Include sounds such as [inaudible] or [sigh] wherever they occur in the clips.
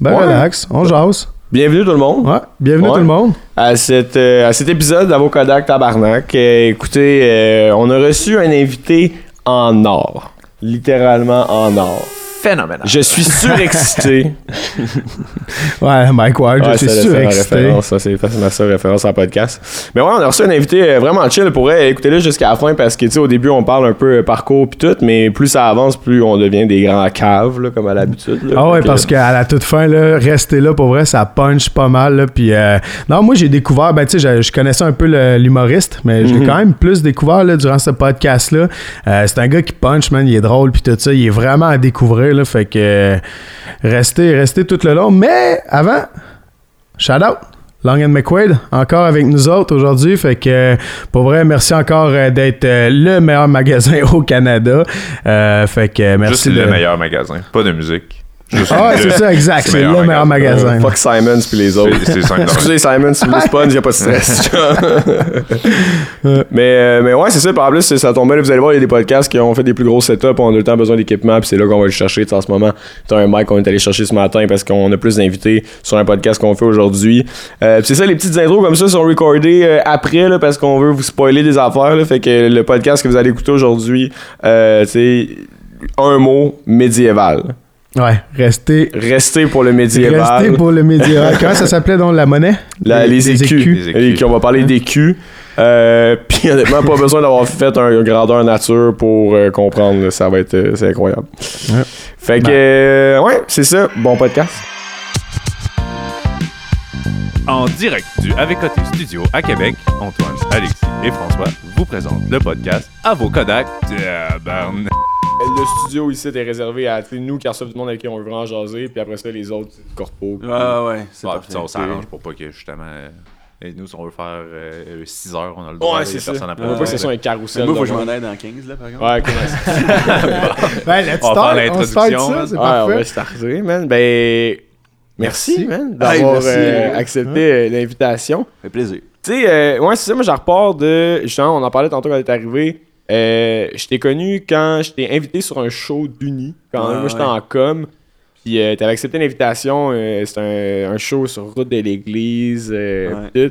Ben Ouais. relax, on jase. Bienvenue tout le monde Ouais, bienvenue Ouais. tout le monde. à, cette, euh, à cet épisode d'Avocodac Tabarnak. Euh, écoutez, euh, on a reçu un invité en or. Littéralement en or. Phénoménal. Je suis surexcité. [laughs] Ouais, Mike Ward, Ouais, je suis ça, c'est ma surexcité. référence, Ça, c'est ma seule référence en podcast. Mais ouais, on a reçu un invité euh, vraiment chill. Pour vrai, écoutez-le jusqu'à la fin parce que, tu sais, au début, on parle un peu euh, parcours pis tout, mais plus ça avance, plus on devient des grands caves, là, comme à l'habitude. Ah ouais, parce qu'à la toute fin, là, rester là, pour vrai, ça punch pas mal. Là, puis, euh, non, moi, j'ai découvert, ben, tu sais, je, je connaissais un peu l'humoriste, mais je l'ai Mhm. quand même plus découvert là, durant ce podcast-là. Euh, c'est un gars qui punch, man, il est drôle, puis tout ça. Il est vraiment à découvrir, là, fait que euh, restez, restez tout le long. Mais avant, shout out! Long and McQuaid, encore avec nous autres aujourd'hui. Fait que, euh, pour vrai, merci encore euh, d'être le meilleur magasin [laughs] au Canada. Euh, fait que, merci. Juste de- le meilleur magasin, pas de musique. Juste Ah ouais, le- c'est ça, exact. c'est C'est le le meilleur meilleur magasin. Euh, fuck Simons puis les autres. C'est- c'est. Excusez Simon, si vous me spawn, y a pas de stress. [laughs] mais, euh, mais ouais, c'est ça. En plus, c'est- ça tombait. là, Vous allez voir, il y a des podcasts qui ont fait des plus gros setups. On a tout le temps besoin d'équipement. Puis c'est là qu'on va le chercher. Tu sais, en ce moment, t'as un mic qu'on est allé chercher ce matin parce qu'on a plus d'invités sur un podcast qu'on fait aujourd'hui. Euh, c'est ça, les petites intros comme ça sont recordées euh, après là, parce qu'on veut vous spoiler des affaires. Là, fait que le podcast que vous allez écouter aujourd'hui, euh, sais, un mot médiéval. Ouais, restez. Restez pour le médiéval. Restez pour le médiéval. [laughs] Comment ça s'appelait donc la monnaie? La- les, écus. Les écus. Les écus. On va parler d'écus. Euh, [laughs] Puis honnêtement, pas besoin d'avoir fait un, grandeur nature pour euh, comprendre. Ça va être euh, c'est incroyable. Ouais. Fait que, Ben. euh, ouais, c'est ça. Bon podcast. En direct du Avec Côté Studio à Québec, Antoine, Alexis et François vous présentent le podcast à vos Kodak. Tabarnak. Le studio ici est réservé à nous qui reçoivent du monde avec qui on veut vraiment jaser. Puis après ça, les autres, c'est du corpo. Ah ouais, c'est Ouais, parfait. puis ça, on s'arrange pour pas que justement. euh, et nous, si on veut faire 6 heures, on a le droit. Ouais, c'est personne On veut pas que ce après. soit un carrousel. Moi, faut que je m'en aille dans 15 là par contre. Ouais, ok, [laughs] Ben, let's On va faire start. On start l'introduction, ça, c'est Ouais, on va starter, man. Ben, merci, Merci. man, Hey, d'avoir merci. euh, accepté euh, l'invitation. Ça fait plaisir. Tu sais, euh, ouais, c'est ça, moi, je repars de. Justement, on en parlait tantôt quand t'es arrivé. Euh, je t'ai connu quand je t'ai invité sur un show d'Uni. Quand moi, j'étais ouais. en com. Puis euh, t'avais accepté l'invitation. euh, C'était un, un show sur route de l'église. Ouais.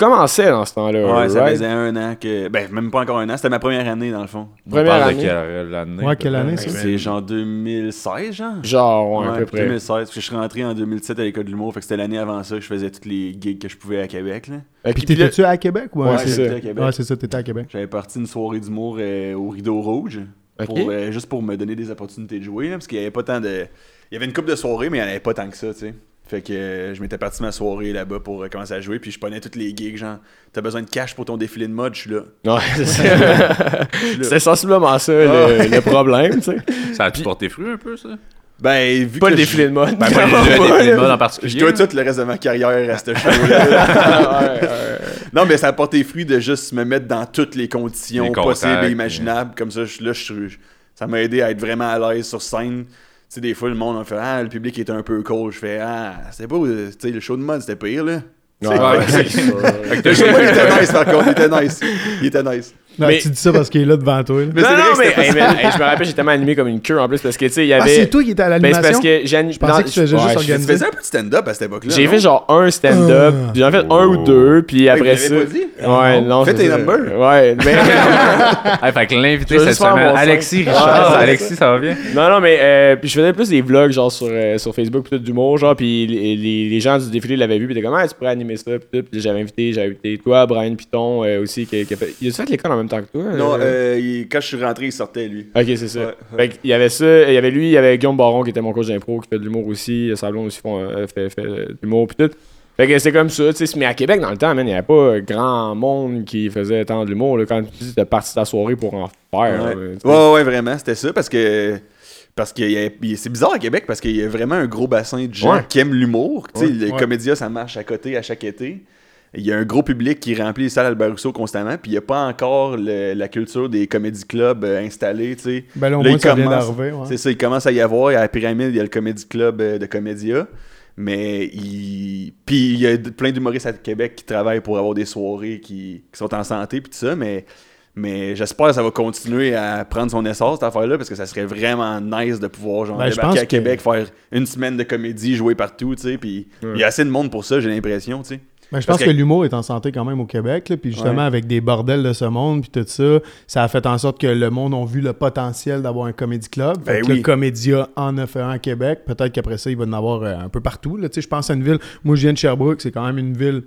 Euh, commençais dans ce temps-là. Ouais, ça faisait un an que. Ben, même pas encore un an, c'était ma première année dans le fond. On Première année. de quelle année? Ouais, quelle année, ça? C'est genre 2016, genre? Genre, ouais, à Ouais, peu près. 2016, parce que je suis rentré en 2007 à l'école de l'humour, fait que c'était l'année avant ça que je faisais toutes les gigs que je pouvais à Québec. Là. Ok, Puis puis t'étais-tu à Québec ou Ouais, à- c'est j'étais ça. à Québec. Ouais, c'est ça, t'étais à Québec. J'avais parti une soirée d'humour euh, au Rideau Rouge, pour, euh, juste pour me donner des opportunités de jouer, là, parce qu'il y avait pas tant de... Il y avait une coupe de soirées, mais il n'y en avait pas tant que ça, tu sais. Fait que euh, je m'étais parti ma soirée là-bas pour euh, commencer à jouer, puis je prenais toutes les gigs, genre, t'as besoin de cash pour ton défilé de mode, je suis là. Ouais, c'est ça. [laughs] Sensiblement ça le, Ah. le problème, tu sais. Ça a-tu porté fruit un peu, ça? Ben, vu Pas que le je- défilé de mode. Ben, pas le, le défilé de mode en particulier. Je dois tout le reste de ma carrière à ce show-là. [laughs] Ouais, ouais. non, mais ça a porté fruit de juste me mettre dans toutes les conditions Les possibles et imaginables. Comme ça, je, là, je, suis- ça m'a aidé à être vraiment à l'aise sur scène. Tu sais, des fois, le monde a fait Ah, le public est un peu cold. Je fais Ah, c'était pas. Tu sais, le show de mode, c'était pire, là. Ouais, ouais, c'est [laughs] ça. Le show de mode, il était nice, par contre. Il était nice. Il était nice. Non, Mais- Tu dis ça parce qu'il est là devant toi. là. Mais non, mais, c'était hey, pas- mais, hey, je me rappelle, j'étais tellement animé comme une queue en plus parce que, tu sais, il y avait. Ah, c'est toi qui étais à Ben, c'est parce l'animation? que j'ai Je pensais que tu faisais juste ouais, Tu organiser. faisais un peu de stand-up à cette époque-là. J'ai fait genre un stand-up, Ah. puis j'en ai fait un ou deux, puis après ça. pas dit? Ouais, non. Fais c'est tes numbers. Ouais, mais. [laughs] Hey, fait que l'invité cette juste semaine, Alexis. Richard. Ouais, Alexis, ça va bien? non, non, mais. euh, puis je faisais plus des vlogs, genre sur, euh, sur Facebook, tout d'humour, genre, puis les, les, les gens du défilé l'avaient vu, puis ils étaient comme, ah, tu pourrais animer ça, puis tout. Puis j'avais invité, j'avais invité toi, Brian Piton euh, aussi, qui, qui a fait. Il a fait l'école en même temps que toi? Non, euh? euh, il- quand je suis rentré, il sortait, lui. Ok, c'est ça. Ouais, Fait qu'il y avait ça, il y avait lui, il y avait Guillaume Baron qui était mon coach d'impro, qui fait de l'humour aussi, Sablon aussi font, euh, fait, fait de l'humour pis tout. Fait que c'est comme ça, tu sais. Mais à Québec, dans le temps, man, il n'y avait pas grand monde qui faisait tant de l'humour. là. Quand tu dis, de ta soirée pour en faire. Ouais. là, tu sais. ouais, ouais, vraiment, c'était ça parce que. Parce que y a- y- c'est bizarre à Québec parce qu'il y a vraiment un gros bassin de gens Ouais. qui aiment l'humour. Tu sais, Ouais. les Ouais. comédias, ça marche à côté à chaque été. Il y a un gros public qui remplit les salles Albert Rousseau constamment, puis il n'y a pas encore le- la culture des comédie clubs euh, installés, tu sais. Ben là, au Là, moins, ça commence- ouais. C'est ça, il commence à y avoir. À la pyramide, il y a le comédie club euh, de Comédia. Mais il. Puis il y a plein d'humoristes à Québec qui travaillent pour avoir des soirées qui, qui sont en santé, puis tout ça. Mais Mais j'espère que ça va continuer à prendre son essor, cette affaire-là, parce que ça serait vraiment nice de pouvoir genre, Ben, débarquer à que- Québec, faire une semaine de comédie, jouer partout, tu sais. Puis il y a assez de monde pour ça, j'ai l'impression, tu sais. Ben, je Parce pense que, que- l'humour est en santé quand même au Québec, là, puis justement Ouais. avec des bordels de ce monde, puis tout ça, ça a fait en sorte que le monde a vu le potentiel d'avoir un comédie club. Ben oui. le Comédia en a fait un à Québec. Peut-être qu'après ça, il va en avoir euh, un peu partout. là. Tu sais, Je pense à une ville. Moi, je viens de Sherbrooke, c'est quand même une ville.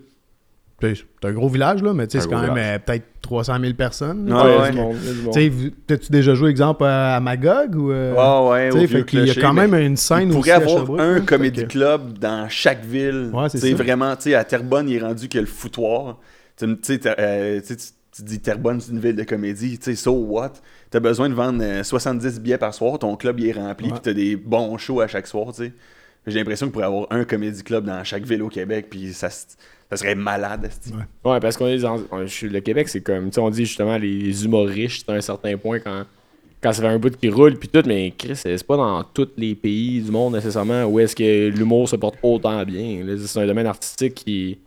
C'est un gros village, là, mais c'est quand même village. euh, peut-être 300 000 personnes. Ouais, là. Ouais, il il T'as-tu déjà joué, exemple, à, Magog ou. euh, Ouais, au fait qu'il y a quand même une scène Il aussi pourrait à avoir Sherbrooke, un comédie que- club dans chaque ville. Ouais, c'est vraiment, tu sais, à Terrebonne, il est rendu a le foutoir. Tu sais, tu sais, t'as- euh, tu dis Terrebonne, c'est une ville de comédie. Tu sais, so what? T'as besoin de vendre euh, 70 billets par soir, ton club il est rempli, Ouais. puis t'as des bons shows à chaque soir, tu sais. J'ai l'impression qu'il pourrait y avoir un comédie club dans chaque ville au Québec, puis ça, ça serait malade, esti. Ouais. Ouais, parce qu'on est dans. on- je suis- le Québec, c'est comme. Tu sais, on dit justement les humoristes à un certain point quand, quand ça fait un bout qui roule, puis tout, mais Chris, c'est pas dans tous les pays du monde nécessairement où est-ce que l'humour se porte autant bien. C'est un domaine artistique qui,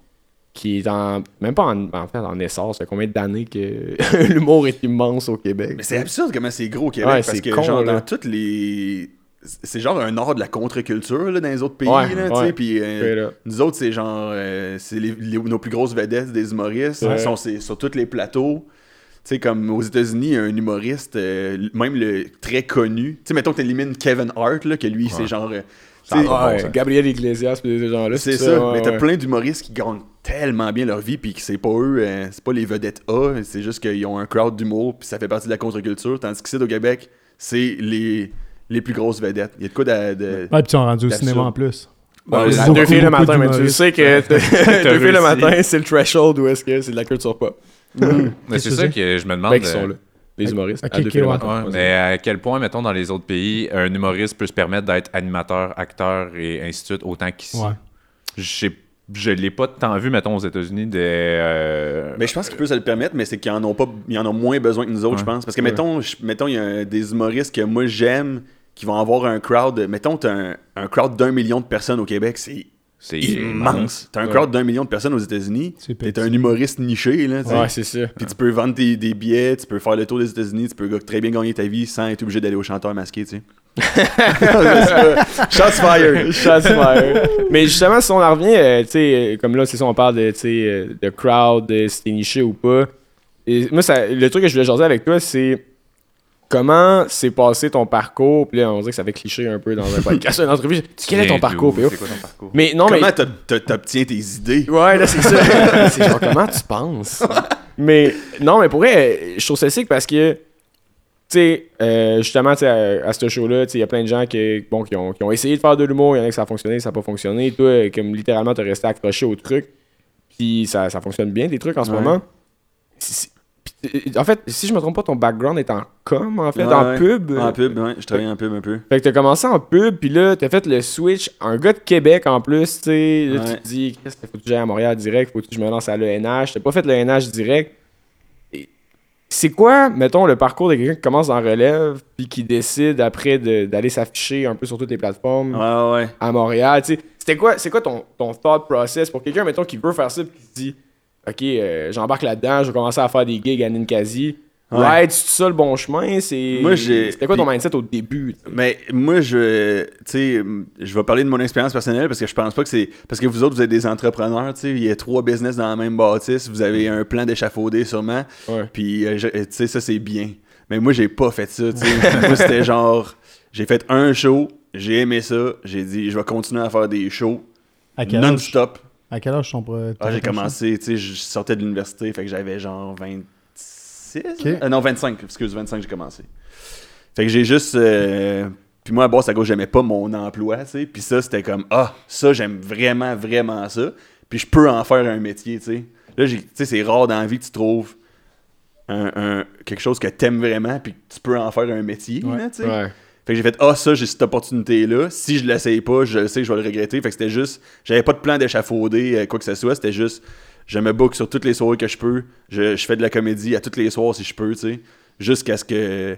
qui est en. Même pas en, en fait en essor. Ça fait combien d'années que [laughs] l'humour est immense au Québec? Mais c'est absurde comment c'est gros au Québec, Ouais, parce c'est que con, genre là. dans toutes les... C'est genre un art de la contre-culture là, dans les autres pays, Ouais, là, tu sais, ouais. puis... euh. Nous autres, c'est genre. euh, c'est les- les- nos plus grosses vedettes des humoristes. Ouais. Ils sont c'est- sur tous les plateaux. Tu sais, comme aux États-Unis, il y a un humoriste, euh, même le très connu. Tu sais, mettons que t'élimines Kevin Hart, là, que lui, c'est genre. tu Ah, ouais, Gabriel Iglesias, puis ces gens-là. c'est ça. ouais, mais t'as ouais. plein d'humoristes qui gagnent tellement bien leur vie, puis que c'est pas eux, euh, c'est pas les vedettes A, c'est juste qu'ils ont un crowd d'humour, puis ça fait partie de la contre-culture. Tandis qu'ici, au Québec, c'est les, les plus grosses vedettes. Il y a de quoi de. de- Ouais, puis ils sont rendus au cinéma en plus. Ouais, Ouais, deux beaucoup, filles le matin, mais tu sais que [laughs] deux filles le matin, c'est le threshold où est-ce que c'est de la culture pop. Mais Qu'est-ce c'est ça que je me demande. Ben, sont là? Les humoristes. à deux filles le matin. Ouais, mais à quel point, mettons, dans les autres pays, un humoriste peut se permettre d'être animateur, acteur et ainsi de suite, autant qu'ici? Ouais. Je Je l'ai pas tant vu, mettons, aux États-Unis, des. euh, Mais je pense qu'ils peuvent se le permettre, mais c'est qu'ils en ont pas, ils en ont moins besoin que nous autres, Ouais. je pense. Parce que mettons, mettons, il y a des humoristes que moi j'aime, qui vont avoir un crowd. Mettons, t'as un, un crowd d'un million de personnes au Québec, c'est c'est immense. T'as un Ouais. crowd d'un million de personnes aux États-Unis. C'est T'es un humoriste niché, là. tu. Ouais, c'est ça. Puis tu peux vendre des, des billets, tu peux faire le tour des États-Unis, tu peux très bien gagner ta vie sans être obligé d'aller au chanteur masqué, tu sais. [laughs] Shots fired! Shots fired. Mais justement, si on en revient, euh, tu sais, euh, comme là, c'est ça, on parle de, tu sais, euh, de crowd, de si t'es niché ou pas. Et moi, ça, le truc que je voulais jaser avec toi, c'est comment s'est passé ton parcours? Puis là, on dirait que ça fait cliché un peu dans un podcast, une entrevue. Quel est ton parcours, PO? C'est quoi ton parcours? Mais non, mais. Comment t'ob- t'obtiens tes idées? Ouais, là, c'est ça. [laughs] c'est genre, comment tu penses? mais, non, mais pour vrai, je trouve ça sick parce que, tu sais, euh, justement, tu sais, à, à ce show-là, tu sais, il y a plein de gens qui, bon, qui, ont, qui ont essayé de faire de l'humour, il y en a que ça a fonctionné, ça n'a pas fonctionné. Toi, comme littéralement, t'as resté accroché au truc, puis ça, ça fonctionne bien, tes trucs en ce Ouais. moment. En fait, si je me trompe pas, ton background est en com, en fait, Ouais, en ouais. pub. En pub, ouais, je travaille en pub un peu. Fait que t'as commencé en pub, puis là, t'as fait le switch. Un gars de Québec en plus, tu sais. Là, tu te dis, qu'est-ce qu'il faut que j'aille à Montréal direct, faut que je me lance à l'ENH. T'as pas fait l'ENH direct. C'est quoi, mettons, le parcours de quelqu'un qui commence en relève, puis qui décide après d'aller s'afficher un peu sur toutes les plateformes à Montréal, tu sais? C'était quoi, c'est quoi ton, ton thought process pour quelqu'un, mettons, qui veut faire ça, puis qui se dit, OK, euh, j'embarque là-dedans, je vais commencer à faire des gigs à Ninkasi. Ouais. Ouais, c'est ça le bon chemin? C'est... Moi, j'ai- C'était quoi ton puis- mindset au début? Mais moi, je, tu sais, je vais parler de mon expérience personnelle parce que je pense pas que c'est. Parce que vous autres, vous êtes des entrepreneurs, tu sais. Il y a trois business dans la même bâtisse. Vous avez un plan d'échafaudé sûrement. Ouais. Puis, euh, sais, ça, c'est bien. Mais moi, j'ai pas fait ça, tu sais. [laughs] moi, c'était genre. J'ai fait un show, j'ai aimé ça. J'ai dit, je vais continuer à faire des shows non-stop. À quel âge sont pro- Ah, j'ai commencé, tu sais, je sortais de l'université, fait que j'avais genre 26. Ok. Euh, non, 25, excuse, 25, j'ai commencé. Fait que j'ai juste. euh, Puis moi, à base, à gauche, j'aimais pas mon emploi, tu sais. Puis ça, c'était comme, ah, ça, j'aime vraiment, vraiment ça. Puis je peux en faire un métier, tu sais. Là, j'ai- tu sais, c'est rare dans la vie que tu trouves un, un- quelque chose que t'aimes vraiment, puis que tu peux en faire un métier, Ouais. là, tu sais. Ouais. Fait que j'ai fait Ah, ça, j'ai cette opportunité-là. Si je l'essaye pas, je sais que je vais le regretter. Fait que c'était juste. J'avais pas de plan d'échafauder, euh, quoi que ce soit. C'était juste. Je me book sur toutes les soirées que je peux. Je, je fais de la comédie à tous les soirs si je peux, tu sais. Jusqu'à ce que.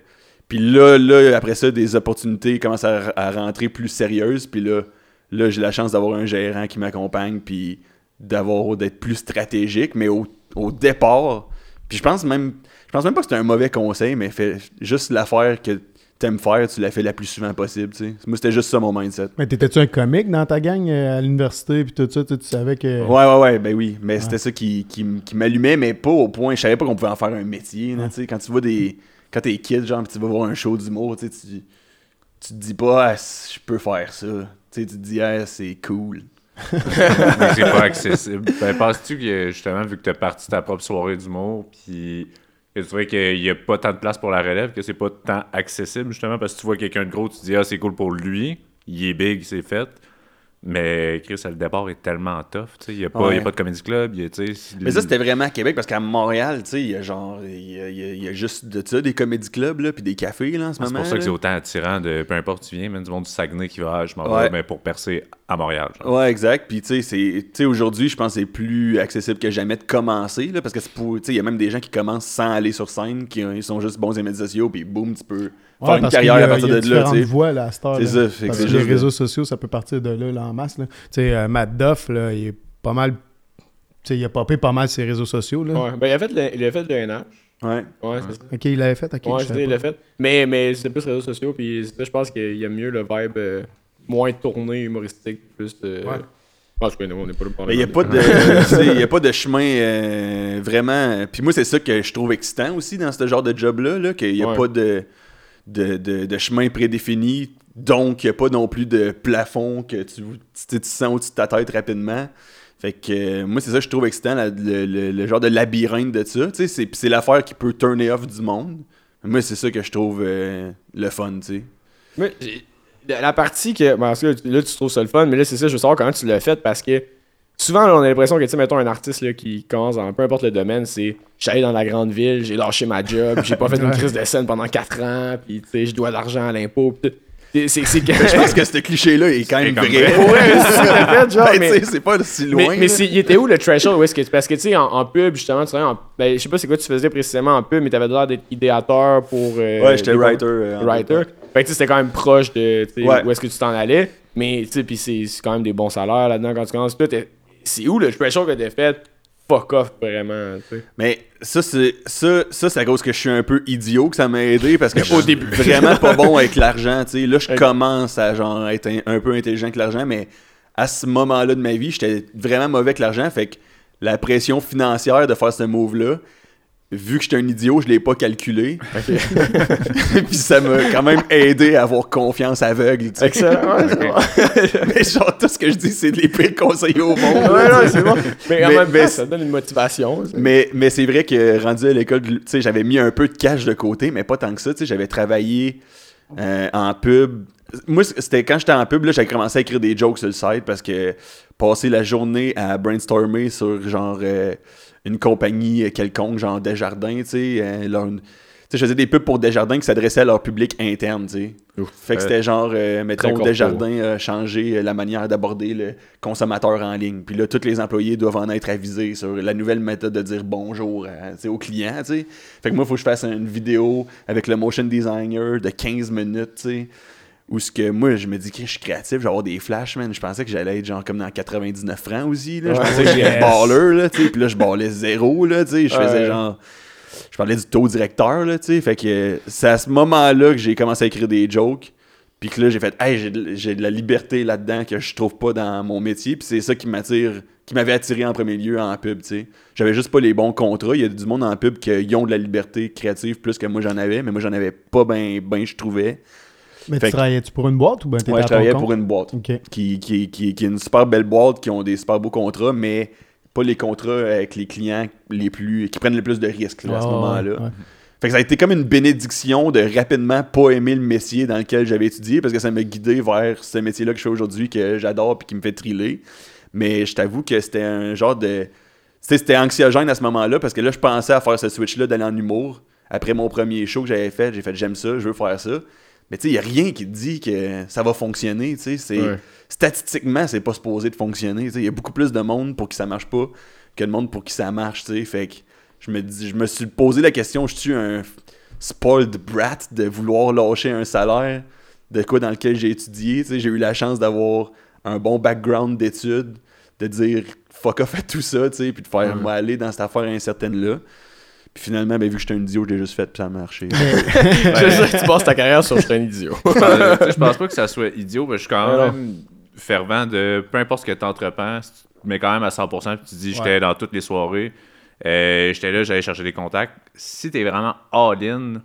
Puis là, là, après ça, des opportunités commencent à, à rentrer plus sérieuses. Puis là, là j'ai la chance d'avoir un gérant qui m'accompagne. Puis d'avoir d'être plus stratégique. Mais au, au départ, Puis je pense même je pense même pas que c'est un mauvais conseil, mais fais juste l'affaire que t'aimes faire, tu la fais la plus souvent possible, tu sais. Moi, c'était juste ça mon mindset. Mais t'étais-tu un comique dans ta gang euh, à l'université puis tout ça, tu, tu savais que... Ouais, ouais, ouais, ben oui. Mais c'était ça qui, qui, qui m'allumait, mais pas au point. Je savais pas qu'on pouvait en faire un métier, là, tu sais. Quand tu vois des. Quand t'es kid, genre, pis tu vas voir un show d'humour, tu sais, tu tu te dis pas, ah, je peux faire ça. Tu sais, tu te dis, ah, c'est cool. [laughs] Mais c'est pas accessible. Ben, penses-tu que justement, vu que tu as parti ta propre soirée d'humour, puis que tu vois qu'il n'y a pas tant de place pour la relève, que c'est pas tant accessible justement, parce que tu vois quelqu'un de gros, tu te dis, ah, c'est cool pour lui, il est big, c'est fait. Mais Chris, le départ est tellement tough, tu sais. Il n'y a, y a Ouais. pas de comedy club, y a, tu sais. Mais ça, c'était vraiment à Québec parce qu'à Montréal, tu sais, il y a genre. Il y a, y a- il y a juste de ça, des comédie clubs, là, puis des cafés, là, en ce C'est moment. pour ça que c'est autant attirant de peu importe où tu viens, même du monde du Saguenay qui va, ah, je m'en Ouais. vais, mais pour percer à Montréal. genre. Ouais, exact. Puis, tu sais, c'est- aujourd'hui, je pense que c'est plus accessible que jamais de commencer, là, parce que c'est il y a même des gens qui commencent sans aller sur scène, qui ils sont juste bons médias sociaux, puis boum, tu peux Ouais, faire une parce carrière à partir il y a de là, voies, là, à cette heure, C'est ça, fait Parce que les réseaux sociaux, ça peut partir de là, là en masse. là. Tu sais, euh, Matt Duff, là, il est pas mal... Tu sais, il a popé pas mal ses réseaux sociaux, là. Ouais, ben il a fait le, il a fait le NH. Ouais. Ouais, c'est ça. Ok, il l'avait fait, ok. Ouais, il l'a fait. Mais, mais c'est plus réseaux sociaux, puis je pense qu'il y a mieux le vibe euh, moins tourné, humoristique, plus. Euh... Ouais. Ah, je connais, on n'est pas là pour Mais il n'y a, parler. pas de- [laughs] y a pas de chemin euh, vraiment. Puis moi, c'est ça que je trouve excitant aussi dans ce genre de job-là, là, qu'il n'y a Ouais. pas de, de, de- chemin prédéfini. Donc, il n'y a pas non plus de plafond que tu, tu, sens au-dessus de ta tête rapidement. Fait que euh, moi, c'est ça que je trouve excitant, le, le- le genre de labyrinthe de ça. Tu sais, c'est, l'affaire qui peut turner off du monde. Moi, c'est ça que je trouve euh, le fun, tu sais. La partie que. parce que là, tu trouves ça le fun, mais là, c'est ça, je veux savoir comment tu l'as fait parce que souvent, là, on a l'impression que, tu sais, mettons un artiste là, qui commence dans peu importe le domaine, c'est j'allais dans la grande ville, j'ai lâché ma job, j'ai pas fait une crise de scène pendant 4 ans, puis tu sais, je dois de l'argent à l'impôt. pis tout. C'est- C'est que. Je pense [laughs] que ce cliché-là est quand même vrai. Ouais, [laughs] fait, genre, Ben, mais- tu sais, c'est pas si loin. Mais, mais là. c'est- il était où le threshold? Où est-ce que, parce que tu sais, en, en pub, justement, tu en, ben, je sais pas c'est quoi tu faisais précisément en pub, mais t'avais l'air d'être idéateur pour. euh, Ouais, j'étais writer. euh, en writer. Fait que tu sais, c'était quand même proche de sais, Ouais. où est-ce que tu t'en allais. Mais tu sais, puis c'est c'est quand même des bons salaires là-dedans quand tu commences. Puis c'est où le threshold que t'as fait? Fuck off, vraiment. Mais ça, c'est ça, ça c'est à cause que je suis un peu idiot que ça m'a aidé parce que Au [laughs] au début, vraiment pas bon avec l'argent. tu sais. Là, je commence à genre être un, un peu intelligent avec l'argent, mais à ce moment-là de ma vie, j'étais vraiment mauvais avec l'argent. Fait que la pression financière de faire ce move-là, vu que j'étais un idiot, je l'ai pas calculé. [laughs] Puis ça m'a quand même aidé à avoir confiance aveugle. tu sais. Excellent. [laughs] Mais genre, tout ce que je dis, c'est les pires conseils au monde. ouais, non, c'est bon. [laughs] Mais en Mais- même mais temps, ça donne une motivation. Mais, mais c'est vrai que rendu à l'école, tu sais, j'avais mis un peu de cash de côté, mais pas tant que ça. Tu sais, j'avais travaillé euh, en pub. Moi, c'était quand j'étais en pub, là, j'avais commencé à écrire des jokes sur le site parce que passer la journée à brainstormer sur genre euh, une compagnie quelconque, genre Desjardins, tu sais, euh, leur- tu sais, je faisais des pubs pour Desjardins qui s'adressaient à leur public interne, tu sais. Fait que c'était genre, euh, mettons. Desjardins a changé euh, la manière d'aborder le consommateur en ligne. Puis là, tous les employés doivent en être avisés sur la nouvelle méthode de dire bonjour à- aux clients, tu sais. Fait que moi, il faut que je fasse une vidéo avec le motion designer de 15 minutes, tu sais. Où ce que moi, je me dis que je suis créatif, je vais avoir des flashs, man. Je pensais que j'allais être genre comme dans 99 francs aussi, là. Je pensais que j'étais baller, là, tu sais. Puis là, je ballais zéro, là, tu sais. Je faisais genre je parlais du taux directeur, là, tu sais. Fait que euh, c'est à ce moment-là que j'ai commencé à écrire des jokes. Puis que là, j'ai fait, hey, j'ai de, j'ai de la liberté là-dedans que je trouve pas dans mon métier. Puis c'est ça qui m'attire, qui m'avait attiré en premier lieu en pub, tu sais. J'avais juste pas les bons contrats. Il y a du monde en pub qui ont de la liberté créative plus que moi j'en avais, mais moi j'en avais pas ben, ben je trouvais. Mais Fait tu travaillais-tu pour une boîte ou ben t'étais Ouais, je travaillais pour une boîte qui, qui, qui, qui est une super belle boîte, qui ont des super beaux contrats, mais pas les contrats avec les clients les plus qui prennent le plus de risques là, à ce Ouais, moment-là. ouais. Fait que ça a été comme une bénédiction de rapidement pas aimer le métier dans lequel j'avais étudié parce que ça m'a guidé vers ce métier-là que je fais aujourd'hui que j'adore puis qui me fait thriller. Mais je t'avoue que c'était un genre de. C'était anxiogène à ce moment-là parce que là, je pensais à faire ce switch-là d'aller en humour. Après mon premier show que j'avais fait, j'ai fait j'aime ça, je veux faire ça. Mais tu sais, il n'y a rien qui te dit que ça va fonctionner. tu sais. Ouais. Statistiquement, c'est pas supposé de fonctionner. Il y a beaucoup plus de monde pour qui ça marche pas que de monde pour qui ça marche. tu sais. Fait que je me, dis, je me suis posé la question, je suis un spoiled brat de vouloir lâcher un salaire de quoi dans lequel j'ai étudié. tu sais. J'ai eu la chance d'avoir un bon background d'études, de dire fuck off à tout ça, tu sais, puis de faire moi aller dans cette affaire incertaine-là. Puis finalement, ben, vu que j'étais un idiot, je l'ai juste fait, puis ça a marché. [laughs] Ça que tu passes ta carrière sur je suis un idiot. [laughs] Euh, tu je pense pas que ça soit idiot, mais je suis quand même fervent de peu importe ce que tu entreprends, tu mets quand même à 100%, puis tu dis j'étais Ouais. dans toutes les soirées, euh, j'étais là, j'allais chercher des contacts. Si t'es vraiment all-in,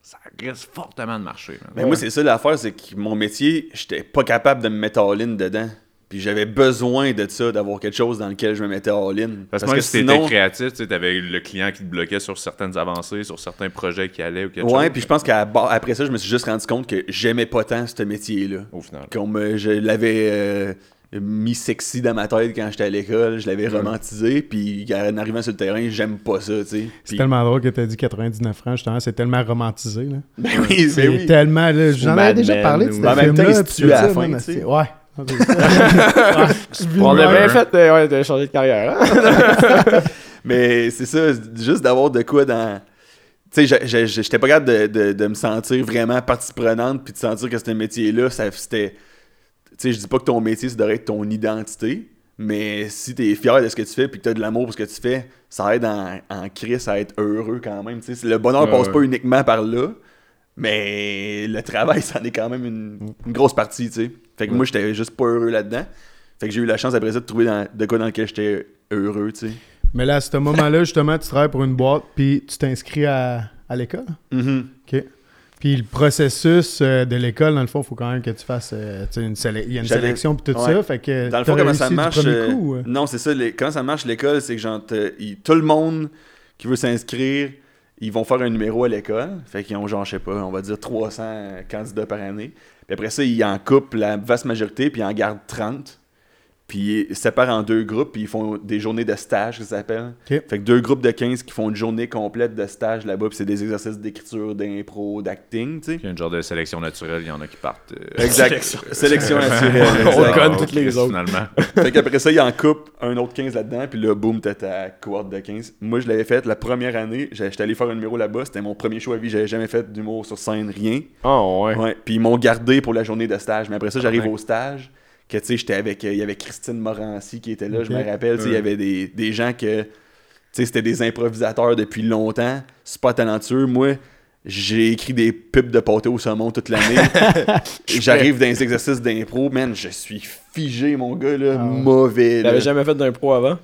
ça risque fortement de marcher. Mais moi, c'est ça l'affaire, c'est que mon métier, j'étais pas capable de me mettre all-in dedans. Puis j'avais besoin de ça, d'avoir quelque chose dans lequel je me mettais all-in. Parce, que moi, si t'étais créatif, tu avais le client qui te bloquait sur certaines avancées, sur certains projets qui allaient ou quelque chose. Ouais, puis je pense qu'après ça, je me suis juste rendu compte que j'aimais pas tant ce métier-là. Au final. Qu'on me, je l'avais euh, mis sexy dans ma tête quand j'étais à l'école, je l'avais romantisé, puis en arrivant sur le terrain, j'aime pas ça, tu sais. C'est Puis- tellement drôle que tu as dit 99 francs, justement. C'est tellement romantisé. Là. Ben oui, C'est ben oui. tellement. là, J'en avais déjà parlé de ou- ce même temps, tout à la fin, tu sais. c'est- Ouais. [laughs] On a bien fait euh, ouais, de changer de carrière. Hein? [laughs] Mais c'est ça, juste d'avoir de quoi dans. Tu sais, j'étais pas capable de, de- de me sentir vraiment partie prenante puis de sentir que ce métier-là, ça c'était. Tu sais, je dis pas que ton métier, ça devrait être ton identité, mais si t'es fier de ce que tu fais puis que t'as de l'amour pour ce que tu fais, ça aide en, en crise à être heureux quand même. Tu sais, le bonheur Ouais, passe ouais. pas uniquement par là, mais le travail, [laughs] ça en est quand même une, une grosse partie, tu sais. Fait que moi, j'étais juste pas heureux là-dedans. Fait que j'ai eu la chance après ça de trouver dans- de quoi dans lequel j'étais heureux, tu sais. Mais là, à ce moment-là, justement, tu travailles pour une boîte, puis tu t'inscris à, à l'école? Mhm. OK. Puis le processus euh, de l'école, dans le fond, il faut quand même que tu fasses. euh, une Il y a une sélection, puis tout ouais. ça. Fait que. Dans le fond, comment ça marche euh, coup? Non, c'est ça. les- comment ça marche l'école, c'est que genre, tout le monde qui veut s'inscrire, ils vont faire un numéro à l'école. Fait qu'ils ont, genre, je sais pas, on va dire 300 candidats par année. Puis après ça, ils en coupent la vaste majorité, puis ils en gardent 30. Puis ils séparent en deux groupes, puis ils font des journées de stage, que ça s'appelle. Fait que deux groupes de 15 qui font une journée complète de stage là-bas, puis c'est des exercices d'écriture, d'impro, d'acting, tu sais. Il y a une genre de sélection naturelle, il y en a qui partent. euh, Exact. Sélection [laughs] naturelle. On conne toutes les autres. Finalement. Fait qu'après ça, il en coupe un autre 15 là-dedans, puis là, boum, t'as ta cohorte de 15. Moi, je l'avais fait la première année, j'étais allé faire un numéro là-bas, c'était mon premier show à vie, j'avais jamais fait d'humour sur scène, rien. Oh, ouais. Ouais, puis ils m'ont gardé pour la journée de stage, mais après ça, j'arrive au stage, que tu sais, j'étais avec, euh, il y avait Christine Morancy qui était là, je me rappelle, tu sais, il y avait des, des gens que, tu sais, c'était des improvisateurs depuis longtemps, super talentueux. Moi, j'ai écrit des pubs de pâté au saumon toute l'année. [laughs] J'arrive dans les exercices d'impro, man, je suis figé, mon gars, là, Ah mauvais. T'avais jamais fait d'un pro avant?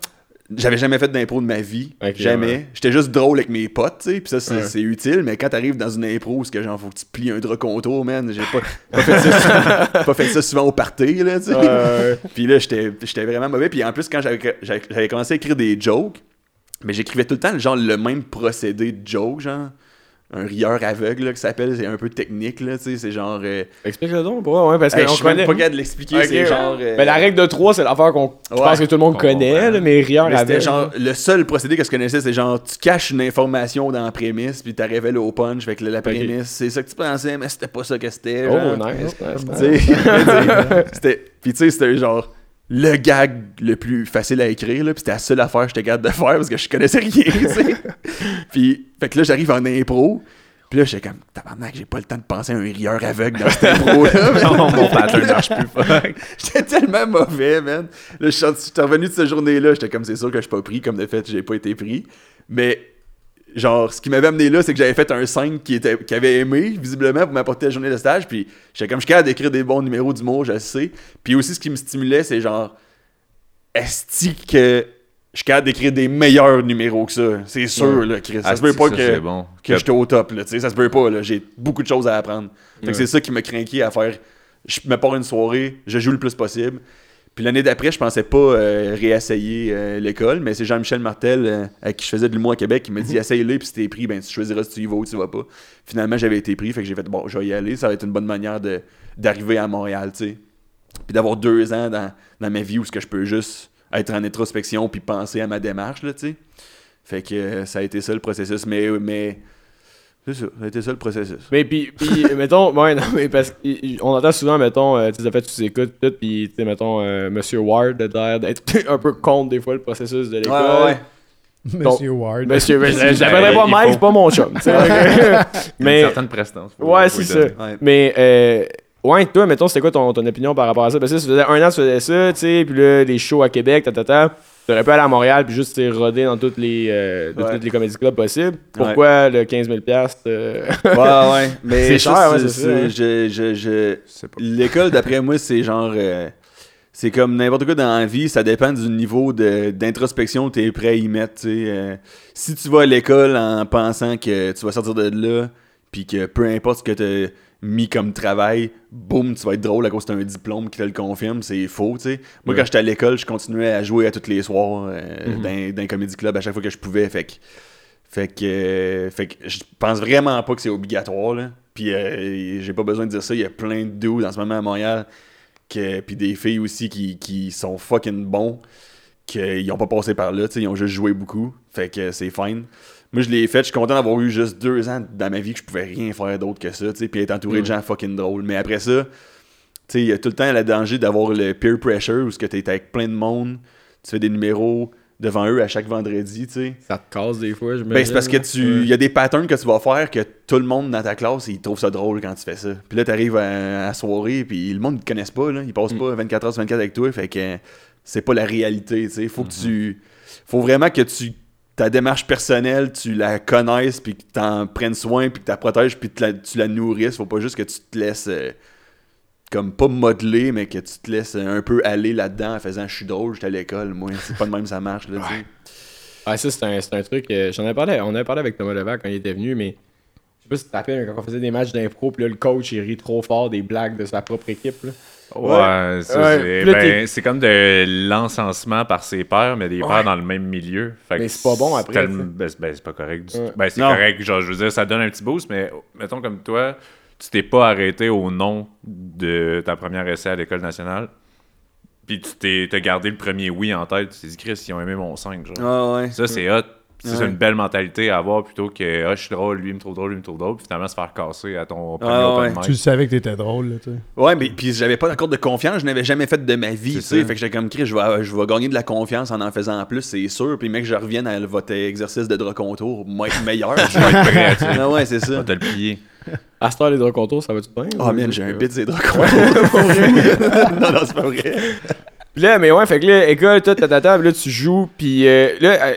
J'avais jamais fait d'impro de ma vie. Jamais. ouais. J'étais juste drôle avec mes potes, tu sais. Puis ça, c'est Ouais. c'est utile. Mais quand t'arrives dans une impro où ce que genre, faut que tu plies un drap contour, man, j'ai pas, [laughs] pas, fait ça souvent, pas fait ça souvent au party, là, tu sais. Ouais. Puis là, j'étais j'étais vraiment mauvais. Puis en plus, quand j'avais j'avais- j'avais commencé à écrire des jokes, mais j'écrivais tout le temps genre le même procédé de joke, genre. Un rieur aveugle, là, que ça s'appelle. C'est un peu technique, là, tu sais. C'est genre. euh, Explique-le donc, pourquoi? Ouais, parce hey, je connaît. pas capable de l'expliquer. C'est genre. euh, Ben, la règle de 3, c'est l'affaire qu'on. Je Ouais. pense que tout le monde connaît, là, mais rieur Mais avec. genre le seul procédé que je connaissais c'est genre tu caches une information dans la prémisse puis tu révèles au punch fait que la prémisse c'est ça que tu pensais mais c'était pas ça que c'était Oh, genre. nice, nice, nice. [laughs] c'était puis tu sais c'était genre le gag le plus facile à écrire là puis c'était la seule affaire que j'étais capable de faire parce que je connaissais rien tu sais [laughs] puis fait que là j'arrive en impro puis là j'étais comme tabarnak j'ai pas le temps de penser à un rieur aveugle dans cette impro là [laughs] Non, mon pattern marche plus. fuck. [laughs] J'étais tellement mauvais, man. Là, je suis je suis revenu de cette journée-là, j'étais comme, c'est sûr que je suis pas pris, comme de fait, j'ai pas été pris. Mais, genre, ce qui m'avait amené là, c'est que j'avais fait un 5 qui, était, qui avait aimé, visiblement, pour m'apporter la journée de stage. Puis, j'étais comme, je suis capable d'écrire des bons numéros d'humour, je sais. Puis aussi, ce qui me stimulait, c'est genre, est-ce que je suis capable d'écrire des meilleurs numéros que ça? C'est sûr, là, Chris. Ça se peut pas que c'est bon. que j'étais au top, là, tu sais, ça se peut pas, là, j'ai beaucoup de choses à apprendre. Fait que c'est ça qui m'a craqué à faire, je me pars une soirée, je joue le plus possible. Puis l'année d'après, je pensais pas euh, réessayer euh, l'école, mais c'est Jean-Michel Martel, euh, à qui je faisais de l'humour à Québec, qui m'a dit essaye-le, puis si t'es pris, ben tu choisiras si tu y vas ou tu y vas pas. Finalement, j'avais été pris, fait que j'ai fait bon, je vais y aller, ça va être une bonne manière de, d'arriver à Montréal, tu sais. Puis d'avoir deux ans dans, dans ma vie où ce que je peux juste être en introspection puis penser à ma démarche, là, tu sais. Fait que euh, ça a été ça le processus, mais, mais c'est ça, ça a été ça le processus. Mais puis, puis [laughs] mettons, ouais, non, mais parce qu'on entend souvent, mettons, euh, tu sais, fait, tu écoutes tout, puis, tu sais, mettons, euh, Monsieur Ward a l'air d'être [laughs] un peu contre, des fois, le processus de l'école. Monsieur Ward. Monsieur, mais je l'appellerais pas Mike, c'est pas mon chum, tu sais. [laughs] Mais... Une certaine prestance. ouais, c'est ça. Ouais. Mais, euh, ouais, toi, mettons, c'était quoi ton, ton opinion par rapport à ça? Parce que ça faisait un an que tu faisais ça, tu sais, puis là, les shows à Québec, ta, ta, ta. T'aurais pu aller à Montréal puis juste roder dans toutes les, euh, de Ouais. toutes les comédie clubs possibles. Pourquoi le 15 000 euh, Ouais, ouais. Mais C'est cher, ouais, c'est- hein. Je, L'école, d'après moi, c'est genre. euh, c'est comme n'importe quoi dans la vie, ça dépend du niveau de- d'introspection que tu es prêt à y mettre. Euh, si tu vas à l'école en pensant que tu vas sortir de là, puis que peu importe ce que tu mis comme travail, boum, tu vas être drôle à cause que t'as un diplôme qui te le confirme, c'est faux. tu sais. Moi, quand j'étais à l'école, je continuais à jouer à tous les soirs euh, Mhm. dans, dans un comedy club à chaque fois que je pouvais. Fait que fait que, euh, fait que je pense vraiment pas que c'est obligatoire. Là. Puis euh, j'ai pas besoin de dire ça. Il y a plein de dudes en ce moment à Montréal. Que, puis des filles aussi qui, qui sont fucking bons. Qu'ils ont pas passé par là. tu sais, Ils ont juste joué beaucoup. Fait que c'est fine. Moi, je l'ai fait. Je suis content d'avoir eu juste deux ans dans ma vie que je pouvais rien faire d'autre que ça. tu sais, Puis être entouré de gens fucking drôles. Mais après ça, tu sais, il y a tout le temps le danger d'avoir le peer pressure où ce que t'es avec plein de monde. Tu fais des numéros devant eux à chaque vendredi. tu sais. Ça te casse des fois, je me Ben, c'est parce que tu. Il y a des patterns que tu vas faire que tout le monde dans ta classe, ils trouvent ça drôle quand tu fais ça. Puis là, t'arrives à, à soirée, puis le monde ne te connaisse pas, là. Ils passent pas 24 heures sur 24 avec toi, fait que c'est pas la réalité, tu sais. Faut que tu. Faut vraiment que tu. Ta démarche personnelle, tu la connaisses, puis que t'en prennes soin, puis que tu la protèges, puis que tu la nourrisses. Faut pas juste que tu te laisses. euh, comme pas modeler, mais que tu te laisses un peu aller là-dedans en faisant je suis drôle, j'étais à l'école, moi. C'est pas de même ça marche, tu sais. Ah, ça, c'est un, un truc. euh, J'en avais parlé, on avait parlé avec Thomas Levac quand il était venu, mais je sais pas si tu te quand on faisait des matchs d'impro, puis là, le coach, il rit trop fort des blagues de sa propre équipe. Ouais, ben, c'est comme de l'encensement par ses pairs, mais des Ouais. pairs dans le même milieu. Fait Mais c'est pas bon après, tellement-. Ben, c'est- ben, c'est pas correct du Ouais. tout. Ben, c'est correct, genre, je veux dire, ça donne un petit boost, mais mettons comme toi, tu t'es pas arrêté au nom de ta première essai à l'école nationale. Puis tu t'es t'as gardé le premier oui en tête. Tu t'es dit, Chris, ils ont aimé mon 5. Genre. Ah ouais. Ça, c'est hot. C'est Ouais. une belle mentalité à avoir plutôt que ah, je suis drôle, lui il me trouve drôle, lui il me trouve drôle, puis finalement se faire casser à ton premier Ah, open ouais. mic. Tu le savais que t'étais drôle, là, tu sais. Ouais, mais puis j'avais pas d'accord de confiance, je n'avais jamais fait de ma vie, tu sais. ça. Fait que j'étais comme Chris, je vais, je vais gagner de la confiance en en faisant plus, c'est sûr. Puis mec, je revienne à votre exercice de drap contour, moi être meilleur. [laughs] Je vais être prêt, tu sais. ah ouais, c'est On ça. va te le plier. À les droits contours, ça va-tu bien? Oh man, j'ai un bit des draps contour. [laughs] non, non, c'est pas vrai. Puis là, mais ouais, fait que là, école, tout, ta, ta, là, tu joues, puis euh, là, euh,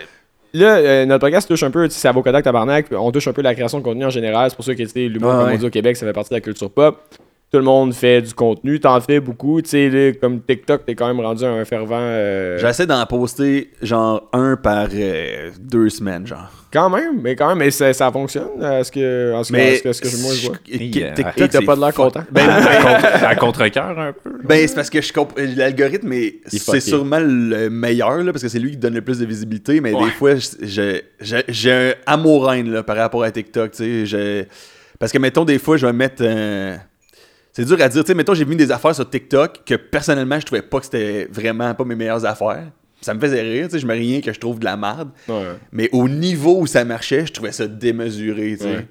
là euh, notre podcast touche un peu, tu sais, c'est Avocat Tabarnak, on touche un peu la création de contenu en général, c'est pour ça que, l'humour, Ah comme ouais. on dit au Québec, ça fait partie de la culture pop. Tout le monde fait du contenu, t'en fais beaucoup, tu sais, là, comme TikTok, t'es quand même rendu un fervent... euh, J'essaie d'en poster genre un par euh, deux semaines, genre. Quand même, mais quand même, mais ça, ça fonctionne, à ce que, en ce que, Mais à ce que, ce que moi je vois. Yeah. TikTok, t'as pas de l'air content. Ben, ben, Contre- à contre-cœur un peu. Ben, c'est parce que je comp- l'algorithme, c'est sûrement le meilleur, là, parce que c'est lui qui donne le plus de visibilité, mais Ouais. des fois, je- je- je- j'ai un amour-haine là, par rapport à TikTok, tu sais. je- Parce que, mettons, des fois, je vais mettre... euh, C'est dur à dire, tu sais, mettons, j'ai mis des affaires sur TikTok que, personnellement, je trouvais pas que c'était vraiment pas mes meilleures affaires. Ça me faisait rire, tu sais, je mets rien que je trouve de la merde. Ouais. Mais au niveau où ça marchait, je trouvais ça démesuré, tu sais. Ouais.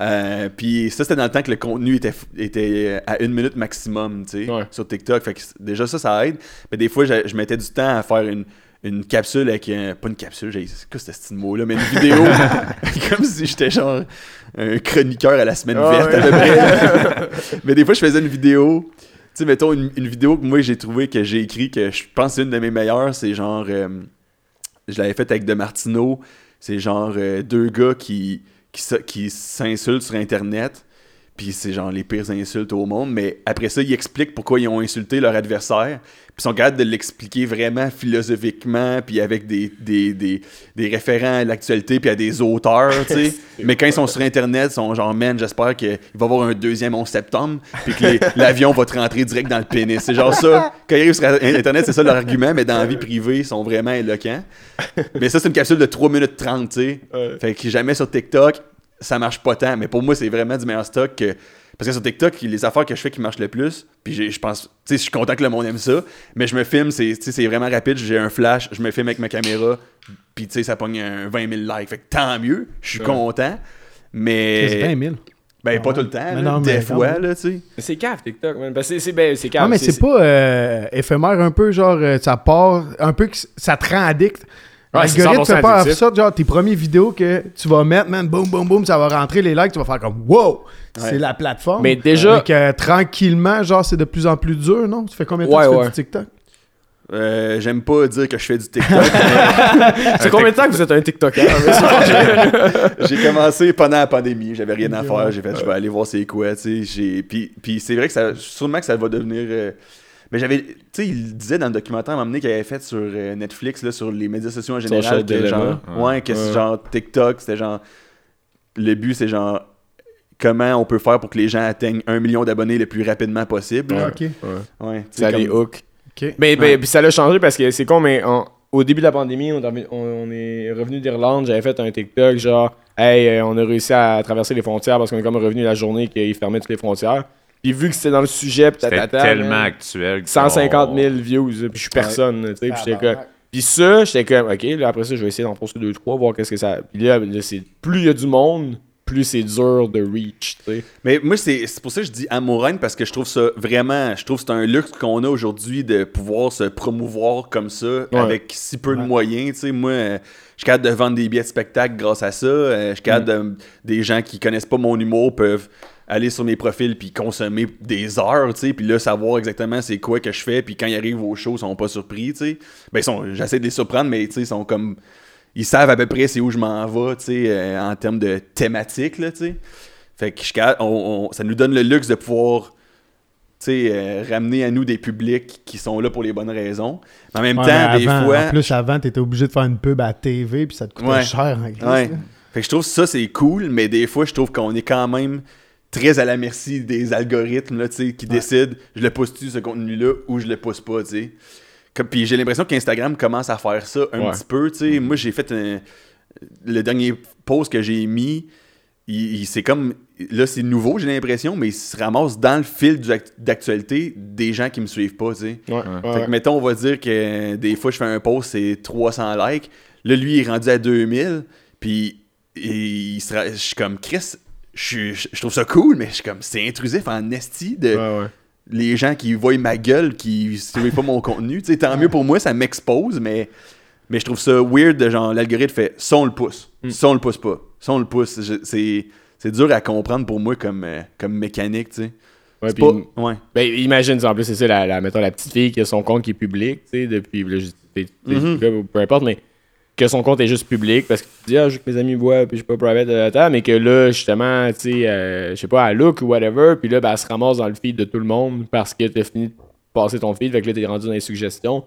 Euh, puis ça, c'était dans le temps que le contenu était, était à une minute maximum, tu sais, Ouais. sur TikTok. Fait que déjà, ça, ça aide. Mais des fois, je, je mettais du temps à faire une, une capsule avec un... Pas une capsule, j'ai... C'est quoi ce petit mot-là? Mais une vidéo. [laughs] [laughs] comme si j'étais genre un chroniqueur à la semaine Ah verte, à peu près. [laughs] mais des fois, je faisais une vidéo... Tu sais, mettons, une, une vidéo que moi, j'ai trouvé que j'ai écrit, que je pense que c'est une de mes meilleures, c'est genre... euh, je l'avais faite avec De Martino. C'est genre euh, deux gars qui, qui s'insultent sur Internet. Puis c'est genre les pires insultes au monde. Mais après ça, ils expliquent pourquoi ils ont insulté leur adversaire. Puis ils sont capables de l'expliquer vraiment philosophiquement. Puis avec des, des, des, des référents à l'actualité. Puis à des auteurs, tu sais. [laughs] Mais quand ils sont sur Internet, ils sont genre, man, j'espère qu'il va y avoir un deuxième 11 septembre. Puis que [laughs] l'avion va te rentrer direct dans le pénis. C'est genre ça. Quand ils arrivent sur Internet, c'est ça leur argument. Mais dans la vie privée, ils sont vraiment éloquents. Mais ça, c'est une capsule de 3 minutes 30, tu sais. Fait que jamais sur TikTok, ça marche pas tant. Mais pour moi, c'est vraiment du meilleur stock que. Parce que sur TikTok, les affaires que je fais qui marchent le plus, puis je pense, tu sais, je suis content que le monde aime ça, mais je me filme, c'est tu sais, c'est vraiment rapide, j'ai un flash, je me filme avec ma caméra, puis tu sais, ça pogne un 20 000 likes. Fait que tant mieux, je suis Ouais. content, C'est mais. 20 000. Ben, pas Ouais. tout le temps, Mais là, non, des mais fois, là, tu sais. Mais c'est cave, TikTok, man. Parce que c'est- c'est ben, c'est cave. Non, mais c'est pas euh, éphémère un peu, genre, euh, ça part, un peu que ça te rend addict. Ouais, c'est L'algorithme 100% fait pas ça, genre, tes premières vidéos que tu vas mettre, man, boum, boum, boum, ça va rentrer les likes, tu vas faire comme, wow! C'est la plateforme. Mais déjà- euh, tranquillement, genre, c'est de plus en plus dur, non? Tu fais combien de temps Ouais, que tu fais du TikTok? Euh, J'aime pas dire que je fais du TikTok. [laughs] C'est combien de temps que vous êtes un TikToker? [laughs] j'ai commencé pendant la pandémie. J'avais rien à faire. J'ai fait, je vais aller voir c'est quoi. tu sais. J'ai- Puis, puis c'est vrai que ça, sûrement que ça va devenir. euh, Mais j'avais. Tu sais, il disait dans le documentaire à un moment donné qu'il avait fait sur euh, Netflix, là, sur les médias sociaux en général. Social que Dilemma. genre, ouais, que Ouais. genre TikTok, c'était genre. Le but, c'est genre. Comment on peut faire pour que les gens atteignent un million d'abonnés le plus rapidement possible. Ah, ok. Ouais, tu sais, Ça les comme- hook. Ok. Mais, mais- Ouais. puis ça l'a changé parce que c'est con, mais en- au début de la pandémie, on, est revenu- on- on est revenu d'Irlande, j'avais fait un TikTok genre Hey, euh, on a réussi à traverser les frontières parce qu'on est comme revenu la journée qu'ils fermaient toutes les frontières. Puis vu que c'était dans le sujet, pis tellement man, actuel. que 150 on- 000 views, puis je suis personne, tu sais, puis j'étais comme. Puis ça, j'étais comme, ok, là après ça, je vais essayer d'en poster 2-3, voir qu'est-ce que ça. Puis là, là, plus il y a du monde, plus c'est dur de reach, tu sais. Mais moi, c'est c'est pour ça que je dis amouraine parce que je trouve ça vraiment. Je trouve que c'est un luxe qu'on a aujourd'hui de pouvoir se promouvoir comme ça avec si peu de moyens. Tu sais, moi, euh, je suis capable de vendre des billets de spectacle grâce à ça. Euh, je suis capable de. Des gens qui connaissent pas mon humour peuvent aller sur mes profils puis consommer des heures, tu sais, puis là savoir exactement c'est quoi que je fais, puis quand ils arrivent au show, ils sont pas surpris, tu sais. Ben j'essaie de les surprendre mais tu sais ils sont comme ils savent à peu près c'est où je m'en vais, tu sais, euh, en termes de thématique, là, tu sais. Fait que je on- on- ça nous donne le luxe de pouvoir, euh, ramener à nous des publics qui sont là pour les bonnes raisons. Mais en même Ouais, temps, des fois... En plus, avant, t'étais obligé de faire une pub à la TV, puis ça te coûtait Ouais. cher en Christ, Ouais. Fait que je trouve ça c'est cool, mais des fois je trouve qu'on est quand même très à la merci des algorithmes là, tu qui décident je le pousse-tu ce contenu-là ou je le pousse pas, tu. Comme- Puis j'ai l'impression qu'Instagram commence à faire ça un petit peu, tu sais. Moi j'ai fait un- le dernier post que j'ai mis, il, il- c'est comme là c'est nouveau j'ai l'impression, mais il se ramasse dans le fil d'actualité des gens qui me suivent pas, tu sais. Ouais, Fait que, mettons, on va dire que des fois, je fais un post, c'est 300 likes. Là, lui, il est rendu à 2000. Puis, il sera, je suis comme, Chris, je, suis- je trouve ça cool, mais je suis comme, c'est intrusif en esti de Ouais, ouais. les gens qui voient ma gueule, qui suivent pas mon contenu. Tu sais, tant mieux pour moi, ça m'expose, mais, mais je trouve ça weird de genre, l'algorithme fait, ça, on le pousse. Ça, on le pousse pas. Ça, on le pousse. Je- C'est. C'est dur à comprendre pour moi comme, euh, comme mécanique, tu sais. Ouais, pas- Ouais. Ben, imagine, en plus, c'est ça, la, la, mettons, la petite fille qui a son compte qui est public, tu sais, depuis, là, je- t'es- t'es- Mhm. gars, peu importe, mais que son compte est juste public parce que tu dis, ah, je veux que mes amis voient, puis je suis pas private de la table, mais que là, justement, tu sais, euh, je sais pas, elle look ou whatever, puis là, ben, elle se ramasse dans le feed de tout le monde parce que t'as fini de passer ton feed, fait que là, t'es rendu dans les suggestions.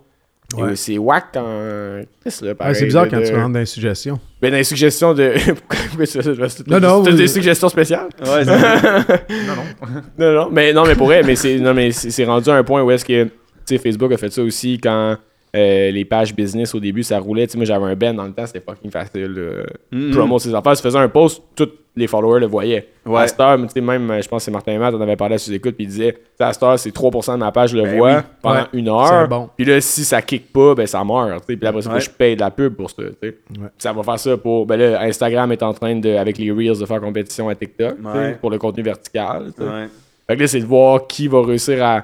Ouais. C'est whack quand. Qu'est-ce que là, Ouais, pareil, c'est bizarre de- quand tu rentres dans les suggestions. Ben, dans les suggestions de. [laughs] Non, non, T'as vous- des suggestions spéciales? Ouais, c'est- [laughs] Non, non, mais non, mais pour vrai, mais non, mais c'est rendu à un point où est-ce que tu sais Facebook a fait ça aussi quand euh, les pages business au début ça roulait. Tu sais, moi j'avais un ben dans le temps, c'était fucking facile. euh, Mhm. Promo ses affaires, tu faisais un post, tous les followers le voyaient. Ouais. À cette heure, tu sais, même, euh, je pense que c'est Martin et Matt, on avait parlé à sous-écoute, puis il disait, à cette heure, c'est 3% de ma page, je le Ben vois oui. pendant Ouais. une heure. C'est bon. Puis là, si ça kick pas, ben ça meurt. tu sais. Puis après ça, faut que Ouais. je paye de la pub pour ça. tu sais. Ouais. Ça va faire ça pour. Ben là, Instagram est en train de, avec les Reels, de faire compétition à TikTok Ouais. pour le contenu vertical. ouais. Fait que là, c'est de voir qui va réussir à,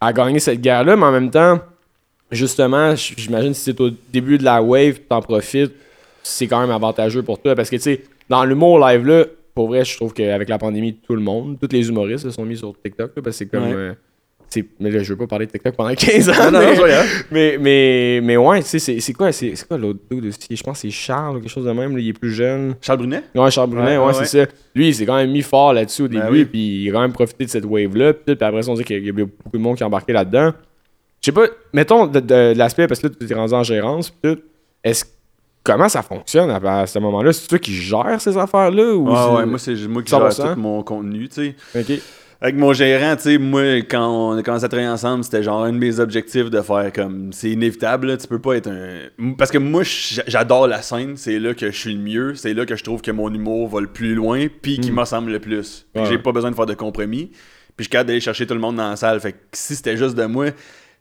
à gagner cette guerre-là, mais en même temps, justement, j'imagine si c'est au début de la wave, t'en profites, c'est quand même avantageux pour toi. Parce que, tu sais, dans l'humour live, là, pour vrai, je trouve qu'avec la pandémie, tout le monde, tous les humoristes se sont mis sur TikTok, là, parce que c'est comme. Ouais. euh, mais là, je veux pas parler de TikTok pendant [laughs] 15 ans. Non, mais, non, mais, mais, mais ouais, tu sais, c'est quoi, quoi l'autre dude aussi? Je pense que c'est Charles ou quelque chose de même, là, il est plus jeune. Charles Brunet? Ouais, Charles Brunet, ouais, Ouais, c'est ça. Lui, il s'est quand même mis fort là-dessus au Ben début, oui. puis il a quand même profité de cette wave-là. Puis, après on dit qu'il y a beaucoup de monde qui a embarqué là-dedans. Je sais pas, mettons de, de- de l'aspect, parce que là, tu es rendu en gérance. Est-ce comment ça fonctionne à, à ce moment-là? C'est toi qui gères ces affaires-là? Ou c'est- ouais, moi, c'est moi qui gère 100%? tout mon contenu, tu sais. Ok. Avec mon gérant, tu sais, moi, quand on a commencé à travailler ensemble, c'était genre un de mes objectifs de faire comme. C'est inévitable, là, tu peux pas être un. Parce que moi, j'adore la scène, c'est là que je suis le mieux, c'est là que je trouve que mon humour va le plus loin, puis qui Mm. me ressemble le plus. Ouais. j'ai pas besoin de faire de compromis, puis je suis capable d'aller chercher tout le monde dans la salle. Fait que si c'était juste de moi,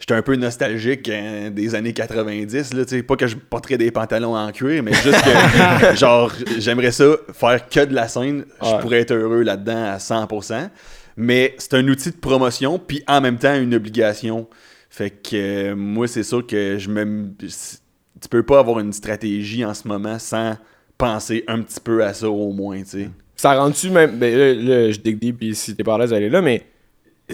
j'étais un peu nostalgique hein, des années 90, là. Pas que je porterais des pantalons en cuir, mais juste que, [laughs] genre, j'aimerais ça, faire que de la scène, je pourrais être heureux là-dedans à 100%. Mais c'est un outil de promotion, puis en même temps une obligation. Fait que euh, moi, c'est sûr que je me. Tu peux pas avoir une stratégie en ce moment sans penser un petit peu à ça au moins, tu sais. Ça rend-tu même. Ben là, là, je deep, puis si t'es pas à l'aise, aller là, mais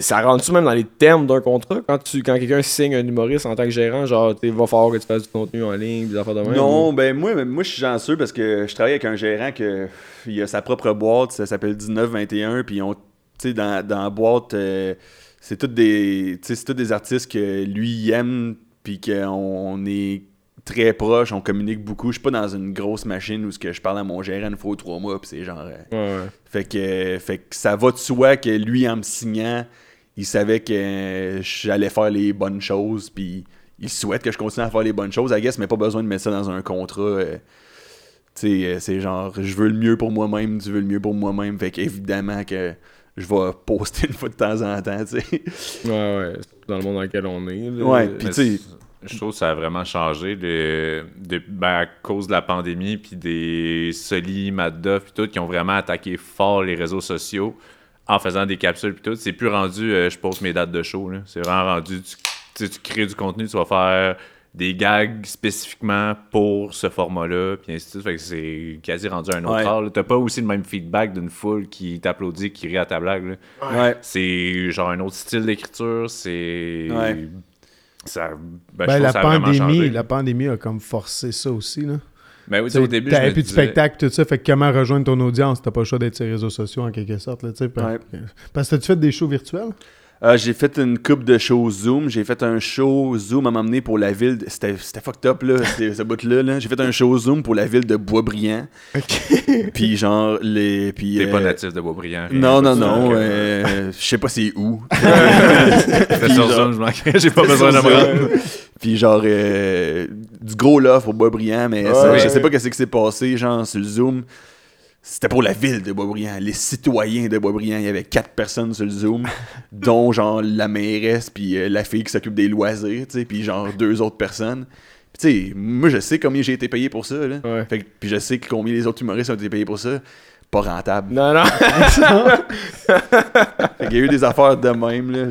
ça rentre-tu même dans les termes d'un contrat? Quand tu quand quelqu'un signe un humoriste en tant que gérant, genre, il va falloir que tu fasses du contenu en ligne, des affaires de même? Non, ou- ben moi, moi je suis chanceux parce que je travaille avec un gérant que il a sa propre boîte, ça s'appelle 1921, puis on, tu dans, dans la boîte, euh, c'est tous des, c'est tous des artistes que lui aime, puis qu'on on est très proche, on communique beaucoup. Je suis pas dans une grosse machine où ce que je parle à mon gérant une fois ou trois mois, puis c'est genre. euh, Ouais, ouais. fait que, fait que ça va de soi que lui, en me signant, il savait que j'allais faire les bonnes choses, puis il souhaite que je continue à faire les bonnes choses, I guess, mais pas besoin de mettre ça dans un contrat. euh, tu sais, euh, c'est genre, je veux le mieux pour moi-même, tu veux le mieux pour moi-même, fait qu'évidemment que je vais poster une fois de temps en temps, tu sais. Ouais, ouais. Dans le monde dans lequel on est. là. Ouais, puis tu sais, Je trouve que ça a vraiment changé le- de- ben, à cause de la pandémie, puis des Soli, Madoff, puis tout, qui ont vraiment attaqué fort les réseaux sociaux en faisant des capsules, puis tout. C'est plus rendu, euh, je poste mes dates de show. C'est vraiment rendu, tu, tu sais, tu crées du contenu, tu vas faire des gags spécifiquement pour ce format-là, puis ainsi de suite. Fait que c'est quasi rendu un autre Ouais. art. T'as pas aussi le même feedback d'une foule qui t'applaudit, qui rit à ta blague. là. ouais. C'est genre un autre style d'écriture, c'est. Ouais. Ça, ben, Ben, la ça pandémie, la pandémie a comme forcé ça aussi. Là. Ben oui, au début, me plus de spectacle, tout ça. Fait que comment rejoindre ton audience? T'as pas le choix d'être sur les réseaux sociaux en quelque sorte. Là, Ouais. Parce que tu fait des shows virtuels? Euh, j'ai fait une coupe de shows Zoom. J'ai fait un show Zoom à m'emmener pour la ville. de- C'était c'était fucked up, là, [laughs] ce bout-là. Là. J'ai fait un show Zoom pour la ville de Boisbriand. [laughs] Puis genre, les. Puis, T'es pas euh, natif de Boisbriand. Non, non, non. euh, euh, Je sais pas c'est où. C'était sur genre- Zoom, je manquais. J'ai pas besoin de me rendre. Puis genre, euh, du gros love pour Boisbriand, mais Ouais, ça, je sais pas qu'est-ce qui s'est passé, genre, sur le Zoom. C'était pour la ville de Boisbriand, les citoyens de Boisbriand. Il y avait quatre personnes sur le Zoom, [laughs] dont genre la mairesse, puis euh, la fille qui s'occupe des loisirs, tu sais, puis genre deux autres personnes. Puis tu sais, moi je sais combien j'ai été payé pour ça, là. Ouais. Fait que- puis je sais combien les autres humoristes ont été payés pour ça. Pas rentable. Non, non. [laughs] [laughs] Fait qu'il y a eu des affaires de même, là.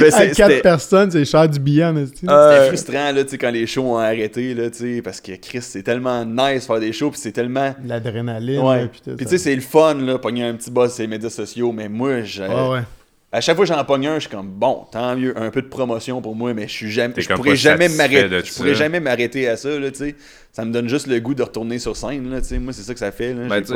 Ben, À c'est- quatre personnes, c'est cher du billet, en. C'était Euh, frustrant là, tu sais, quand les shows ont arrêté là, tu sais, parce que Chris c'est tellement nice faire des shows puis c'est tellement L'adrénaline. ouais. puis tu sais c'est le fun là, pogner un petit buzz sur les médias sociaux, mais moi je Ouais, ouais. À chaque fois que j'en pogne un, je suis comme bon, tant mieux, un peu de promotion pour moi, mais je suis jamais je pourrais jamais m'arrêter, je pourrais jamais m'arrêter à ça là, tu sais. Ça me donne juste le goût de retourner sur scène là, tu sais. Moi c'est ça que ça fait là. Ben, pas-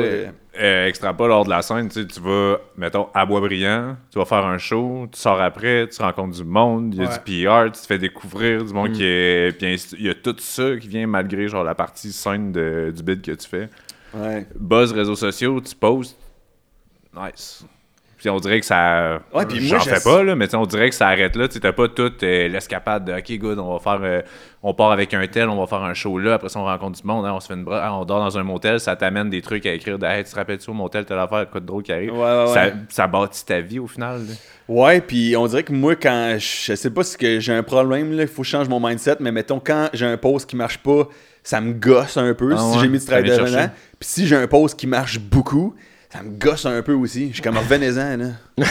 euh, extrapole de la scène, tu tu vas, mettons, à Boisbriand, tu vas faire un show, tu sors après, tu rencontres du monde, il y a Ouais. du PR, tu te fais découvrir du monde Mm. qui est. Puis il y a tout ça qui vient malgré genre la partie scène de- du bid que tu fais. ouais. Buzz réseaux sociaux, tu postes. Nice. Puis on dirait que ça. Ouais, puis J'en fais pas, là, mais on dirait que ça arrête là. Tu t'as pas toute euh, l'escapade de OK, good, on va faire. euh, on part avec un tel, on va faire un show là, après ça, on rencontre du monde, hein, on se fait une on dort dans un motel, ça t'amène des trucs à écrire de Hey, tu te rappelles-tu au motel, telle affaire, quoi de drôle qui arrive. Ouais, ouais, Ça, ça bâtit ta vie au final. là. Ouais, puis on dirait que moi, quand je sais pas si que j'ai un problème, là, il faut que je change mon mindset, mais mettons, quand j'ai un post qui marche pas, ça me gosse un peu Ah si j'ai mis du travail chercher. Puis si j'ai un post qui marche beaucoup, ça me gosse un peu aussi. Je suis comme revenez-en, là. [laughs]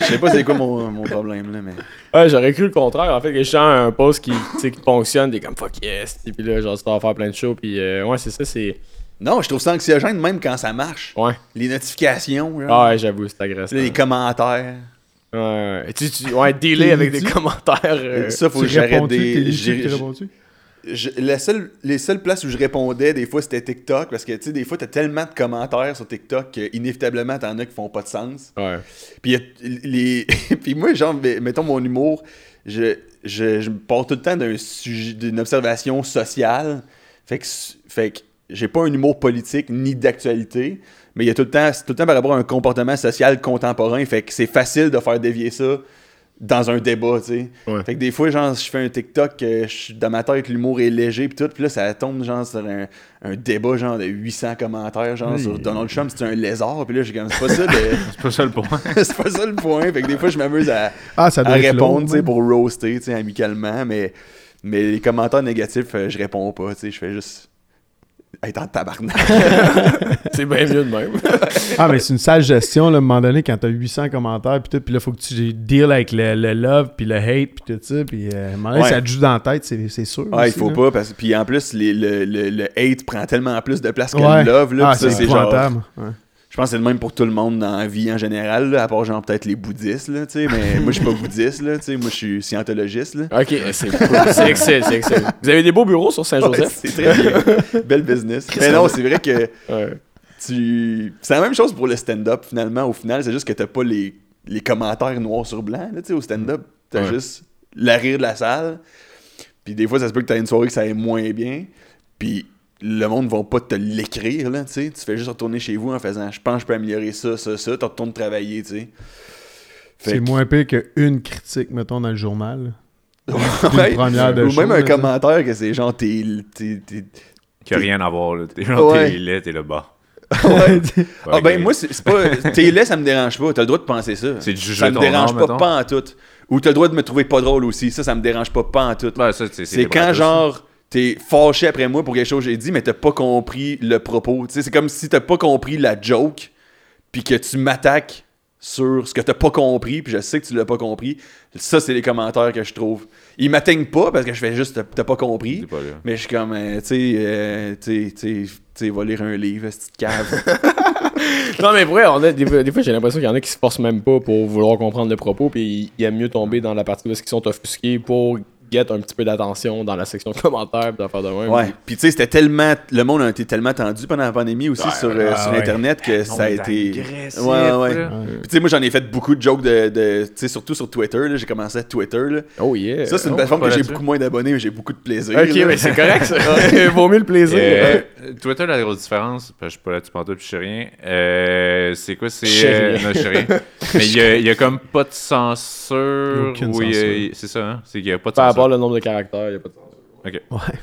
Je sais pas c'est quoi mon, mon problème, là, mais. Ouais, j'aurais cru le contraire. En fait, que je sens un post qui, tu sais, qui fonctionne, t'es comme fuck yes. Et puis là, genre, tu vas faire plein de shows. Puis euh, ouais, c'est ça, c'est. Non, je trouve ça anxiogène même quand ça marche. Ouais. Les notifications, genre. Ah ouais, j'avoue, c'est agressant. Là, les commentaires. Ouais, Tu, tu, ouais, T'es avec des commentaires. euh, ça, faut que j'arrête des. J'ai- réponds-tu? Je- la seule, les seules places où je répondais, des fois, c'était TikTok. Parce que, tu sais, des fois, t'as tellement de commentaires sur TikTok qu'inévitablement, t'en as qui font pas de sens. Ouais. Puis, y a- les... [laughs] Puis moi, genre, mais- mettons mon humour, je, je, je pars tout le temps d'un sujet, d'une observation sociale. Fait que, fait que j'ai pas un humour politique ni d'actualité. Mais il y a tout le temps, tout le temps par rapport à un comportement social contemporain. Fait que c'est facile de faire dévier ça dans un débat, tu sais. Ouais. Fait que des fois, genre, je fais un TikTok, euh, je suis- dans ma tête, l'humour est léger, puis tout, puis là, ça tombe, genre, sur un, un débat, genre, de 800 commentaires, genre, Oui. sur Donald Trump, c'est un lézard, puis là, j'ai comme, c'est pas ça, le- [laughs] C'est pas ça le point. [laughs] c'est pas ça le point. Fait que des fois, je m'amuse à, Ah, ça à répondre, tu sais, pour roaster, tu sais, amicalement, mais, mais les commentaires négatifs, euh, je réponds pas, tu sais, je fais juste être en tabarnak. [laughs] C'est bien mieux de même. Ah, mais c'est une sale gestion, là, à un moment donné, quand t'as 800 commentaires, puis tout, puis là, faut que tu deal avec le, le love, puis le hate, puis tout ça, puis euh, à un moment donné, Ouais. ça te joue dans la tête, c'est c'est sûr. Ouais, il faut là. pas, parce que, puis en plus, les- le, le, le hate prend tellement plus de place que Ouais. le love, là, Ah, puis ça, c'est c'est genre. Ouais. Je pense que c'est le même pour tout le monde dans la vie en général, là, à part genre peut-être les bouddhistes, là, tu sais, mais [laughs] moi je suis pas bouddhiste, là, tu sais, moi je suis scientologiste, là. Ok, c'est. C'est excellent, c'est excellent. Vous avez des beaux bureaux sur Ouais, Saint-Joseph? c'est très bien. [laughs] Belle business. Mais non, c'est vrai que Ouais. tu. C'est la même chose pour le stand-up, finalement. Au final, c'est juste que t'as pas les, les commentaires noir sur blanc. Là, tu sais, au stand-up, t'as Ouais. juste la rire de la salle. Puis des fois, ça se peut que t'as une soirée que ça aille moins bien. Puis le monde va pas te l'écrire, là, tu sais. Tu fais juste retourner chez vous en faisant Je pense que je peux améliorer ça, ça, ça. Tu retournes travailler, tu sais. C'est que- moins pire qu'une critique, mettons, dans le journal. [laughs] Ouais. première de Ou show, même un là, commentaire que c'est genre t'es. t'es- t'es- Qui a rien à voir, là. T'es genre, Ouais. t'es laid, t'es là bas. [laughs] Ouais. Ah ben moi c'est pas t'es laid ça me dérange pas t'as le droit de penser ça C'est juger ça me dérange pas mettons. pas en tout ou t'as le droit de me trouver pas drôle aussi ça ça me dérange pas pas en tout Ouais, c'est quand genre t'es fâché après moi pour quelque chose que j'ai dit mais t'as pas compris le propos. C'est comme si t'as pas compris la joke puis que tu m'attaques sur ce que t'as pas compris puis je sais que tu l'as pas compris. Ça c'est les commentaires que je trouve. Ils m'atteignent pas parce que je fais juste t'as- t'as pas compris. Pas mais je suis comme euh, tu sais euh, tu sais va lire un livre cette cave. [laughs] Non, mais vrai, on a, des, fois- des fois, j'ai l'impression qu'il y en a qui se forcent même pas pour vouloir comprendre le propos, puis ils ils aiment mieux tomber dans la partie où ils sont offusqués pour get un petit peu d'attention dans la section [laughs] commentaires, puis d'affaires de même. Ouais. Puis tu sais, c'était tellement. Le monde a été tellement tendu pendant la pandémie aussi sur, euh, sur ouais. Internet que ça a été. agressif, Ouais, ouais. là. Puis tu sais, moi j'en ai fait beaucoup de jokes de. de- tu sais, surtout sur Twitter. là. J'ai commencé à Twitter. Là. Oh yeah. Ça, c'est une oh, plateforme que j'ai beaucoup moins d'abonnés, mais j'ai beaucoup de plaisir. Ok, là. mais c'est correct, ça. [laughs] [laughs] Vaut mieux le plaisir. Euh, Twitter, la grosse différence, parce que je suis pas là-dessus pantoute, puis je sais rien. Euh, c'est quoi C'est. Je sais euh, rien. non, je sais rien. Mais il y a, il y a comme pas de censure. Censure. C'est ça, hein? C'est qu'il y a pas de Par au nombre de caractères, y a pas de sens. Ok.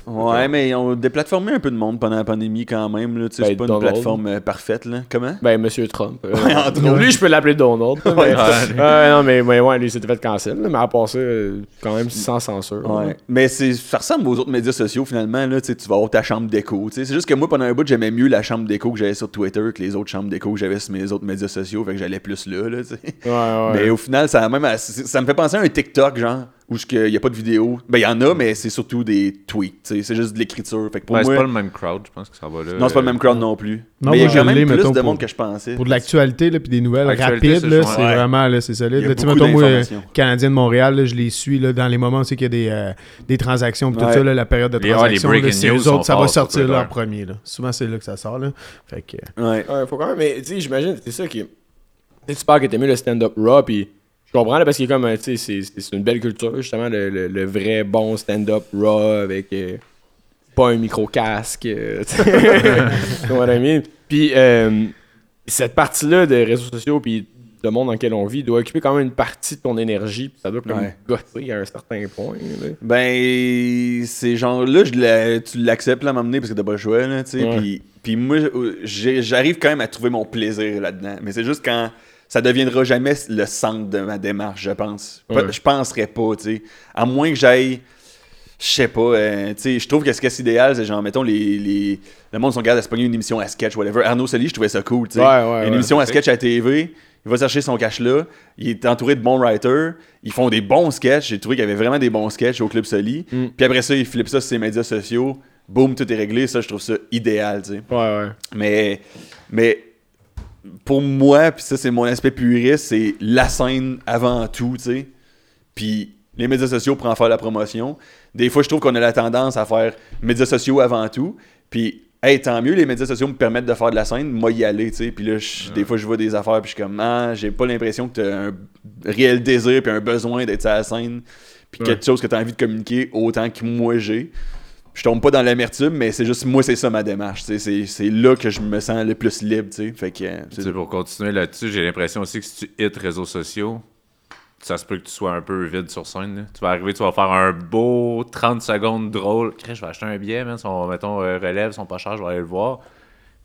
Ouais, mais ils ont déplatformé un peu de monde pendant la pandémie quand même. Là. Tu sais, Ben, c'est pas une plateforme euh, parfaite. Là. Comment? Ben, Monsieur Trump. euh, Ouais, entre lui, je peux l'appeler Donald. mais- Ouais. [laughs] Ouais, non, mais, mais ouais, lui, s'était fait cancel. là, Mais à part ça, euh, quand même sans censure. Ouais. Mais c'est, ça ressemble aux autres médias sociaux finalement. Là, tu vas avoir ta chambre d'écho. C'est juste que moi, pendant un bout, j'aimais mieux la chambre d'écho que j'avais sur Twitter que les autres chambres d'écho que j'avais sur mes autres médias sociaux. Fait que j'allais plus là. là. Ouais, ouais. Mais au final, ça, même, ça me fait penser à un TikTok, genre, où il n'y a pas de vidéo. Ben, il y en a, mais c'est surtout des tweets. C'est juste de l'écriture. Fait que pour Ouais, c'est moi. pas le même crowd, je pense que ça va là. Non, c'est pas le même crowd non plus. Non, mais il y a moi, quand même plus de pour- monde que je pensais. Pour de l'actualité, là, puis des nouvelles rapides, c'est c'est Ouais. vraiment, là, c'est solide. Là, mettons, moi, euh. Canadien de Montréal, là, je les suis là, dans les moments aussi qu'il y a des, euh, des transactions, puis tout ça, là, la période de Les- ouais, les transaction, c'est sont autres, ça va sortir là en premier. Là. Souvent, c'est là que ça sort. Là. Fait que, Ouais. Ouais, faut quand même, mais tu sais, j'imagine, c'est ça qui. Tu sais, tu parles que t'aimes mieux le stand-up raw, puis je comprends, là, parce qu'il est comme, euh, tu sais, c'est- une belle culture, justement, le, le- le vrai bon stand-up raw avec euh, pas un micro-casque. euh? [laughs] Puis, euh, cette partie-là des réseaux sociaux, puis le monde dans lequel on vit, doit occuper quand même une partie de ton énergie, puis ça doit comme Ouais. gosser à un certain point. là. Ben, c'est genre là, je la- tu l'acceptes là à m'emmener parce que t'as pas le choix, là, tu sais. Puis, puis moi, j'arrive quand même à trouver mon plaisir là-dedans. Mais c'est juste quand ça deviendra jamais le centre de ma démarche, je pense. Ouais. Je penserais pas, tu sais. À moins que j'aille. Je sais pas, euh, tu sais, je trouve que ce qui est idéal, c'est genre, mettons, les, les, le monde sont capables de se pogner une émission à sketch, whatever. Arnaud Soli, je trouvais ça cool, tu sais. Ouais, ouais, une ouais, émission à sketch à TV, il va chercher son cash là, il est entouré de bons writers, ils font des bons sketchs, j'ai trouvé qu'il y avait vraiment des bons sketchs au Club Soli, Mm. puis après ça, il flippe ça sur ses médias sociaux, boum, tout est réglé, ça, je trouve ça idéal, tu sais. Ouais, ouais. Mais, mais pour moi, puis ça, c'est mon aspect puriste, c'est la scène avant tout, tu sais. Puis les médias sociaux pour en faire la promotion. Des fois, je trouve qu'on a la tendance à faire médias sociaux avant tout. Puis, hey, tant mieux, les médias sociaux me permettent de faire de la scène, moi y aller, tu sais. Puis là, je- des fois, je vois des affaires, puis je suis comme, ah, j'ai pas l'impression que t'as un réel désir, puis un besoin d'être sur la scène, puis Ouais. quelque chose que t'as envie de communiquer autant que moi j'ai. Je tombe pas dans l'amertume, mais c'est juste, moi, c'est ça ma démarche. C'est- C'est là que je me sens le plus libre, tu sais. Fait que, euh, Tu c'est sais, pour continuer là-dessus, j'ai l'impression aussi que si tu hits réseaux sociaux, ça se peut que tu sois un peu vide sur scène. là. Tu vas arriver, tu vas faire un beau 30 secondes drôle. Crée, je vais acheter un billet, man. Son, mettons, euh, relève, sont pas chers, je vais aller le voir.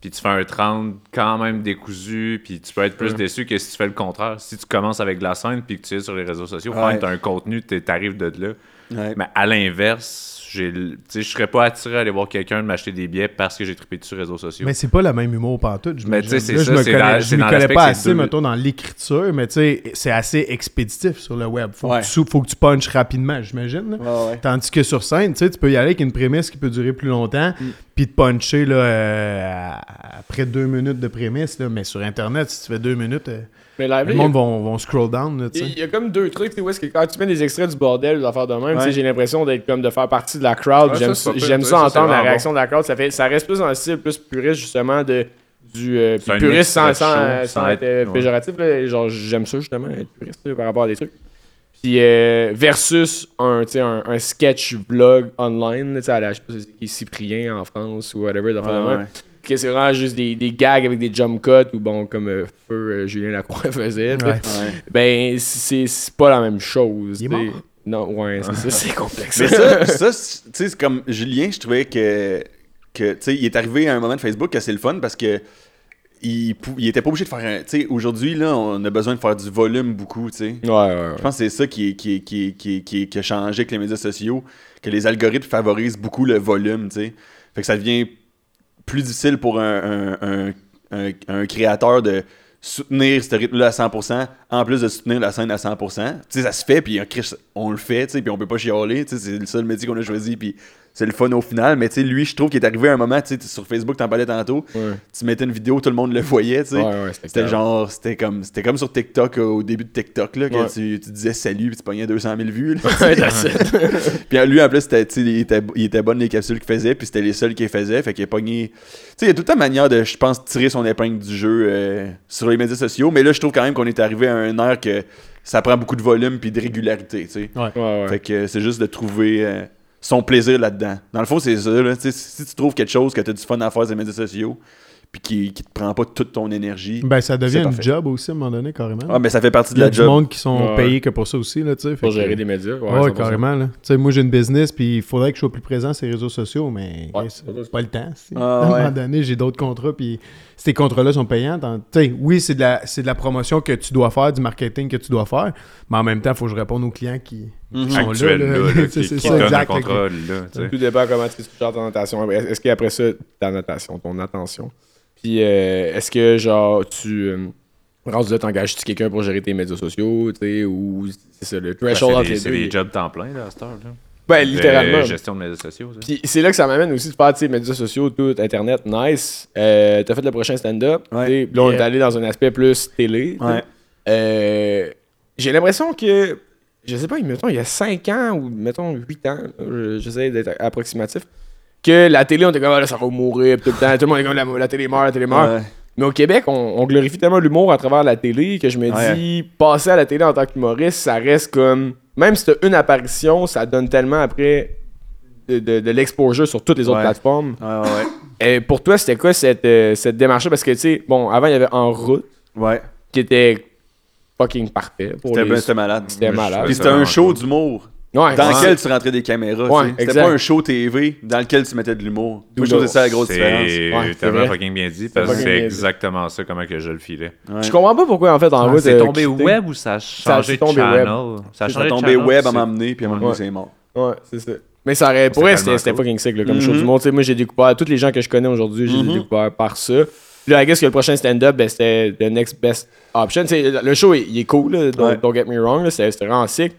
Puis tu fais un 30 quand même décousu, puis tu peux être plus Ouais. déçu que si tu fais le contraire. Si tu commences avec de la scène, puis que tu es sur les réseaux sociaux, Ouais. tu as un contenu, tu arrives de là. Ouais. Mais à l'inverse, je serais pas attiré à aller voir quelqu'un de m'acheter des billets parce que j'ai trippé dessus sur les réseaux sociaux. Mais c'est pas le même humour pantoute. Mais j'imagine. tu sais, c'est ça, Je me c'est connais, je dans connais pas assez, deux- mettons, dans l'écriture, mais tu sais, c'est assez expéditif sur le web. Faut, Ouais. que, tu, faut que tu punches rapidement, j'imagine. là. Ouais, ouais. Tandis que sur scène, tu sais, tu peux y aller avec une prémisse qui peut durer plus longtemps, Mm. Puis te puncher là, euh, après deux minutes de prémisse. Là. Mais sur Internet, si tu fais deux minutes, euh, Mais live, le y a- monde vont, vont scroll down. Il y, a comme deux trucs, où est-ce que quand tu mets des extraits du bordel, des affaires de même, Ouais. j'ai l'impression d'être comme de faire partie de la crowd. Ouais, j'aime ça, entendre la réaction de la crowd. Ça, fait, ça reste plus dans le style plus puriste, justement, de du euh, puriste sans, de sans, sans être euh, être- ouais. péjoratif. là. genre, j'aime ça, justement, être puriste par rapport à des trucs. Puis euh, versus un, un, un sketch vlog online, là, tu sais, à la, je sais pas si Cyprien en France ou whatever, Ouais, que c'est vraiment juste des, des gags avec des jump cuts ou bon comme euh, feu euh, Julien Lacroix [laughs] faisait. Ouais. Ouais. ben c'est pas la même chose Il est tu sais. mort? non ouais c'est ça [laughs] c'est complexe Mais ça, [laughs] ça c'est- tu sais, c'est comme Julien, je trouvais que, que tu sais, il est arrivé à un moment de Facebook que c'est le fun parce que il, il était pas obligé de faire un. Tu aujourd'hui, là, on a besoin de faire du volume beaucoup, tu sais. ouais ouais, ouais. Je pense que c'est ça qui, qui, qui, qui, a changé avec les médias sociaux, que les algorithmes favorisent beaucoup le volume, tu sais. Fait que ça devient plus difficile pour un, un, un, créateur de soutenir ce rythme-là à 100%, en plus de soutenir la scène à 100%. Tu sais, ça se fait, puis on, on le fait, tu sais, puis on peut pas chialer, tu sais, c'est le seul métier qu'on a choisi, puis c'est le fun au final. Mais tu sais, lui, je trouve qu'il est arrivé à un moment, tu sais, sur Facebook, t'en parlais tantôt, Ouais. tu mettais une vidéo, tout le monde le voyait, tu sais. Ouais, ouais, c'était genre, c'était comme, c'était comme sur TikTok, euh, au début de TikTok, là, que Ouais. tu, tu disais salut, puis tu pognais 200 000 vues. [laughs] puis lui, en plus, c'était, tu sais, il, était, il était bon les capsules qu'il faisait, puis c'était les seuls qu'il faisait, fait qu'il a pogné. Tu sais, il y a toute une manière de, je pense, tirer son épingle du jeu euh, sur les médias sociaux, mais là, je trouve quand même qu'on est arrivé à un air que ça prend beaucoup de volume puis de régularité, tu sais. ouais, ouais. Fait que c'est juste de trouver euh, son plaisir là-dedans. Dans le fond, c'est ça. Là. Si tu trouves quelque chose que tu as du fun à faire sur les médias sociaux, puis qui, qui te prend pas toute ton énergie, Ben, ça devient un job aussi à un moment donné, carrément. ah, mais ça fait partie de Il y a la du job. monde qui sont Ouais. payés que pour ça aussi, là, tu sais. pour fait que- gérer des médias ouais, Ouais, 100%. carrément. Là. Tu sais, moi, j'ai une business, puis il faudrait que je sois plus présent sur les réseaux sociaux, mais Ouais, c'est pas le temps. Ah, à un ouais. moment donné, j'ai d'autres contrats, puis ces contrats-là sont payants. t'en- Tu sais, oui, c'est de, la, c'est de la promotion que tu dois faire, du marketing que tu dois faire, mais en même temps, il faut que je réponde aux clients qui, Mhm. qui sont Actuel, là. [laughs] c'est ça, exact, contrat, là, tout dépend comment tu gères ton attention est-ce qu'après ça ta notation ton attention? Puis euh, est-ce que genre tu euh, rendu là t'engages-tu quelqu'un pour gérer tes médias sociaux tu sais ou c'est ça le Ouais, threshold C'est entre des, les c'est des jobs temps plein, là, à cette heure. Là. Ben littéralement De gestion de médias sociaux. ça. Puis c'est là que ça m'amène aussi de faire, tu sais, médias sociaux, tout, internet, nice. Euh, T'as fait le prochain stand-up. Ouais. Là, on est allé dans un aspect plus télé. Ouais. Euh, J'ai l'impression que, je sais pas, mettons, il y a 5 ans ou mettons 8 ans, j'essaie d'être approximatif, que la télé, on était comme, ah, là, ça va mourir, tout le temps, tout le monde est comme, la, la télé meurt, la télé meurt. Ouais. Mais au Québec, on, on glorifie tellement l'humour à travers la télé que je me Ouais. dis, passer à la télé en tant qu'humoriste, ça reste comme. Même si t'as une apparition, ça donne tellement après de, de, de l'exposure sur toutes les autres Ouais. plateformes. Ouais, ouais, Et pour toi, c'était quoi cette, euh, cette démarche-là? Parce que, tu sais, bon, avant, il y avait En route ouais. qui était fucking parfait. pour C'était les- c'était malade. C'était malade. Puis c'était un show d'humour Ouais, dans ouais. lequel tu rentrais des caméras. Ouais, tu sais. C'était pas un show TV dans lequel tu mettais de l'humour. Moi, je ça la grosse différence. Ouais, vrai. fucking bien dit, parce que c'est exactement ça comment que je le filais. Ouais. Je comprends pas pourquoi, en fait, En Ah, route. c'est euh, tombé quitté. web ou ça a changé de tombé channel? web. Ça a Ça a tombé channel, web à m'emmener, puis à un moment donné, Ouais. c'est mort. Ouais, c'est ça. Mais ça aurait. Pour c'était fucking sick, là, comme Mhm. show du monde. Moi, j'ai découvert. Tous les gens que je connais aujourd'hui, j'ai Mhm. découvert par ça. Puis là, I guess que le prochain stand-up, ben, c'était the next best option. Le show, il est cool, là, don't, Ouais. don't get me wrong. c'était vraiment sick.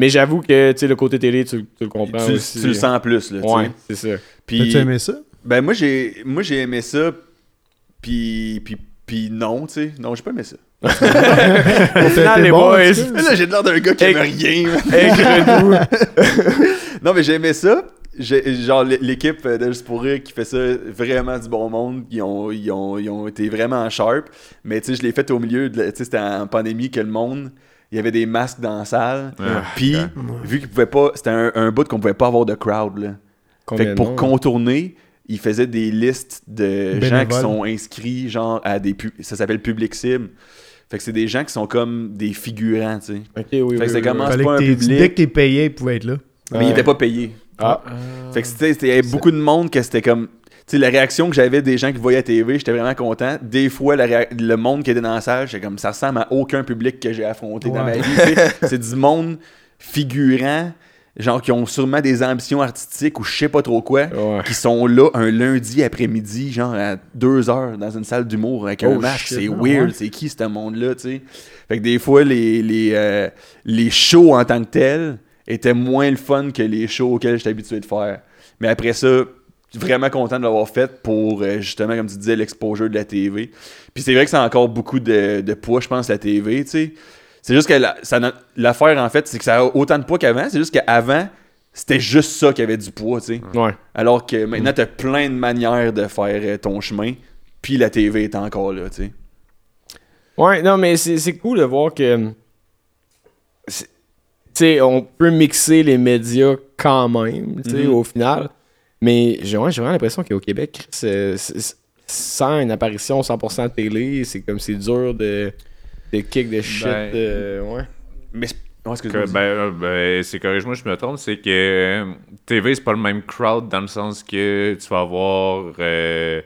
Mais j'avoue que tu le côté télé, tu, tu le comprends Tu, aussi. tu le sens plus, là, tu. Ouais, c'est ça. Puis, T'as-tu aimé ça? ben moi, j'ai moi j'ai aimé ça, puis, puis, puis non, tu sais. Non, j'ai pas aimé ça. [laughs] Au final, les bon, boys. là, j'ai l'air d'un gars qui aime rien. [laughs] non, mais j'ai aimé ça. J'ai- Genre, l'é- l'équipe de Juste pour rire qui fait ça, vraiment du bon monde. Ils ont, ils ont, ils ont été vraiment sharp. Mais tu sais, je l'ai fait au milieu, de tu c'était en pandémie que le monde, il y avait des masques dans la salle. Ouais. Puis, vu qu'ils pouvaient pas, c'était un, un bout qu'on pouvait pas avoir de crowd, là. Combien fait que pour contourner, ils faisaient des listes de gens qui sont inscrits, genre, à des pub- ça s'appelle public cible. Fait que c'est des gens qui sont comme des figurants, tu sais. Ok, oui, oui. Fait que c'est oui, pas que un public. Dès que t'es payé, il pouvait être là. Mais Ouais. ils étaient pas payés. Ah. Fait que c'était, c'était- il y avait beaucoup de monde que c'était comme. La réaction que j'avais des gens qui voyaient à TV, j'étais vraiment content. Des fois, la le monde qui était dans la salle, j'étais comme ça ressemble à aucun public que j'ai affronté dans ma vie. [laughs] c'est du monde figurant, genre qui ont sûrement des ambitions artistiques ou je sais pas trop quoi, Ouais. qui sont là un lundi après-midi, genre à 2 heures dans une salle d'humour avec un Oh, masque. C'est ah, weird, ouais. c'est qui ce monde-là, tu sais? Fait que des fois, les, les, euh, les shows en tant que tels étaient moins le fun que les shows auxquels j'étais habitué de faire. Mais après ça, vraiment content de l'avoir fait pour euh, justement, comme tu disais, l'exposure de la TV. Puis c'est vrai que c'est encore beaucoup de, de poids, je pense, la TV, tu sais. C'est juste que la- l'affaire, en fait, c'est que ça a autant de poids qu'avant. C'est juste qu'avant, c'était juste ça qui avait du poids, tu sais. Ouais. Alors que maintenant, t'as plein de manières de faire euh, ton chemin. Puis la TV est encore là, tu sais. Ouais, non, mais c'est cool de voir que. c'est- Tu sais, on peut mixer les médias quand même, tu sais, Mhm. au final. Mais j'ai ouais, vraiment l'impression qu'au Québec, sans une apparition 100% télé, c'est comme c'est dur de, de kick de shit. Ben, euh, ouais. Mais c'est- ben, euh, ben, c'est corrige-moi, je me trompe, c'est que euh, TV, c'est pas le même crowd dans le sens que tu vas avoir euh,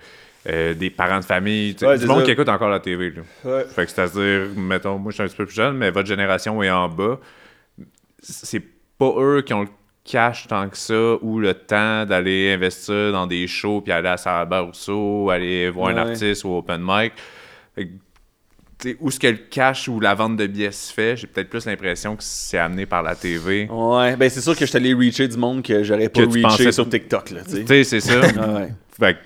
euh, des parents de famille, Ouais, du c'est monde ça. qui écoute encore la TV. Là. Ouais. Fait que c'est-à-dire, mettons, moi je suis un petit peu plus jeune, mais votre génération est en bas. C'est pas eux qui ont le cash tant que ça ou le temps d'aller investir dans des shows puis aller à Sarabert Rousseau, aller voir un artiste ou open mic. Fait que, tu sais, où est-ce que le cash ou la vente de billets se fait, j'ai peut-être plus l'impression que c'est amené par la TV. Ouais, ben c'est sûr que je suis allé reacher du monde que j'aurais pas Que reaché pensais- sur TikTok, tu sais. C'est ça. [laughs] Ah ouais. Fait que,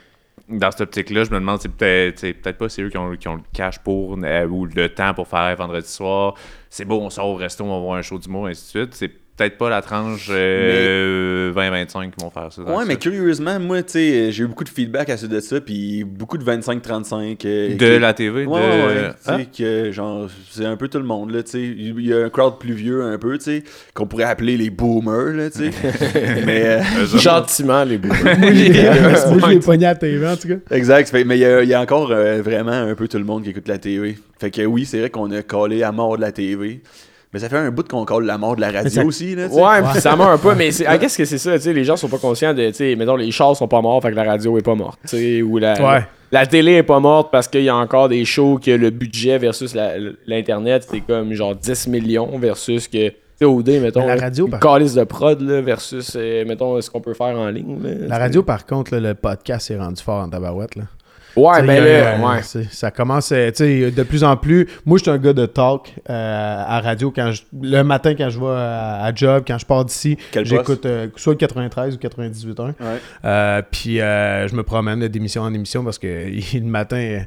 dans cette optique-là, je me demande, c'est peut-être c'est peut-être pas c'est eux qui ont, qui ont le cash pour euh, ou le temps pour faire vendredi soir. C'est beau, on sort au resto, on va voir un show d'humour, ainsi de suite. C'est peut-être pas la tranche euh, 20-25 qui vont faire ça. Ouais, ça. mais curieusement, moi, tu sais, j'ai eu beaucoup de feedback à ce de ça, puis beaucoup de 25-35. euh, De qui- la TV? Ouais, de... ouais, tu sais, que genre, c'est un peu tout le monde, là, tu sais. Il y a un crowd plus vieux, un peu, tu sais, qu'on pourrait appeler les boomers, là, tu sais. [laughs] mais, euh. Gentiment, les boomers. [laughs] Moi, je l'ai [laughs] pogné à la TV, en tout cas. exact, fait- mais il y, a- y a encore euh, vraiment un peu tout le monde qui écoute la TV. Fait que oui, c'est vrai qu'on a collé à mort de la TV. Mais ça fait un bout qu'on colle la mort de la radio ça- aussi, là. Ouais, puis ça meurt un peu, mais c'est, ah, qu'est-ce que c'est ça, tu sais, les gens sont pas conscients de, tu sais, mettons, les chars sont pas morts, fait que la radio est pas morte, tu sais, ou la, Ouais. la télé est pas morte parce qu'il y a encore des shows que le budget versus la- l'internet, c'est comme genre 10 millions versus que, tu sais, OD, mettons, Mais la radio, une par- calice de prod, là, versus, euh, mettons, ce qu'on peut faire en ligne, là, La radio, par contre, là, le podcast est rendu fort en tabarouette. Là. Ouais, ben là, euh, ouais. Ça commence, euh, tu sais, de plus en plus. Moi, je suis un gars de talk euh, à radio quand je- le matin quand je vais à, à job, quand je pars d'ici, j'écoute euh, soit le 93 ou 98.1. Ouais. Euh, puis euh, je me promène d'émission en émission parce que [laughs] le matin, euh,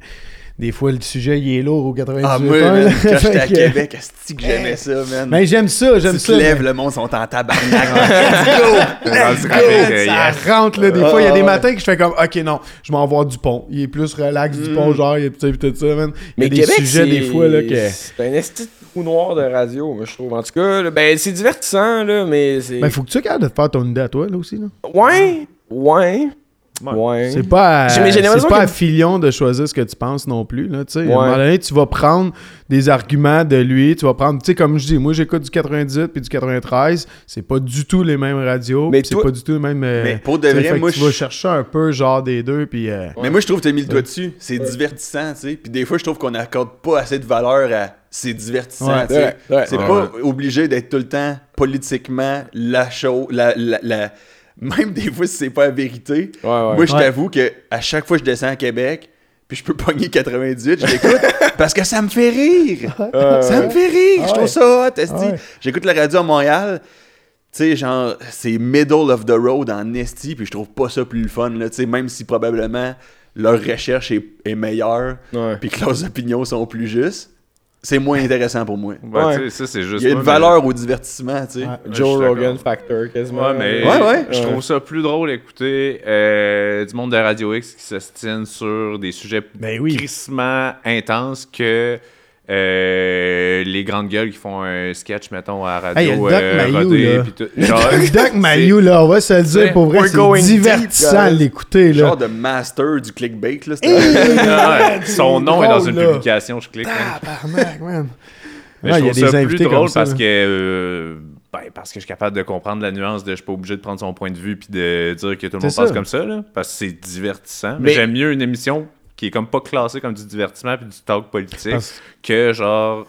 des fois, le sujet il est lourd au 98.1. Ah, moi, man, quand j'étais à Québec, est que j'aimais ça, man. Mais j'aime ça, j'aime tu ça. te lèves, mais- le monde sont en tabarnak. [laughs] Let's go! Let's ça rentre là des fois il y a des matins que je fais comme ok non je m'en vais du pont il est plus relax du pont genre il y a tout tout ça man il y a des Québec, sujets des c'est- fois là que C'est un esti trou noir de radio, moi, je trouve. En tout cas, là, ben, c'est divertissant, là, mais c'est. ben faut que tu capable de faire ton idée à toi là aussi là Ouais, ouais, ouais. c'est pas à, c'est l'impression pas que- à Filion de choisir ce que tu penses non plus là tu sais à un moment donné tu vas prendre des arguments de lui tu vas prendre tu sais comme je dis moi j'écoute du 98 puis du 93 c'est pas du tout les mêmes radios Mais c'est pas du tout les mêmes euh, Mais pour de vrai, moi, tu vas chercher un peu genre des deux puis euh, Mais moi, je trouve que t'as mis le doigt dessus. C'est divertissant, tu sais. Puis des fois, je trouve qu'on n'accorde pas assez de valeur à c'est divertissant, Ouais. tu sais. Ouais, ouais. c'est Ouais. pas obligé d'être tout le temps politiquement la chose, la, la, la- Même des fois, si c'est pas la vérité. Ouais, ouais. Moi, je Ouais. t'avoue que à chaque fois que je descends à Québec, puis je peux [laughs] pogner 98, je l'écoute [laughs] parce que ça me fait rire. ça me fait rire. Ah je trouve ouais. ça hot. Ah ouais. J'écoute la radio à Montréal. Tu sais, genre, c'est middle of the road en esti, puis je trouve pas ça plus le fun, là. Tu sais, même si probablement leur recherche est, est meilleure, puis que leurs opinions sont plus justes, c'est moins intéressant pour moi. Ben, Ouais. ça, c'est juste Il y a une moi, mais- valeur au divertissement, tu sais. Ouais. je Joe Rogan. Factor, quasiment. Ouais, mais Ouais, ouais. je trouve ça plus drôle d'écouter euh, du monde de Radio X qui s'ostine sur des sujets Ben oui. crissement intenses que euh, les grandes gueules qui font un sketch, mettons, à la Hey, radio. le Doc euh, Mayou, rodé, là. [laughs] on va se le dire pour vrai c'est divertissant de l'écouter là Genre de master du clickbait, là. c'était- [laughs] Ah ouais, son nom est dans une là. publication, je clique. Tabarnak, man. Mais Ouais, je il y a des plus invités drôle ça, parce là. que euh, ben, parce que je suis capable de comprendre la nuance de je suis pas obligé de prendre son point de vue puis de dire que tout le monde pense comme ça là, parce que c'est divertissant. Mais, Mais- j'aime mieux une émission qui est comme pas classée comme du divertissement puis du talk politique Parce- que genre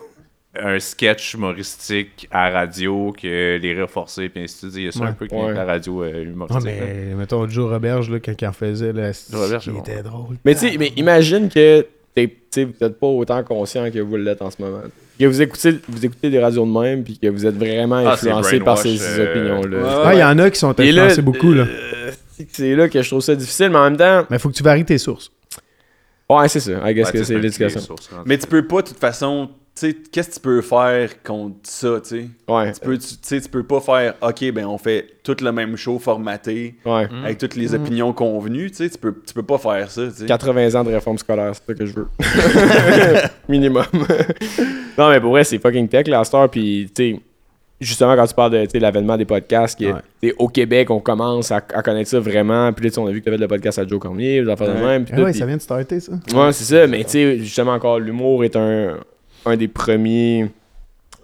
un sketch humoristique à radio que les rires forcés, puis ainsi de suite. Il y a ça un peu que Ouais. la radio euh, Ouais, humoristique. là. mais mettons Joe Roberge, là, quand il en faisait, là, Roberge, il était drôle. Mais tu sais, mais imagine que t'es- tu sais, vous n'êtes pas autant conscient que vous l'êtes en ce moment. Que vous écoutez, vous écoutez des radios de même, puis que vous êtes vraiment Ah, influencé par ces euh, opinions-là. ouais. Ah, il y en a qui sont Et là, influencés beaucoup, là. euh, c'est là que je trouve ça difficile, mais en même temps, Mais faut que tu varies tes sources. Ouais, c'est ça. I guess Ouais, que c'est l'éducation. Mais tu peux pas, de toute façon, tu sais, qu'est-ce que tu peux faire contre ça, tu sais? Ouais, Tu peux, tu, tu sais, tu peux pas faire, OK, ben on fait tout le même show formaté, ouais. Mm. avec toutes les opinions convenues, tu sais, tu peux, tu peux pas faire ça, tu sais. 80 ans de réforme scolaire, c'est ça que je veux. [laughs] [laughs] Minimum. [laughs] non, mais pour vrai, c'est fucking tech, la star. Puis, tu sais, justement, quand tu parles de l'avènement des podcasts, que, Ouais. au Québec, on commence à, à connaître ça vraiment. Puis là, on a vu que tu avais le podcast à Joe Cormier, des affaires de Ouais. même. Puis Ah tout, ouais, puis- ça vient de starter, ça. Ouais, c'est ça. Mais tu sais, justement, encore, l'humour est un, un des premiers,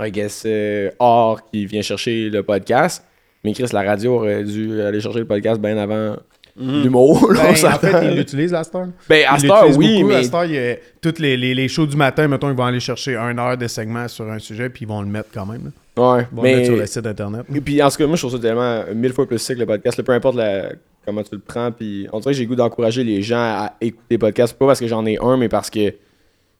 I guess, euh, arts qui vient chercher le podcast. Mais Chris, la radio aurait dû aller chercher le podcast bien avant l'humour. là, on Ben, en fait, ils l'utilisent, la star. Ben, à l'utilisent oui, beaucoup. mais À il y a toutes les, les, les shows du matin, mettons, ils vont aller chercher une heure de segment sur un sujet, puis ils vont le mettre quand même. là. Ouais, mettre sur mais le site internet. Et puis en ce cas, moi je trouve ça tellement mille fois plus sick le podcast, là, peu importe la- comment tu le prends. Puis on dirait que j'ai le goût d'encourager les gens à écouter des podcasts, pas parce que j'en ai un, mais parce que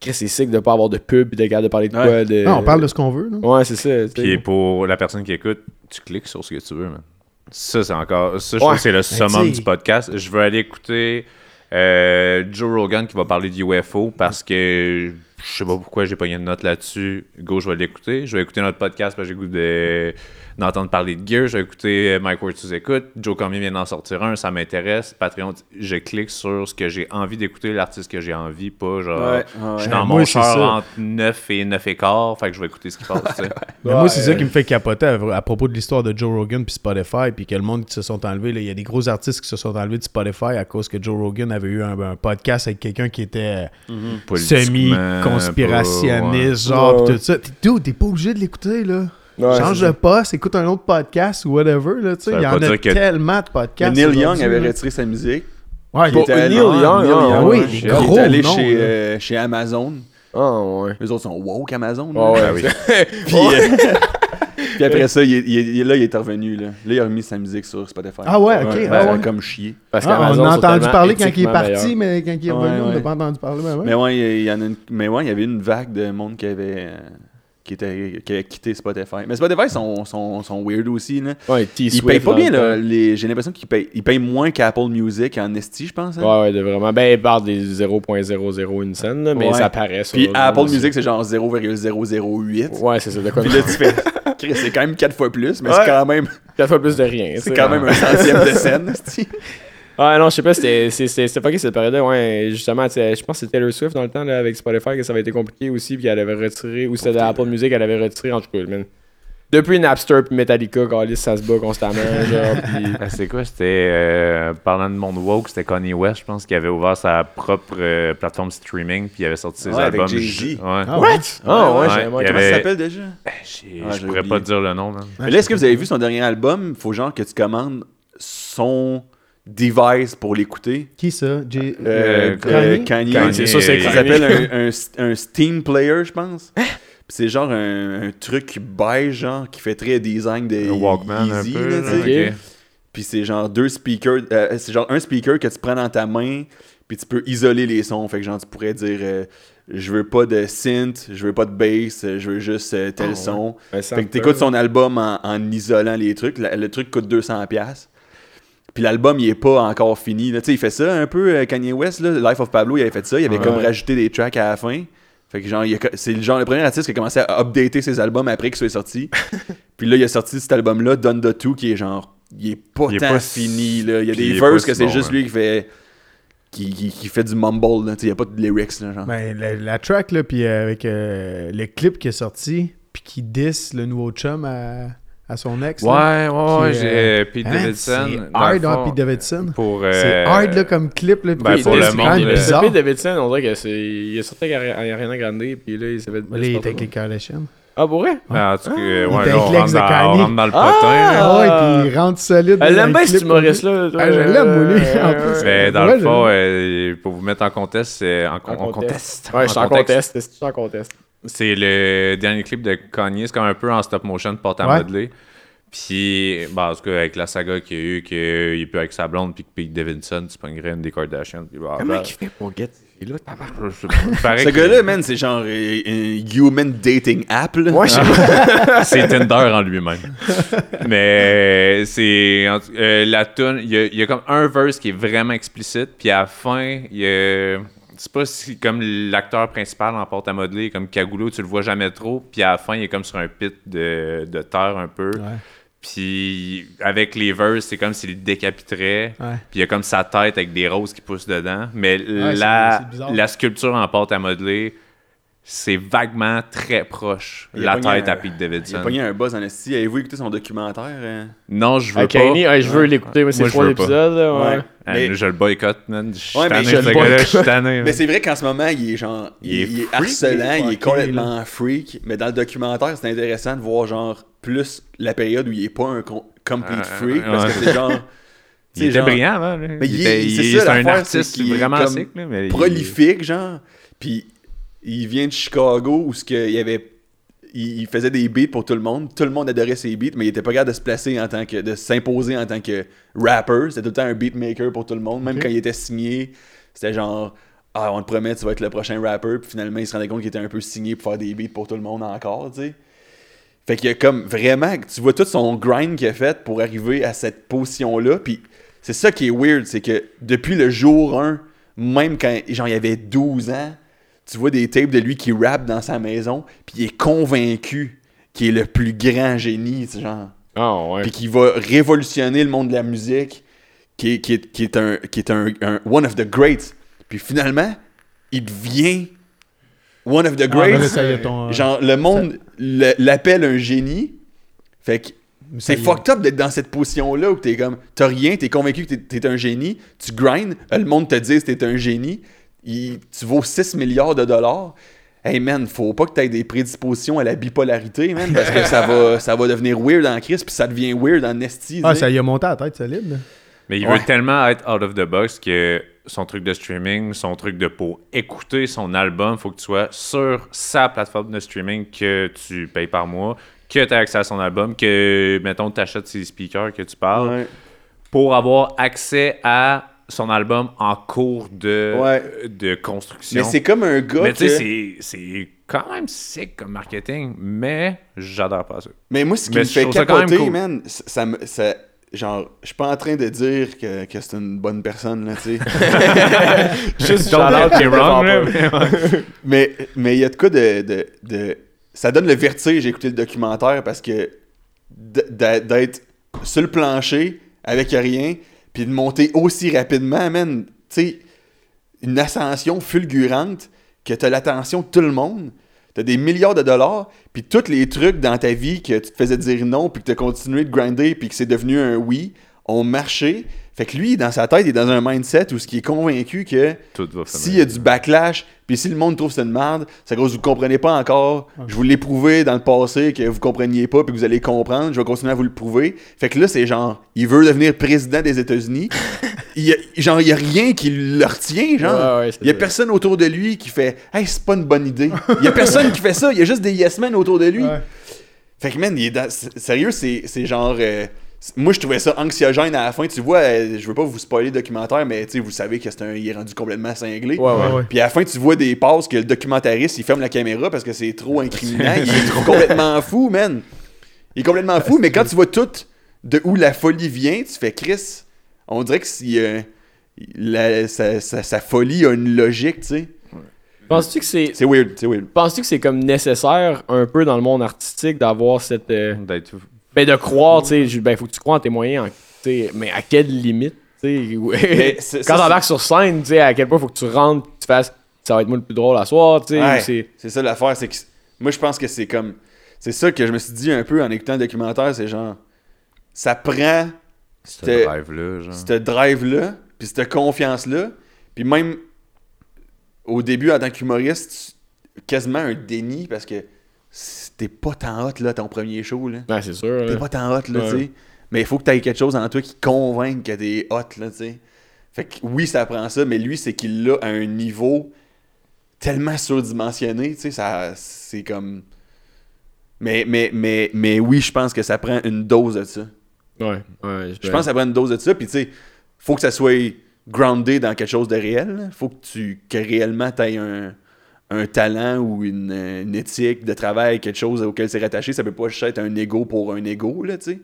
Chris, c'est sick de pas avoir de pub et de garder de parler de Ouais. quoi. De... Non, on parle de ce qu'on veut. là. Ouais, c'est ça. Puis pour la personne qui écoute, tu cliques sur ce que tu veux, man. Ça, c'est encore. Ça, je Ouais. trouve que c'est le summum tu sais- du podcast. Je veux aller écouter euh, Joe Rogan qui va parler de UFO parce que je sais pas pourquoi j'ai pas une note là-dessus. Go, je vais l'écouter. Je vais écouter notre podcast parce que j'ai goût de- d'entendre parler de gear. Je vais écouter euh, Mike Ward sous écoute. Joe Cormier vient d'en sortir un, ça m'intéresse. Patreon, je clique sur ce que j'ai envie d'écouter, l'artiste que j'ai envie, pas genre. Ouais, ouais. Je suis dans mon char entre 9 et 9 et quart, fait que je vais écouter ce qui passe, tu sais. [laughs] Mais moi, c'est ça qui me fait capoter à, à propos de l'histoire de Joe Rogan puis Spotify, puis que le monde qui se sont enlevés. Il y a des gros artistes qui se sont enlevés de Spotify à cause que Joe Rogan avait eu un, un podcast avec quelqu'un qui était Politiquement, semi-conspirationniste, pas, genre, pis tout ça. Dude, t'es pas obligé de l'écouter, là. Ouais, Change c'est de poste, écoute un autre podcast ou whatever, là, tu sais. Ça Il y en a que- tellement de Mais podcasts. Neil Young avait retiré sa musique. Ouais, il était allé- Neil Young, Neil ah, Young, oui, Il gros est allé chez, euh, chez Amazon. Ah, ouais. Eux autres sont woke Amazon. Ah, ouais. [laughs] Puis, euh, [laughs] puis après ça, il est, il est- il est- là, il est revenu. Là. là, il a remis sa musique sur Spotify. Ah ouais, ok, ah ouais. comme chier. Parce Ah, on a entendu parler quand il est parti, mais quand il est revenu, Ouais, on n'a pas entendu parler. Mais ouais. Mais ouais, il y en a une- mais ouais, il y avait une vague de monde qui avait, euh, qui était, qui avait quitté Spotify. Mais Spotify sont, sont, sont weird aussi. Là. Ouais, Ils payent pas bien. Là, les, j'ai l'impression qu'ils payent, ils payent moins qu'Apple Music en esti, je pense. hein. Ouais, ouais, de vraiment. Ben, il parle des 0.001 cent, là, mais Ouais. ça paraît. sur Puis le- Apple Music, c'est genre 0,008. Ouais, c'est ça. De quoi Puis là, tu fais. [laughs] C'est quand même 4 fois plus, mais Ouais. c'est quand même, Quatre fois plus de rien. c'est quand même un centième de [laughs] scène. Ah non, je sais pas, c'était fucké cette période-là. Ouais, justement, je pense que c'était Taylor Swift dans le temps là, avec Spotify que ça avait été compliqué aussi, puis elle avait retiré, ou c'était de Apple Music, elle avait retiré, en tout cas, man. Depuis Napster puis Metallica, Callis, ça se bat constamment, genre, [laughs] puis... Ah, C'est quoi? C'était, euh, parlant de monde woke, c'était Kanye West, je pense, qui avait ouvert sa propre euh, plateforme streaming, puis il avait sorti ses Ouais, avec albums. Jay-Z. Ouais. Ah, ouais. Ah ouais, Ouais, avait- Comment ça s'appelle déjà? Ben, Ah, je pourrais oublié. pas te dire le nom. Mais là, est-ce que vous avez vu son dernier album? Faut genre que tu commandes son device pour l'écouter. Qui ça? J- Euh, Kanye? euh, Kanye. Kanye, C'est ça, c'est ça s'appelle un, un, un Steam Player, je pense. Puis c'est genre un, un truc beige, genre, qui fait très design de Un Walkman un peu. là. Puis c'est genre deux speakers. euh, c'est genre un speaker que tu prends dans ta main, puis tu peux isoler les sons. Fait que genre, tu pourrais dire euh, je veux pas de synth, je veux pas de bass, euh, je veux juste euh, tel Ah ouais. son. Un Fait que t'écoutes son album en, en isolant les trucs. La- le truc coûte 200$. Puis l'album, il est pas encore fini. là. Tu sais, il fait ça un peu, euh, Kanye West. Là, Life of Pablo, il avait fait ça. Il avait Ouais. comme rajouté des tracks à la fin. Fait que genre, c'est le genre le premier artiste qui a commencé à updater ses albums après qu'il soit sorti. [laughs] Puis là, il a sorti cet album-là, Donda 2, qui est genre, il est pas Il est tant pas fini. Là. Il y a des verses si que c'est bon, juste hein. lui qui fait. Qui, qui, qui fait du mumble. Là. Tu sais, Il y a pas de lyrics. Là, genre. Ben, la, la track, là, puis euh, avec euh, le clip qui est sorti, puis qui diss le nouveau chum à, à son ex. là. Ouais, ouais, ouais. Qui, J'ai euh, euh, Pete Hein, Davidson. C'est dans hard, hein, Pete Davidson? Pour, C'est euh, hard, là, comme clip. Là, puis ben, c'est pour le c'est monde, bizarre. Pete Davidson, on dirait que c'est. Il est sorti avec Ari- Ariana Grande, puis là, il s'est fait. Là, il est avec les Kardashians. Ah, pour vrai? Ben, en tout cas, ouais, était là, on avec l'ex rentre, de dans, Kanye. on rentre dans le Ah! potin. là. Ah ouais, puis il rentre solide. Elle dans l'aime le bien, cet humoriste-là. Ah, je l'aime, moi, lui, [laughs] en Euh, plus. Mais dans Ouais, le fond, euh, pour vous mettre en contexte, c'est en, con- En en contexte. contexte. Ouais, je suis en contexte. conteste. Je suis en conteste. C'est le dernier clip de Kanye, c'est comme un peu en stop motion de porte à Ouais. modeler. Puis, bah, en tout cas, avec la saga qu'il y a eu, qu'il est plus avec sa blonde, puis que Pete Davidson, tu pognerais une des Kardashians. Puis, bah, Comment il fait pour get pas. Paraît Ce gars-là, man, c'est genre euh, un human dating app, là. Ouais, je sais pas. [laughs] C'est Tinder en lui-même. Mais c'est. en tout- euh, la tune, il y, y a comme un verse qui est vraiment explicite, puis à la fin, il y a. C'est pas si comme l'acteur principal en porte à modeler, comme Kagoulou, tu le vois jamais trop, puis à la fin, il est comme sur un pit de, de terre un peu. Puis avec les verses, c'est comme s'il le décapiterait. Ouais. Puis il y a comme sa tête avec des roses qui poussent dedans. Mais c'est- la, la sculpture en pâte à modeler, c'est vaguement très proche. La tête un- à Pete Il a Davidson. pogné un buzz en esti. Avez-vous écouté son documentaire? euh? Non, je veux Avec pas. Kanye, ouais, je veux l'écouter, mais c'est trois veux pas. épisodes, là, ouais. Ouais. Ah, Mais- Je le boycotte, man. Je suis Ouais, mais tanné je de ce le gars-là, boycotte. je suis tanné. Mais man. c'est vrai qu'en ce moment, il est genre. Il, Il est il est freak, harcelant, il est il est fucké, complètement freak. Mais dans le documentaire, c'est intéressant de voir, genre, plus la période où il est pas un complete Euh, freak. ouais. Parce que c'est genre. [laughs] Il était genre, brillant avant. là. Mais il c'est un artiste vraiment prolifique, genre. Puis il vient de Chicago où ce que il y avait. Il faisait des beats pour tout le monde. Tout le monde adorait ses beats, mais il était pas capable de se placer en tant que. de s'imposer en tant que rapper. C'était tout le temps un beatmaker pour tout le monde. Même quand il était signé, c'était genre. Ah, on te promet, tu vas être le prochain rapper. Puis finalement, il se rendait compte qu'il était un peu signé pour faire des beats pour tout le monde encore, tu sais. Fait qu'il y a comme vraiment, tu vois tout son grind qu'il a fait pour arriver à cette position-là. Puis c'est ça qui est weird, c'est que depuis le jour 1, même quand genre il avait 12 ans, tu vois des tapes de lui qui rappe dans sa maison, puis il est convaincu qu'il est le plus grand génie, tu sais, genre. Ah, ouais. Puis qu'il va révolutionner le monde de la musique, qui est, qui est, qui est un, qui est un, un- one of the greats. Puis finalement, il devient one of the Ah, ben greats. ton, euh, Genre, le monde le- l'appelle un génie. Fait que c'est fucked up d'être dans cette position-là où t'es comme, t'as rien, t'es convaincu que t'es, t'es un génie, tu grindes, le monde te dit que t'es un génie, il- tu vaux 6 milliards de dollars. Hey man, faut pas que t'aies des prédispositions à la bipolarité, man, parce que ça va, ça va devenir weird en crise, puis ça devient weird en esti. Ah, tu ça y a monté à la tête solide. là. Mais il Ouais. veut tellement être out of the box que son truc de streaming, son truc de pour écouter son album, faut que tu sois sur sa plateforme de streaming que tu payes par mois, que tu as accès à son album, que, mettons, tu achètes ses speakers, que tu parles, Ouais. pour avoir accès à son album en cours de, Ouais. de construction. Mais c'est comme un gars Mais tu sais, c'est- c'est quand même sick comme marketing, mais j'adore pas ça. Mais moi, ce qui Mais me fait trouve ça quand même capoter, cool. man, ça, ça me- ça- genre, je suis pas en train de dire que, que c'est une bonne personne, là, tu sais. [laughs] Juste t'es wrong, là, mais il y a de quoi de, de, de- Ça donne le vertige, j'ai écouté le documentaire, parce que d'être sur le plancher, avec rien, puis de monter aussi rapidement, man, tu sais, une ascension fulgurante, que t'as l'attention de tout le monde, t'as des milliards de dollars, puis tous les trucs dans ta vie que tu te faisais dire non, puis que t'as continué de grinder, puis que c'est devenu un oui, ont marché. Fait que lui, dans sa tête, il est dans un mindset où ce qui est convaincu que s'il y a du backlash, puis si le monde trouve que c'est une merde, c'est à cause que vous comprenez pas encore. Je vous l'ai prouvé dans le passé que vous compreniez pas, puis que vous allez comprendre. Je vais continuer à vous le prouver. Fait que là, c'est genre, il veut devenir président des États-Unis. [laughs] il y a, genre, il y a rien qui le retient, genre. Ouais, il y a personne autour de lui qui fait Hey, c'est pas une bonne idée. Il y a personne qui fait ça. Il y a juste des yes men autour de lui. Ouais. Fait que, man, il est dans- sérieux, c'est c'est genre. euh, moi, je trouvais ça anxiogène à la fin. Tu vois, euh, je veux pas vous spoiler le documentaire, mais tu sais, vous savez que c'est un, il est rendu complètement cinglé. Ouais, ouais. Ouais, ouais. Puis à la fin, tu vois des passes que le documentariste, il ferme la caméra parce que c'est trop incriminant. [laughs] il est complètement fou, man. Il est complètement fou, mais quand tu vois tout de où la folie vient, tu fais Chris. On dirait que si, euh, la- sa, sa- sa folie a une logique, tu sais. Penses-tu que c'est. C'est weird, c'est weird. Penses-tu que c'est comme nécessaire un peu dans le monde artistique d'avoir cette. euh, D'être- Ben de croire, tu sais, ben faut que tu crois en tes moyens, en- mais à quelle limite, tu sais, [laughs] [laughs] Quand t'embarques sur scène, tu sais, à quel point faut que tu rentres, que tu fasses, ça va être moi le plus drôle à soir, tu sais, Ouais, c'est. c'est ça l'affaire, c'est que moi je pense que c'est comme c'est ça que je me suis dit un peu en écoutant le documentaire, c'est genre ça prend Ce drive-là, genre. cette drive là, puis cette confiance là, puis même au début en tant qu'humoriste, quasiment un déni parce que t'es pas tant hot là ton premier show là. Ouais, c'est sûr. T'es pas tant hot là, Ouais. tu sais. Mais il faut que tu aies quelque chose en toi qui convainque que t'es hot là, tu sais. Fait que oui, ça prend ça, mais lui, c'est qu'il l'a à un niveau tellement surdimensionné, tu sais, ça, c'est comme... Mais, mais, mais, mais oui, je pense que ça prend une dose de ça. Ouais, ouais. Je pense que ça prend une dose de ça, puis tu sais, faut que ça soit groundé dans quelque chose de réel. là. Faut que tu que réellement tu aies un, un talent ou une, une éthique de travail, quelque chose auquel c'est rattaché. Ça peut pas juste être un ego pour un ego, là, tu sais.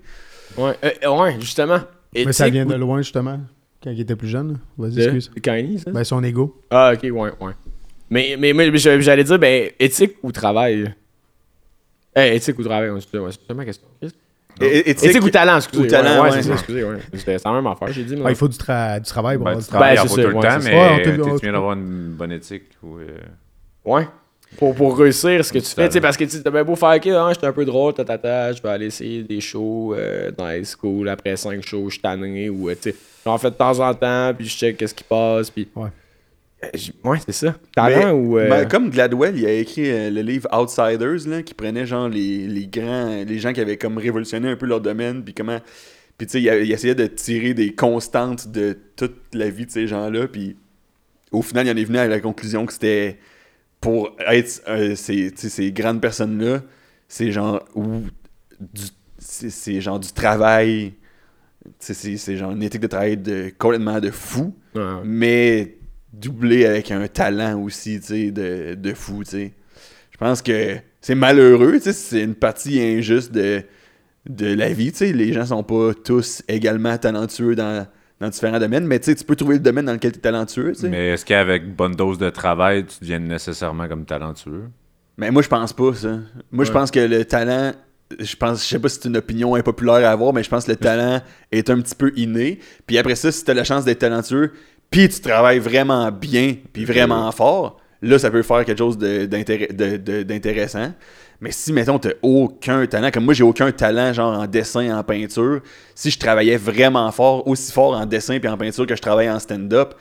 Ouais, euh, ouais, justement. Mais ça vient de loin, justement, quand il était plus jeune. Vas-y, excuse. Kanye, ça? Ben, son ego. Ah, ok, ouais, ouais. Mais, mais, mais j'a- j'allais dire, ben, éthique ou travail? Eh, éthique ou travail, ouais, c'est ouais, c'est question. Éthique, ou talent, excusez. ou talent, ouais, ouais. c'est ça, excusez, ouais. C'était c'est la même affaire, j'ai dit. mais- Ah, il faut du, tra- du travail pour Ben, avoir du travail. Ben, pas c'est tout ça, le ouais, temps, mais on tu on viens d'avoir une bonne éthique. Ou, euh, Ouais. Pour, pour réussir ce que tu fais, parce que tu t'as bien beau faire, ok, hein, j'étais un peu drôle, tatata, je vais aller essayer des shows euh, dans high school, après 5 shows, je suis tanné, ou, euh, tu sais, j'en fais de temps en temps, puis je check qu'est-ce qui passe, puis. Ouais. Euh, Ouais, c'est ça. Talent Mais- ou. euh, ben, comme Gladwell, il a écrit euh, le livre Outsiders, là, qui prenait genre les, les grands, les gens qui avaient comme révolutionné un peu leur domaine, puis comment. Puis tu sais, il, il essayait de tirer des constantes de toute la vie de ces gens-là, puis au final, il en est venu à la conclusion que c'était pour être euh, ces, ces grandes personnes-là, c'est genre ou du c'est genre du travail, c'est genre une éthique de travail de complètement de fou ouais, ouais. mais doublé avec un talent aussi, tu de, de fou. Je pense que c'est malheureux, c'est une partie injuste de, de la vie. Les gens sont pas tous également talentueux dans, dans différents domaines, mais tu peux trouver le domaine dans lequel tu es talentueux. Mais... Mais est-ce qu'avec bonne dose de travail, tu deviens nécessairement comme talentueux? moi, je pense pas, ça. Moi, je pense que le talent... Je pense, je sais pas si c'est une opinion impopulaire à avoir, mais je pense que le talent est un petit peu inné. Puis après ça, si tu as la chance d'être talentueux, puis tu travailles vraiment bien, puis vraiment fort, là, ça peut faire quelque chose d'intéressant. Mais si, mettons, t'as aucun talent, comme moi, j'ai aucun talent, genre en dessin, en peinture, si je travaillais vraiment fort, aussi fort en dessin puis en peinture que je travaille en stand-up,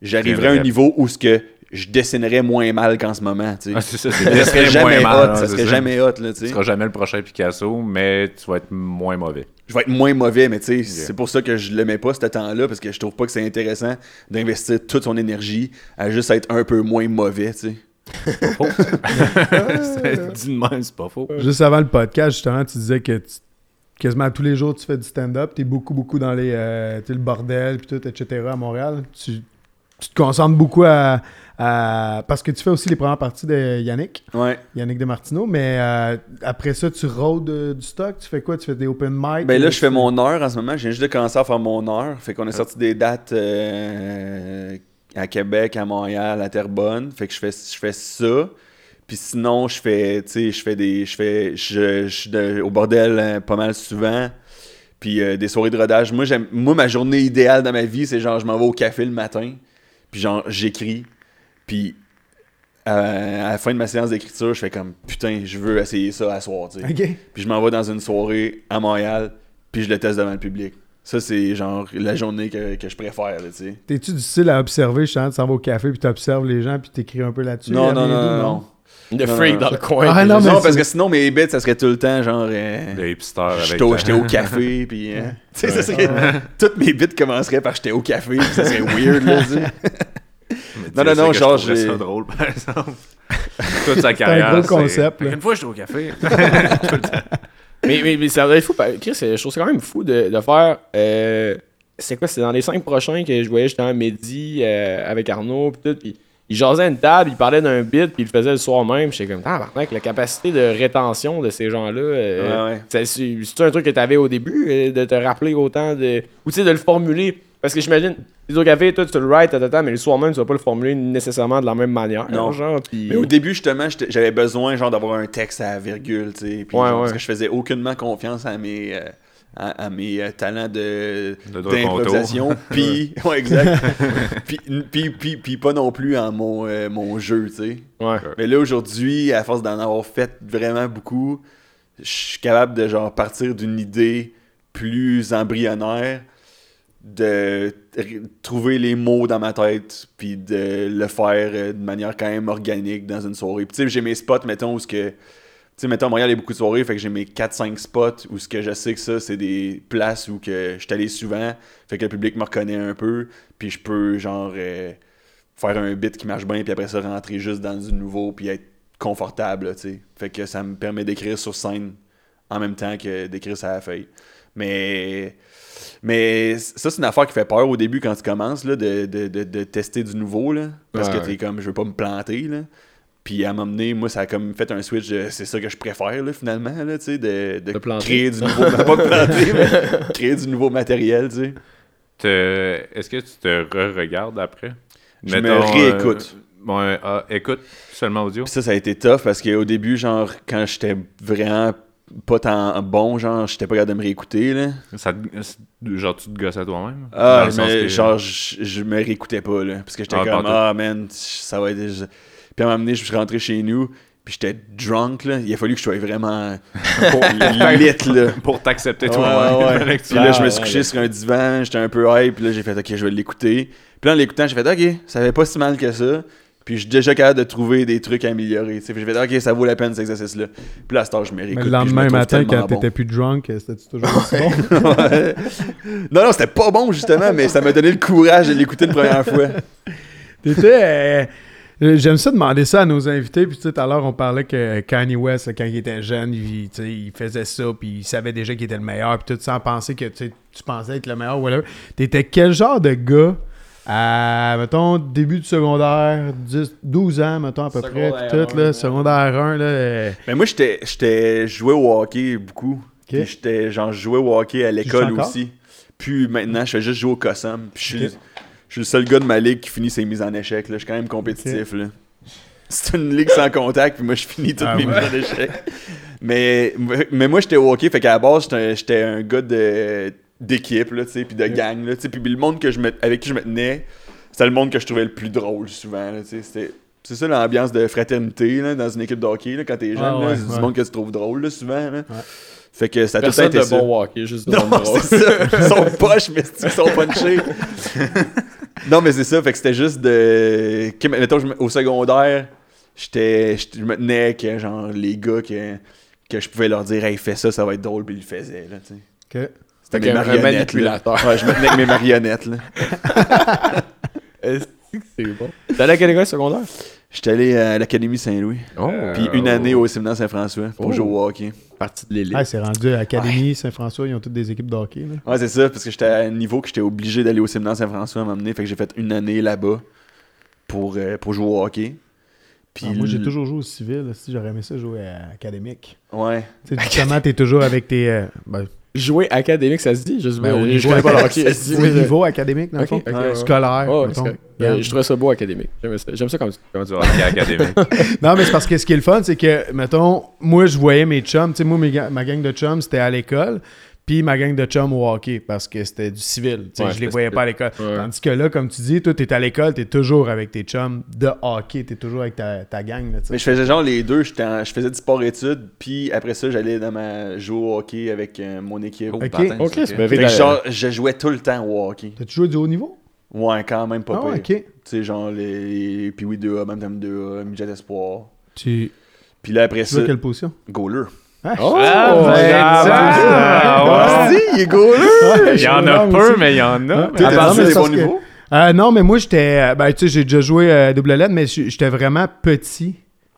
j'arriverais à un niveau où ce que je dessinerais moins mal qu'en ce moment, tu sais. Ah, c'est ça, serait jamais mal, hot, hein, ça serait ça. jamais hot, là, tu sais. seras jamais le prochain Picasso, mais tu vas être moins mauvais. je vais être moins mauvais, mais tu sais, c'est pour ça que je le mets pas ce temps-là, parce que je trouve pas que c'est intéressant d'investir toute son énergie à juste être un peu moins mauvais, tu sais. [laughs] [laughs] Dis de même, c'est pas faux. Juste avant le podcast, justement, tu disais que tu- quasiment tous les jours, tu fais du stand-up. Tu es beaucoup, beaucoup dans les, euh, le bordel, puis tout, etc. à Montréal. Tu, tu te concentres beaucoup à, à- Parce que tu fais aussi les premières parties de Yannick, Ouais. Yannick Demartino, mais euh, après ça, tu rôdes euh, du stock. Tu fais quoi? Tu fais des open mic? Ben là, je fais mon heure en ce moment. Je viens juste de commencer à faire mon heure. Fait qu'on a sorti des dates euh, à Québec, à Montréal, à Terrebonne. Fait que je fais, je fais ça. Puis sinon, je fais, tu sais, je fais des, je fais, je, je suis de- au bordel euh, pas mal souvent. Puis euh, des soirées de rodage. Moi, j'aime, moi, ma journée idéale dans ma vie, c'est genre, je m'en vais au café le matin. Puis genre, j'écris. Puis euh, à la fin de ma séance d'écriture, je fais comme, putain, je veux essayer ça à soir, tu sais. Ok. Puis je m'en vais dans une soirée à Montréal, puis je le teste devant le public. Ça, c'est genre la journée que, que je préfère, là, tu sais. T'es-tu du style à observer, justement, tu s'en vas au café, puis tu observes les gens, puis t'écris un peu là-dessus Non, non, non, non? Le freak non, dans le coin. Ah, non, je- parce que sinon, mes bits, ça serait tout le temps, genre... euh, Le hipster avec J'étais au, café, puis... euh, [laughs] tu sais, ça serait... Toutes mes bits commenceraient par « j'étais au café », puis ça serait weird, là, tu sais. [laughs] Mais Non, non, non, genre, je ça drôle, par exemple. [laughs] Toute sa un carrière. gros c'est- concept, là. Une fois, j'étais au café. Mais, mais, mais ça doit être fou. Chris, je trouve ça quand même fou de, de faire. euh, c'est quoi C'est dans les cinq prochains que je voyais justement Mehdi euh, avec Arnaud. Puis tout. Puis il jasait à une table, il parlait d'un bit, puis il le faisait le soir même. J'étais comme, ah, avec la capacité de rétention de ces gens-là. euh, Ouais, ouais. ça- C'est c'est un truc que tu avais au début, de te rappeler autant de. Ou tu sais, de le formuler. Parce que j'imagine, café, toi, tu le write, tatata, mais le soir même, tu vas pas le formuler nécessairement de la même manière. Non. Genre, puis- Mais au début, justement, j'avais besoin, genre, d'avoir un texte à la virgule, tu sais. Puis, Ouais, genre, ouais. Parce que je faisais aucunement confiance à mes... euh, à, à mes euh, talents de d'improvisation [laughs] puis ouais exact [laughs] puis, puis, puis, puis pas non plus en mon, euh, mon jeu tu sais Ouais. Mais là, aujourd'hui, à force d'en avoir fait vraiment beaucoup, je suis capable de genre partir d'une idée plus embryonnaire, de trouver les mots dans ma tête, puis de le faire euh, de manière quand même organique dans une soirée. Puis tu sais, j'ai mes spots, mettons, où ce que... Tu sais, mettons, à Montréal, il y a beaucoup de soirées, fait que j'ai mes 4-5 spots où ce que je sais que ça, c'est des places où que je suis allé souvent, fait que le public me reconnaît un peu, puis je peux, genre... euh, faire un bit qui marche bien, puis après ça, rentrer juste dans du nouveau, puis être confortable, tu sais. Fait que ça me permet d'écrire sur scène en même temps que d'écrire sur la feuille. Mais, mais ça, c'est une affaire qui fait peur au début quand tu commences, là, de, de, de, de tester du nouveau, là. Parce Ouais, que t'es comme, je veux pas me planter, là. Puis à m'emmener, moi, ça a comme fait un switch de c'est ça que je préfère, là, finalement, là, tu sais, de, de créer du nouveau, pas me planter, mais [laughs] créer du nouveau matériel, tu sais. Te- Est-ce que tu te re-regardes après? Je me réécoute. euh, ouais, ah, écoute seulement audio? Puis ça, ça a été tough parce qu'au début, genre, quand j'étais vraiment pas tant bon, genre, j'étais pas capable de me réécouter, là. Ça te- genre, tu te gosses à toi-même? Ah, mais que- genre, je, je me réécoutais pas, là. Parce que j'étais Ah, comme, ah, man, ça va être. je- Puis à un moment donné, je suis rentré chez nous, puis j'étais drunk, là. Il a fallu que je sois vraiment [laughs] lit, là. [laughs] Pour t'accepter toi-même. ouais. [laughs] Puis là, je me suis couché ouais. sur un divan, j'étais un peu hype, puis là, j'ai fait, ok, je vais l'écouter. Puis là, en l'écoutant, j'ai fait, ok, ça avait pas si mal que ça. Puis je suis déjà capable de trouver des trucs à améliorer. tu sais. Puis j'ai fait, ok, ça vaut la peine cet exercice-là. Puis là, à ce temps, je me réécoute. Mais puis le je lendemain matin, quand bon. t'étais plus drunk, c'était toujours [laughs] aussi bon? Non, non, c'était pas bon, justement, mais ça m'a donné le courage de l'écouter une première fois. [laughs] T'étais. euh, euh, J'aime ça demander ça à nos invités. Puis, tu sais, tout à l'heure, on parlait que Kanye West, quand il était jeune, il, faisait ça. Puis, il savait déjà qu'il était le meilleur. Puis, tout sans penser que tu pensais être le meilleur. Whatever. T'étais quel genre de gars à, mettons, début du secondaire, 10, 12 ans, mettons, à peu Secondaire près. Puis, tout, là, secondaire 1, là. euh, Mais moi, j'étais, jouais au hockey beaucoup. Puis j'étais, genre, je jouais au hockey à l'école aussi. Puis maintenant, je fais juste jouer au Cossum. Puis je suis, le seul gars de ma ligue qui finit ses mises en échec. Là. Je suis quand même compétitif. Là. C'est une ligue sans contact, puis moi, je finis toutes Ah mes ouais. mises en échec. Mais, mais moi, j'étais au hockey, fait qu'à la base, j'étais un, j'étais un gars de, d'équipe, là, tu sais, puis de gang. Là, tu sais. puis le monde que je me, avec qui je me tenais, c'était le monde que je trouvais le plus drôle souvent. Là, tu sais. C'est ça l'ambiance de fraternité là, dans une équipe de hockey là, quand t'es jeune. Ah ouais, c'est ouais. du monde que tu trouves drôle là, souvent. Là. Fait que ça a tout le temps Personne été de ça. bon hockey, juste Non, c'est ça. Ils sont poches, mais ils sont punchés? [laughs] non, mais c'est ça. Fait que c'était juste de. que, mettons, au secondaire, j'étais. Je me tenais avec genre, les gars que, que je pouvais leur dire, hey, fais ça, ça va être drôle, puis ils le faisaient. Là, tu sais. que- C'était un marionnettes. Ouais, je me tenais avec mes marionnettes. Là. [laughs] Est-ce que c'est bon? T'es allé à quelle école secondaire? J'étais allé à l'Académie Saint-Louis. Oh, Puis une année au séminaire Saint-François pour Oh. jouer au hockey. partie de l'élite. Ah, c'est rendu à Académie, Saint-François, ils ont toutes des équipes de hockey. Là. Ouais, c'est ça, parce que j'étais à un niveau que j'étais obligé d'aller au séminaire Saint-François à m'emmener. Fait que j'ai fait une année là-bas pour, euh, pour jouer au hockey. Puis Ah, moi, j'ai toujours joué au civil. Si j'aurais aimé ça jouer à académique. Ouais. Tu sais, [laughs] justement, t'es toujours avec tes. euh, ben, Jouer académique, ça se dit? Je, sais ben, pas, au niveau, pas hockey. au niveau académique, dans le fond. ok, Ouais, ouais. Scolaire. Euh, je trouvais ça beau académique. J'aime ça, J'aime ça comme, comme tu Du hockey académique. [laughs] Non, mais c'est parce que ce qui est le fun, c'est que, mettons, moi, je voyais mes chums. Tu sais, moi, mes ma gang de chums, c'était à l'école. Puis ma gang de chums au hockey, parce que c'était du civil. Tu sais, Ouais, je les voyais pas à l'école. Ouais. Tandis que là, comme tu dis, toi, t'es à l'école, t'es toujours avec tes chums de hockey. T'es toujours avec ta, ta gang. Là. Mais je faisais genre les deux. En- je faisais du sport-études. Puis après ça, j'allais dans ma jouer au hockey avec euh, mon équipe. Ok. patin, Ok, c'est c'est ok. bien Fait fait. que la- genre, je jouais tout le temps au hockey. T'as-tu joué du haut niveau? Ouais, quand même pas Ah, pire. ok. Tu sais, genre les Puis oui 2A, même temps 2A, midget espoir. Tu Puis là, après tu ça, quelle position? goaler. Oh! Ah, ben, Ah, ça, ouais. Il est goaler! Il y en a peu, aussi. mais il y en a. Ah, mais des c'est bons niveaux? Euh, non, mais moi, j'étais. euh, Ben, tu sais, j'ai déjà joué euh, double lettre, mais j'étais vraiment petit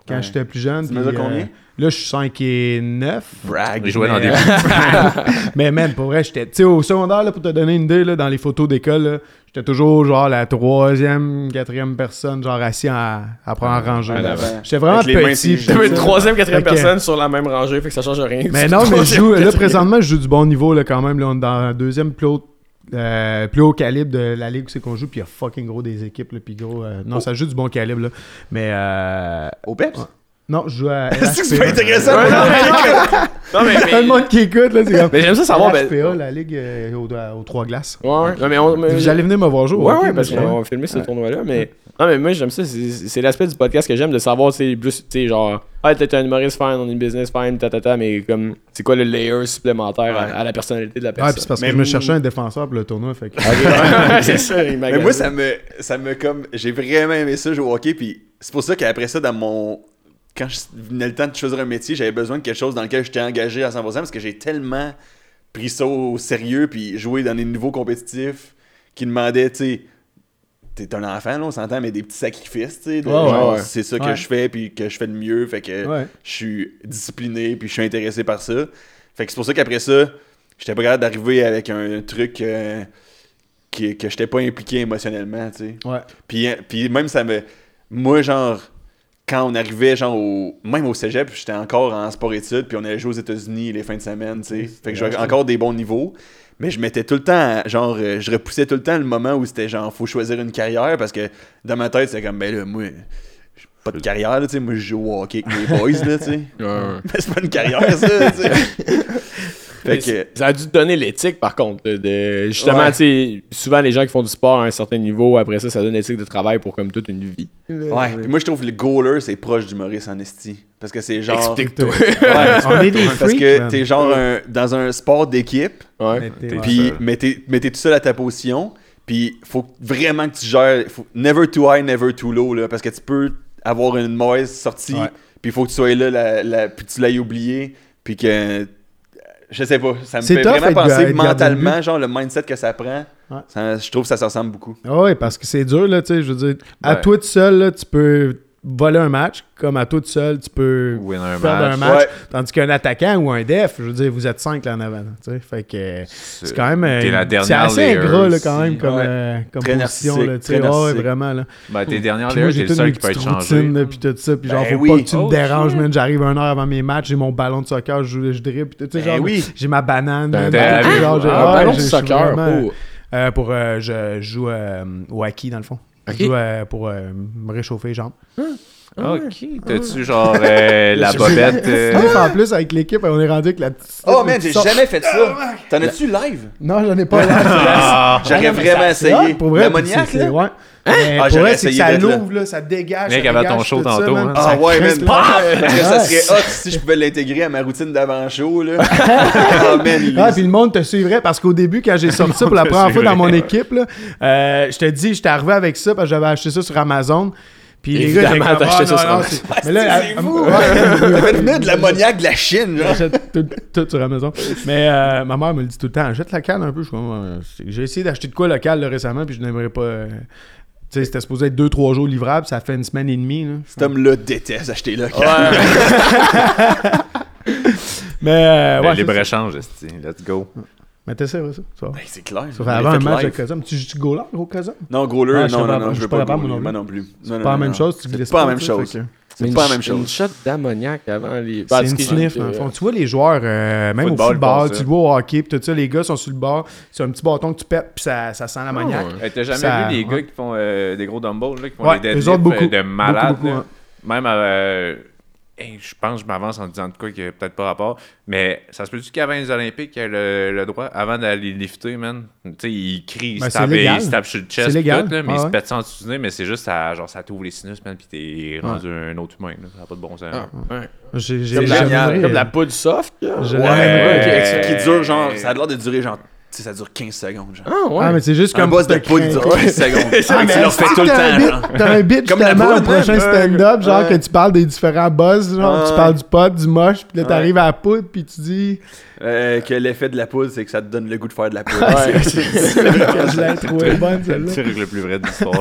quand Ouais. j'étais plus jeune. Tu mesures euh, combien? Là, je suis 5 et 9. Brag. Il jouait dans des. mais même, [laughs] pour vrai, j'étais. Tu sais, au secondaire, là, pour te donner une idée, là, dans les photos d'école, là, j'étais toujours genre la troisième, quatrième personne, genre assis à, à première rangée. en là. avant. J'étais vraiment Avec petit. tout une troisième, quatrième que- personne sur la même rangée, fait que ça change rien. Mais non, mais je joue, là, présentement, je joue du bon niveau, là, quand même. Là, on est dans le deuxième plus haut, euh, plus haut calibre de la ligue où c'est qu'on joue, puis il y a fucking gros des équipes, là, puis gros. euh, non, ça joue du bon calibre, là. Mais, euh, Au PEPS? Non, je joue à. [laughs] C'est c'est pas intéressant. Ouais, non, [laughs] non, Non, mais. Le monde qui écoute, là, c'est comme. Mais j'aime ça savoir. Ben... LHPA, la ligue euh, aux, aux trois glaces. Ouais, ouais. Non, mais on. mais- allez venir me voir jouer. Ouais, ouais, parce mais- qu'on va filmer ce tournoi-là, mais... Non, mais moi, j'aime ça, c'est c'est l'aspect du podcast que j'aime, de savoir, tu sais, plus, tu sais, genre, ah, t'es un humoriste fine, on est une business fine, ta, ta, ta, mais comme, c'est quoi le layer supplémentaire à- Ouais. à, la personnalité de la personne? puis c'est parce Mais que je me cherchais un défenseur pour le tournoi, fait que. [laughs] Ouais, c'est ça, il Mais moi, ça me, ça me comme. J'ai vraiment aimé ça jouer au hockey. Puis c'est pour ça qu'après ça, dans mon. Quand je venait le temps de choisir un métier, j'avais besoin de quelque chose dans lequel j'étais engagé à 100% parce que j'ai tellement pris ça au sérieux. Puis joué dans des niveaux compétitifs qui demandaient, tu sais, t'es un enfant, là, on s'entend, mais des petits sacrifices, tu sais. ouais. C'est ça que Ouais. je fais, puis que je fais de mieux, fait que Ouais. je suis discipliné, puis je suis intéressé par ça. Fait que c'est pour ça qu'après ça, j'étais pas capable d'arriver avec un truc euh, qui, que j'étais pas impliqué émotionnellement, tu sais. Ouais. Puis, puis même ça me. Moi, genre, quand on arrivait, genre, au, même au cégep, j'étais encore en sport-études, puis on allait jouer aux États-Unis les fins de semaine, tu sais. Fait que j'avais encore des bons niveaux. Mais je mettais tout le temps, genre, euh, je repoussais tout le temps le moment où c'était genre, faut choisir une carrière, parce que dans ma tête, c'est comme, ben là, moi, pas de carrière, tu sais. Moi, je joue au hockey avec mes boys, là, tu sais. [laughs] Mais c'est pas une carrière, ça, tu sais. [laughs] fait que. Ça a dû te donner l'éthique, par contre. de- de- justement, Ouais. tu sais, souvent, les gens qui font du sport à un certain niveau, après ça, ça donne l'éthique de travail pour comme toute une vie. Ouais, puis moi je trouve que le goaler c'est proche du Maurice en esti. Parce que c'est genre. Explique-toi. Ouais, [laughs] On est des parce que t'es genre un- dans un sport d'équipe, Ouais. Puis mais t'es mais t'es tout seul à ta position, puis faut vraiment que tu gères. faut- never too high, never too low, là, parce que tu peux avoir une mauvaise sortie, Ouais. puis il faut que tu sois là, la, la- puis tu l'aies oublié, puis que. Je sais pas, ça me fait tough vraiment penser mentalement, genre le mindset que ça prend. Ouais. ça- je trouve que ça se ressemble beaucoup. Ah ouais, parce que c'est dur, là, tu sais, je veux dire, à Ouais. toi tout seul, là, tu peux voler un match, comme à toi tout seul, tu peux Win un perdre un match. match, Ouais. tandis qu'un attaquant ou un def, je veux dire, vous êtes cinq là en avant, tu sais, fait que c'est quand même, euh, T'es la c'est assez ingrat, là, quand même, comme, Ouais. euh, comme Très position, là, tu sais, très narcissique. vraiment, là. Ben, tes dernières layers, j'ai t'es le seul qui peut être changé. là, puis tout ça, puis genre, Ben faut oui. pas que tu me Oh, déranges, man, j'arrive une heure avant mes matchs, j'ai mon ballon de soccer, je, joue- je dribble, puis tu sais, Ben genre, oui. j'ai ma banane, Ben, ouais, ballon de soccer. vraiment- oh. euh, pour, euh, je, je joue euh, au hockey, dans le fond. Ok. Je joue euh, pour euh, me réchauffer les jambes. Ok. T'as-tu genre euh, la [laughs] bobette euh, Live en plus avec l'équipe, on est rendu avec la petite. Oh man, j'ai jamais fait ça. T'en as-tu live? Non, j'en ai pas. [laughs] Ah, J'aurais vraiment essayé. Pour vrai, L'ammoniaque, là? Ouais. Ah, pour j'aurais vrai, c'est que essayé ça l'ouvre, là, ça dégage. Mec avait ton show tantôt, hein. Ça Ah ouais, man. ça serait hot si je pouvais l'intégrer à ma routine d'avant-show, là. [laughs] Ah man, il Ah, puis le monde te suivrait parce qu'au début, quand j'ai sorti ça pour la première fois dans mon équipe, là, euh, je te dis, j'étais arrivé avec ça parce que j'avais acheté ça sur Amazon. Puis les gars, t'as acheté ah, ça non, sur c'est- Mais là, c'est euh, fou. ouais. De l'ammoniaque de la Chine, genre. J'achète tout, tout sur Amazon. Mais euh, ma mère me le dit tout le temps, jette la canne un peu. C'est- J'ai essayé d'acheter de quoi local là, récemment, puis je n'aimerais pas. euh, tu sais, c'était supposé être 2-3 jours livrable, ça fait une semaine et demie. Là. Cet homme-là déteste acheter là. [laughs] Mais euh, le ouais, c'est libre-échange. Let's go. Mais t'essaies ça. Ça. Ben, c'est clair. ça fait l'a avant un match live. de Kazam. Tu joues goaler au Kazam? Non, goaler, Ah, je non, non, non, je veux pas pas non non plus. C'est pas la même chose. tu C'est pas la même chose. C'est pas la même Une chose. shot d'ammoniaque avant les. C'est une sniff, dans le fond. Tu vois les joueurs, euh, même Football, au football, tu ça. le vois au hockey, pis tout ça, les gars sont sur le bord, c'est un petit bâton que tu pètes, puis ça, ça sent l'ammoniaque. ouais. Hey, T'as jamais Ça- vu les ouais. gars qui font euh, des gros dumbbells, là, qui font Ouais, des deadlifts euh, de malades. Beaucoup. Même euh, hey, je pense que je m'avance en disant de quoi qui a peut-être pas rapport. Mais ça se peut-tu qu'avant les Olympiques, il y a le, le droit, avant d'aller lifter, man, tu sais, il crie, il, Ben, se tape, il se tape sur le chest, C'est légal. tout, là, mais Ah il se ouais. pète ça en dessous du nez, mais c'est juste, ça, genre, ça t'ouvre les sinus, man, pis t'es rendu un autre humain, là. Ça n'a pas de bon sens. Ah, ouais. J'ai j'ai Comme la- Comme la poudre soft. là. Ouais, l'aimerais. Ouais. qui dure genre, ça a l'air de durer genre, ça dure 15 secondes, genre. Ah, ouais. Ah, mais c'est juste Un comme. boss de poudre dure craqué. 15 secondes. [laughs] Ah, mais tu leur fais tout le un temps. T'as un bit Comme la justement au prochain stand-up, genre Ouais. que tu parles des différents buzz, genre Ouais. tu parles du pot, du moche, puis là Ouais. t'arrives à la poudre, puis tu dis Euh, que l'effet de la poudre, c'est que ça te donne le goût de faire de la poudre. Ouais. [laughs] [laughs] que je l'ai trouvé bonne C'est le celle-là. truc le plus vrai de l'histoire.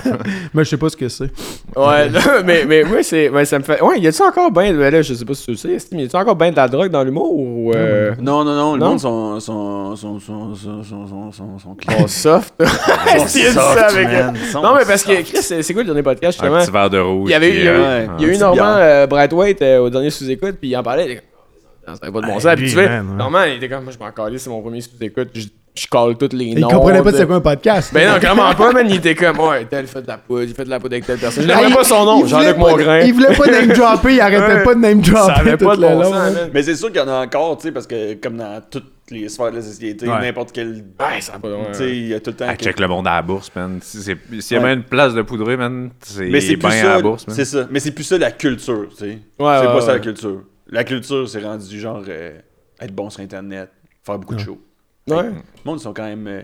Mais je sais pas ce que c'est. Ouais, non, mais, mais moi, c'est, ça me fait. Ouais, y a-tu encore ben. ben là, je sais pas si tu le sais, mais y a-tu encore ben de la drogue dans l'humour ou. Euh, Non, non, non, le Non? monde sont, sont, sont, sont, sont, sont, sont, sont, sont clean. on soft? [laughs] Il a ça avec. Non, mais parce que. Chris, c'est c'est quoi le dernier podcast, un justement? petit verre de rouge. Il y avait il y a eu- euh, il y a eu Normand euh, Brightweight euh, au dernier sous-écoute, puis il en parlait. il était comme, Ça serait pas de bon Hey, sens. Puis tu ouais. Normand, il était comme, moi, je m'en calais, c'est mon premier sous-écoute. Je, je colle tous les Il noms. comprenait pas de- c'était quoi un podcast. Ben non, clairement pas, man. Il était comme, ouais, tel fait de la poudre, il fait de la poudre avec telle personne. Je n'aimais il- pas son nom, il Jean-Luc voulait pas- Mongrain. Il voulait pas name dropper, il arrêtait pas de name Ça dropper avait tout pas de bon long. sens, hein. Mais c'est sûr qu'il y en a encore, tu sais, parce que comme dans toutes les sphères de la société, Ouais. n'importe quel. Ouais, ça a pas de Tu sais, il y a tout le temps. Ah, check le monde à la bourse, man. Si c'est- S'il y a Ouais. même une place de poudrer, man, c'est Mais c'est bien plus à ça. la bourse, man. C'est ça. Mais c'est plus ça la culture, tu sais. Ouais, c'est ouais, pas ça la culture. La culture, c'est rendu genre euh, être bon sur Internet, faire beaucoup de shows. Ouais. Le monde, ils sont quand même. euh,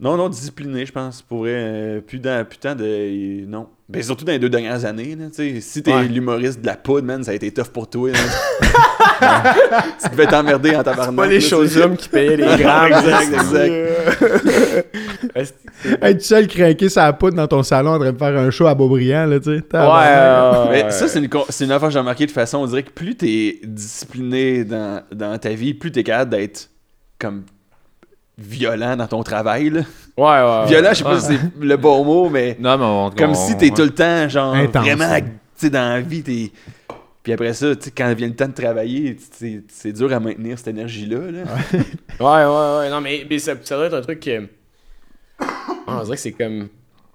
non, non, disciplinés, je pense. Pour vrai, euh, plus, dans, plus tant de. Non. Ben, surtout dans les deux dernières années, là, tu sais. Si t'es Ouais. l'humoriste de la poudre, man, ça a été tough pour toi. là. [laughs] tu devais t'emmerder en tabarnak. Pas les tu showzooms qui payaient les [laughs] grammes. Exact, exact. Être seul craqué sa poudre dans ton salon en train de faire un show à Beaubriand, là, tu sais. Ouais. Mais ouais. ça, c'est une, c'est une affaire que j'ai remarqué de façon, on dirait que plus t'es discipliné dans, dans ta vie, plus t'es capable d'être comme violent dans ton travail. Là. Ouais, ouais. Violent, je sais pas si c'est le bon mot, mais Non, mais on. comme on- si t'es on- tout le temps, genre, Intense, vraiment, ouais. tu sais, dans la vie, t'es... Puis après ça, quand vient le temps de travailler, c'est c'est dur à maintenir cette énergie-là. Là. [laughs] Ouais, ouais, ouais. Non, mais, mais ça, ça doit être un truc que. Ah, on dirait que c'est comme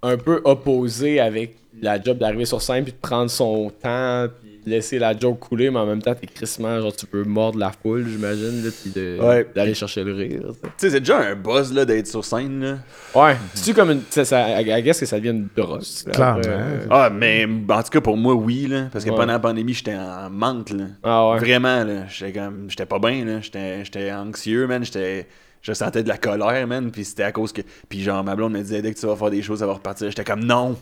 un peu opposé avec la job d'arriver sur scène puis de prendre son temps puis laisser la joke couler, mais en même temps, t'es crissement, genre, tu peux mordre la foule, j'imagine, là, puis de- Ouais. d'aller chercher le rire. tu sais. C'est déjà un buzz là, d'être sur scène. Là. Ouais. C'est-tu comme une. Ça, ça, I guess que ça devient une brosse. là, Clairement. euh, Ah, mais en tout cas, pour moi, oui. Là, parce que Ouais. pendant la pandémie, j'étais en manque. Là. Ah ouais. Vraiment, là, j'étais comme, j'étais pas bien, là, j'étais, j'étais anxieux, man, j'étais, je sentais de la colère, man, puis c'était à cause que, puis genre, ma blonde me disait, dès que tu vas faire des choses, ça va repartir, j'étais comme, non,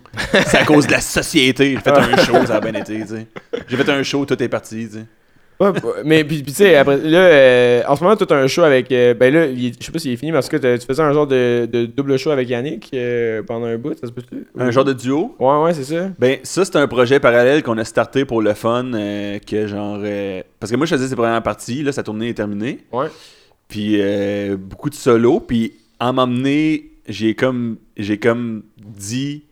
c'est à cause de la société, j'ai fait un show, ça a bien été, tu sais, j'ai fait un show, tout est parti, tu sais. Ouais, mais puis, puis tu sais, après, là, euh, en ce moment, tu as un show avec. euh, ben là, je sais pas s'il est fini, parce que t'as- tu faisais un genre de, de double show avec Yannick euh, pendant un bout, ça se peut-tu? Un genre de duo? Ouais, ouais, c'est ça. Ben, ça, c'est un projet parallèle qu'on a starté pour le fun, que genre, parce que moi, je faisais ces premières parties, là, sa tournée est terminée, Ouais. Puis euh, beaucoup de solo, puis en m'emmener, j'ai comme, j'ai comme dit,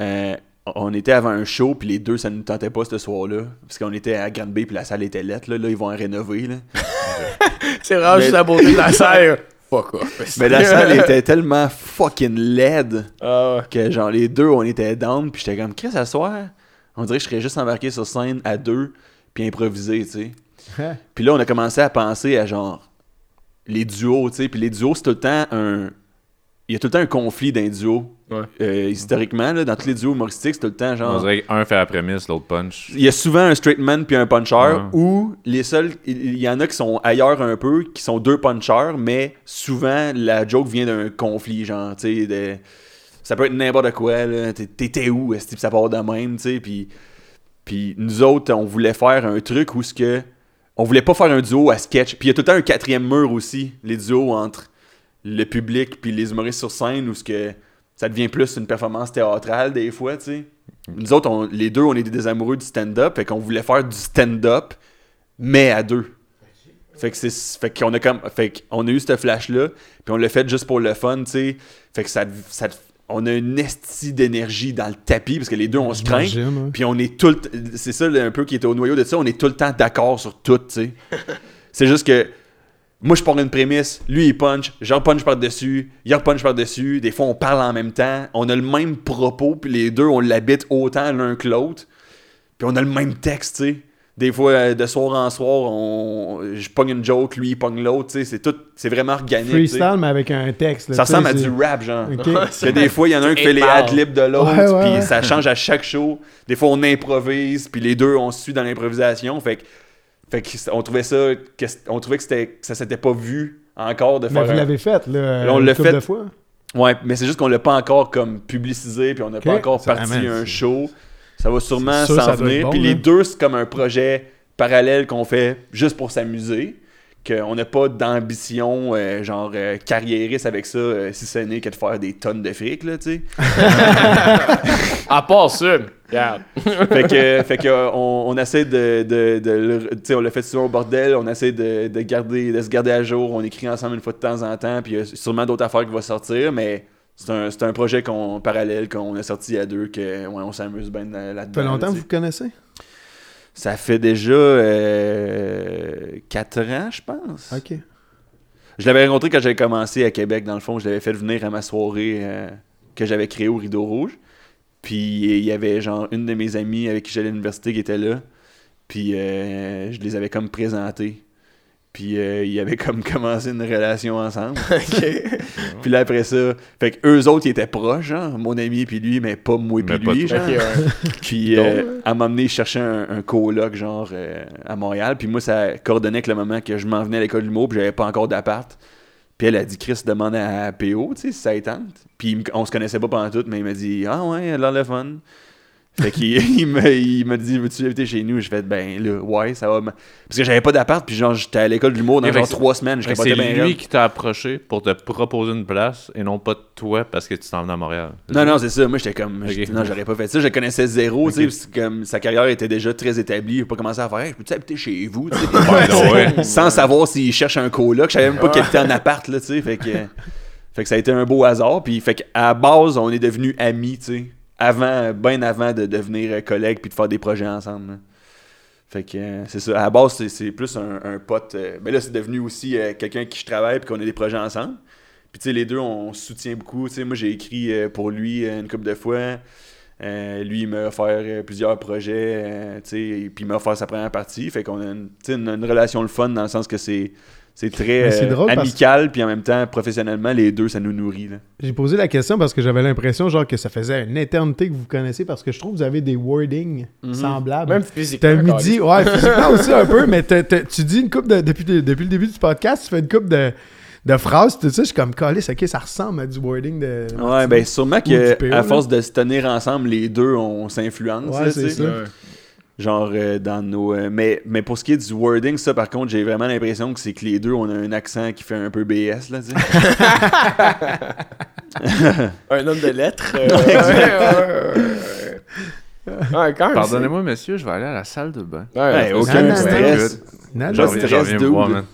euh, on était avant un show, puis les deux, ça ne nous tentait pas ce soir-là, parce qu'on était à Grande Bay, puis la salle était lettre, là, là, ils vont en rénover, là. [laughs] C'est vraiment Mais- juste la beauté de la [laughs] salle. Fuck off. Mais la [laughs] salle était tellement fucking laide Ah que genre les deux on était down puis j'étais comme qu'est-ce à soir on dirait que je serais juste embarqué sur scène à deux puis improviser tu sais. Puis là on a commencé à penser à genre les duos tu sais puis les duos c'est tout le temps un il y a tout le temps un conflit d'un duo Ouais. Euh, historiquement là, dans tous les duos humoristiques c'est tout le temps On genre dirait qu'un fait la prémisse, l'autre punch. il y a souvent un straight man puis un puncher Ouais. ou les seuls il y en a qui sont ailleurs un peu qui sont deux punchers mais souvent la joke vient d'un conflit genre tu sais de ça peut être n'importe quoi là t'étais où est-ce que ça part de même tu sais? Puis puis nous autres on voulait faire un truc où ce que on voulait pas faire un duo à sketch puis il y a tout le temps un quatrième mur aussi les duos entre le public puis les humoristes sur scène où ce que ça devient plus une performance théâtrale des fois tu sais nous autres, les deux, on était des amoureux du stand-up, fait qu'on voulait faire du stand-up, mais à deux. Fait que c'est, fait qu'on a comme, fait qu'on a eu ce flash-là, puis on l'a fait juste pour le fun, tu sais. Fait que ça, ça, on a une estie d'énergie dans le tapis, parce que les deux, on se craint. Puis on est tout le C'est ça un peu qui était au noyau de ça. On est tout le temps d'accord sur tout, tu sais. [laughs] c'est juste que moi, je pars une prémisse, lui, il punch, j'en punch par-dessus, il en punch par-dessus. Des fois, on parle en même temps. On a le même propos, puis les deux, on l'habite autant l'un que l'autre. Puis on a le même texte, tu sais. Des fois, euh, de soir en soir, on... je pogne une joke, lui, il pogne l'autre. C'est tout... C'est vraiment organique. Freestyle, mais avec un texte. là, Ça ressemble à du rap, genre. Ok. Que des fois, il y en a un qui fait les ad-libs de l'autre, ouais, puis ouais. ça change à chaque show. Des fois, on improvise, puis les deux, on se suit dans l'improvisation. Fait que, fait que on trouvait ça, que, on trouvait que, c'était, que ça s'était pas vu encore de Mais faire. vous un- l'avez fait, là. Là, on l'a fait. de fois? Ouais, mais c'est juste qu'on l'a pas encore comme publicisé, puis on n'a pas encore Ça parti amène, un c'est- show. Ça va sûrement s'en venir. bon, puis les deux, c'est comme un projet parallèle qu'on fait juste pour s'amuser. Qu'on n'a pas d'ambition, euh, genre euh, carriériste avec ça, euh, si ce n'est que de faire des tonnes de fric, là, tu sais. [laughs] À part ça, regarde. [laughs] fait que, fait que on, on essaie de, de, de le- tu sais, on l'a fait souvent au bordel, on essaie de, de garder, de se garder à jour, on écrit ensemble une fois de temps en temps, puis il y a sûrement d'autres affaires qui vont sortir, mais c'est un, un projet qu'on, parallèle qu'on a sorti à deux, que ouais, on s'amuse bien là- là-dedans. Ça fait longtemps là, que vous connaissez? Ça fait déjà euh, 4 ans, je pense. Ok. Je l'avais rencontré quand j'avais commencé à Québec, dans le fond. Je l'avais fait venir à ma soirée euh, que j'avais créée au Rideau Rouge. Puis il y avait genre une de mes amies avec qui j'allais à l'université qui était là. Puis euh, je les avais comme présentés. Puis euh, ils avaient comme commencé une relation ensemble. [laughs] [laughs] puis là après ça, fait que eux autres ils étaient proches, genre, mon ami puis lui, mais pas moi puis lui, genre. Ouais. [laughs] Puis euh, elle m'a amené chercher un, un coloc genre euh, à Montréal. Puis moi, ça coordonnait avec le moment que je m'en venais à l'école du mot, puis j'avais pas encore d'appart. Puis elle a dit Chris demande à PO, tu sais, si ça tente. Puis on se connaissait pas pendant tout, mais il m'a dit Ah ouais, elle a l'air le fun. Fait qu'il [laughs] il me, il m'a dit Veux-tu habiter chez nous? Je fais Ben là, ouais, ça va. Parce que j'avais pas d'appart, puis genre, j'étais à l'école de l'humour dans genre que c'est- trois semaines. Je Fait que capotais C'est lui raide. qui t'a approché pour te proposer une place et non pas toi parce que tu t'en venais à Montréal. Non, non, c'est ça. Moi, j'étais comme. Ok. j'étais- Non, j'aurais pas fait ça. Je le connaissais zéro, tu sais. Comme sa carrière était déjà très établie. Il a pas commencé à faire Hey, je peux-tu habiter chez vous, tu sais? [laughs] Ouais, non, ouais. [laughs] Sans savoir s'il cherche un coloc. Je savais même pas qu'il était en appart, là, tu sais. Fait que. Fait que ça a été un beau hasard. Puis, fait qu'à base, on est devenus amis, tu sais. Avant, bien avant de devenir collègues puis de faire des projets ensemble. Fait que euh, c'est ça. À la base, c'est- plus un, pote. euh, mais là, c'est devenu aussi euh, quelqu'un avec qui je travaille puis qu'on a des projets ensemble. Puis, tu sais, les deux, on se soutient beaucoup. Tu sais, moi, j'ai écrit pour lui une couple de fois. Lui, il m'a offert plusieurs projets. tu sais, puis, il m'a offert sa première partie. Fait qu'on a une, une, une relation le fun dans le sens que c'est. C'est très euh, drôle parce- amical, puis en même temps, professionnellement, les deux, ça nous nourrit. Là. J'ai posé la question parce que j'avais l'impression genre que ça faisait une éternité que vous connaissez parce que je trouve que vous avez des wordings semblables. Même physiquement. T'as midi, ouais, physiquement aussi un peu, mais tu dis une coupe de. Depuis, le- depuis le début du podcast, tu fais une coupe de, de phrases, tout ça. Je suis comme, calé, ok, ça ressemble à du wording de. Ouais, ben sûrement Ou du que PO, à là. force de se tenir ensemble, les deux, on s'influence. Ouais, c'est ça. Ouais. Genre euh, dans nos. euh, mais, mais pour ce qui est du wording, ça par contre, j'ai vraiment l'impression que c'est que les deux, on a un accent qui fait un peu BS, là. [laughs] Un homme de lettres. [laughs] euh. Pardonnez-moi, messieurs, je vais aller à la salle de bain. Ouais, aucun non, stress. Non, Genre, non, stress de voir, man.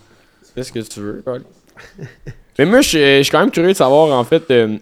Fais ce que tu veux. Mais moi, je suis je suis quand même curieux de savoir, en fait, euh,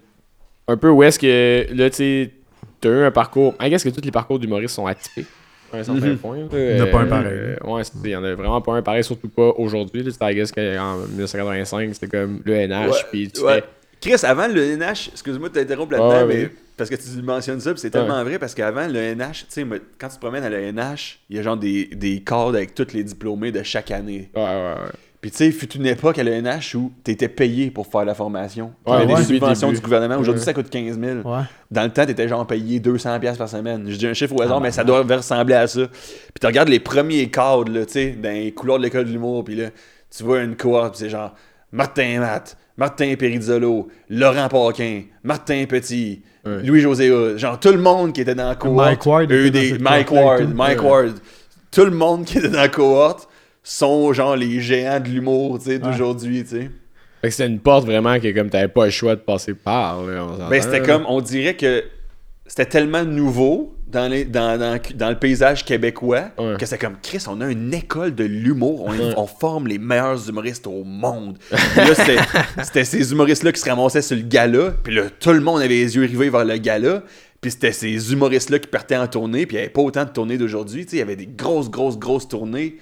un peu où est-ce que, là, tu sais, t'as eu un parcours. I guess que tous les parcours d'humoristes sont atypiques? À un certain Mhm. point. Il y en a pas un pareil. Euh, ouais, il y en a vraiment pas un pareil, surtout pas aujourd'hui. là. Tu sais, I guess qu'en 1985, c'était comme le NH, Ouais, puis tu ouais. fais. Chris, avant le NH, excuse-moi de t'interrompre là-dedans, Ah, ouais, mais parce que tu mentionnes ça, c'est tellement vrai, parce qu'avant le NH, tu sais, quand tu te promènes à le NH, il y a genre des, des cadres avec tous les diplômés de chaque année. Ouais, ouais, ouais. Puis tu sais, il fut une époque à l'ENH où t'étais payé pour faire la formation. Ouais, T'avais ouais. des subventions du gouvernement. Aujourd'hui, Ouais. ça coûte 15 000. Ouais. Dans le temps, t'étais genre payé 200$ piastres par semaine. Je dis un chiffre au Ah, hasard, mais ça doit ressembler à ça. Puis tu regardes les premiers cadres, là, tu sais, dans les couloirs de l'école de l'humour, puis là, tu vois une cohorte, puis c'est genre Martin Matt, Martin Perizzolo, Laurent Paquin, Martin Petit, Ouais. Louis-José. Genre tout le monde qui était dans la cohorte. Mike Ward eux, des, Mike Ward. Mike Ouais. Ward. Tout le monde qui était dans la cohorte sont genre les géants de l'humour, tu sais, d'aujourd'hui, tu sais. Fait que c'était une porte vraiment que comme t'avais pas le choix de passer par. Là, on Ben, c'était comme, on dirait que c'était tellement nouveau dans, les, dans, dans, dans le paysage québécois Ouais. que c'est comme, Chris, on a une école de l'humour, on, Ouais. on forme les meilleurs humoristes au monde. Puis là, c'était, [laughs] c'était ces humoristes-là qui se ramassaient sur le gala, puis là, tout le monde avait les yeux rivés vers le gala, puis c'était ces humoristes-là qui partaient en tournée, puis il n'y avait pas autant de tournées d'aujourd'hui, tu sais, il y avait des grosses, grosses, grosses tournées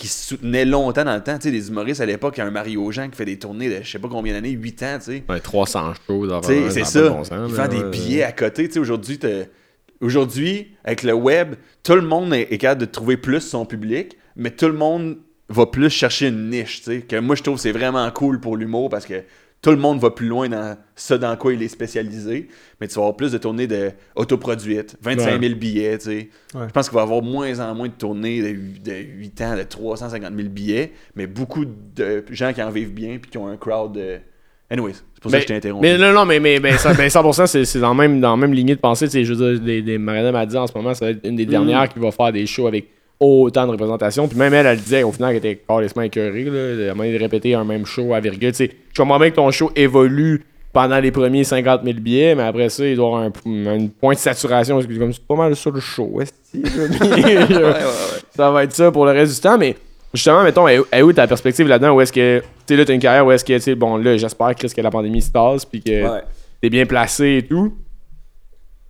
qui se soutenaient longtemps dans le temps, tu sais, des humoristes à l'époque, il y a un Mario Jean qui fait des tournées de je sais pas combien d'années, 8 ans, tu sais. Ouais, 300 shows. dans- Tu sais, dans- c'est ça. bon sens, Il vend des billets à côté. Tu sais, aujourd'hui, avec le web, tout le monde est, est capable de trouver plus son public, mais tout le monde va plus chercher une niche. Tu sais, que moi, je trouve que c'est vraiment cool pour l'humour parce que tout le monde va plus loin dans ce dans quoi il est spécialisé, mais tu vas avoir plus de tournées de autoproduites, 25 000 billets, tu sais. Ouais. Je pense qu'il va y avoir moins en moins de tournées de, de 8 ans, de 350 000 billets, mais beaucoup de gens qui en vivent bien puis qui ont un crowd de... Anyways, c'est pour ça que je t'ai interrompu. Mais non, non, mais, mais ben, ça- ben, 100%, c'est dans, la même, dans la même lignée de pensée. Je veux dire, des, des Marina m'a dit en ce moment, ça va être une des dernières qui va faire des shows avec autant de représentation. Puis même elle, elle disait au final qu'elle était carrément écœurée. Là, à un moment de répéter un même show à virgule. Tu sais, je comprends bien que ton show évolue pendant les premiers 50 000 billets, mais après ça, il doit y avoir un, un point de saturation. parce que C'est comme c'est pas mal ça le show. [laughs] ça va être ça pour le reste du temps, mais justement, mettons, est où- ta perspective là-dedans? Où est-ce que, tu sais, là, t'as une carrière où est-ce que, tu sais, bon, là, j'espère, Chris, que la pandémie se passe, puis que Ouais. t'es bien placé et tout.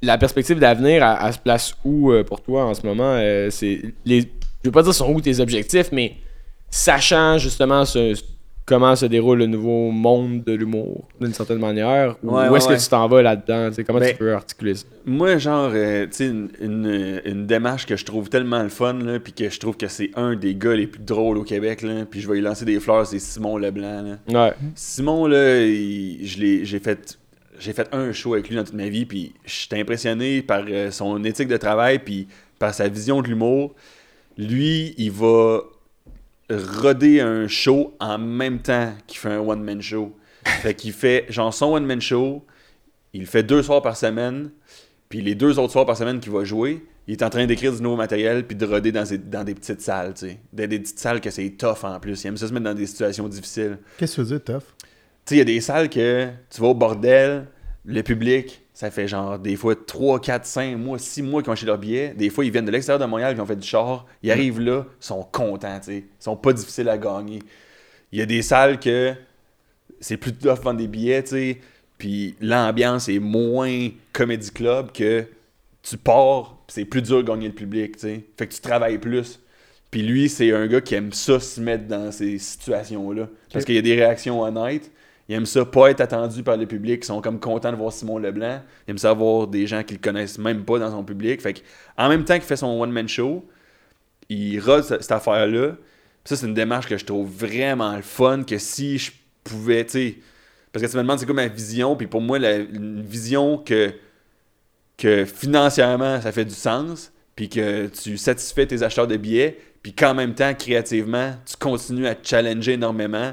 La perspective d'avenir, elle, elle se place où euh, pour toi en ce moment? Euh, c'est les, je veux pas dire sont où tes objectifs, mais sachant justement ce- comment se déroule le nouveau monde de l'humour d'une certaine manière, où, Ouais, où est-ce ouais, que tu t'en vas là-dedans? Comment Ben, tu peux articuler ça? Moi, genre, euh, tu sais, une, une, une démarche que je trouve tellement le fun, puis que je trouve que c'est un des gars les plus drôles au Québec, là, puis je vais lui lancer des fleurs, c'est Simon Leblanc. Là. Simon, là, il- je l'ai- j'ai fait, j'ai fait un show avec lui dans toute ma vie, puis j'étais impressionné par euh, son éthique de travail, puis par sa vision de l'humour. Lui, il va roder un show en même temps qu'il fait un one-man show. [laughs] Fait qu'il fait, genre, son one-man show, il fait deux soirs par semaine, Puis les deux autres soirs par semaine qu'il va jouer, il est en train d'écrire du nouveau matériel puis de roder dans, des- dans des petites salles, tu sais. Dans des petites salles que c'est tough en plus. Il aime ça se mettre dans des situations difficiles. Qu'est-ce que tu veux dire, tough? Sais, il y a des salles que tu vas au bordel, le public, ça fait genre des fois 3, 4, 5 mois, 6 mois qu'ils ont acheté leur billet. Des fois, ils viennent de l'extérieur de Montréal, ils ont fait du char. Ils arrivent là, ils sont contents, tu sais. Ils sont pas difficiles à gagner. Il y a des salles que c'est plus tough de vendre des billets, tu sais. Puis l'ambiance est moins comedy club que tu pars, c'est plus dur de gagner le public, tu sais. Fait que tu travailles plus. Puis lui, c'est un gars qui aime ça se mettre dans ces situations-là. Parce qu'il y a des réactions honnêtes. Il aime ça pas être attendu par le public. Ils sont comme contents de voir Simon Leblanc. Il aime ça voir des gens qui le connaissent même pas dans son public. Fait en même temps qu'il fait son one-man show, il rôde ce- cette affaire-là. Ça, c'est une démarche que je trouve vraiment le fun. Que si je pouvais, tu sais. Parce que tu me demandes c'est quoi ma vision. Puis pour moi, la, une vision que, que financièrement, ça fait du sens. Puis que tu satisfais tes acheteurs de billets. Puis qu'en même temps, créativement, tu continues à te challenger énormément.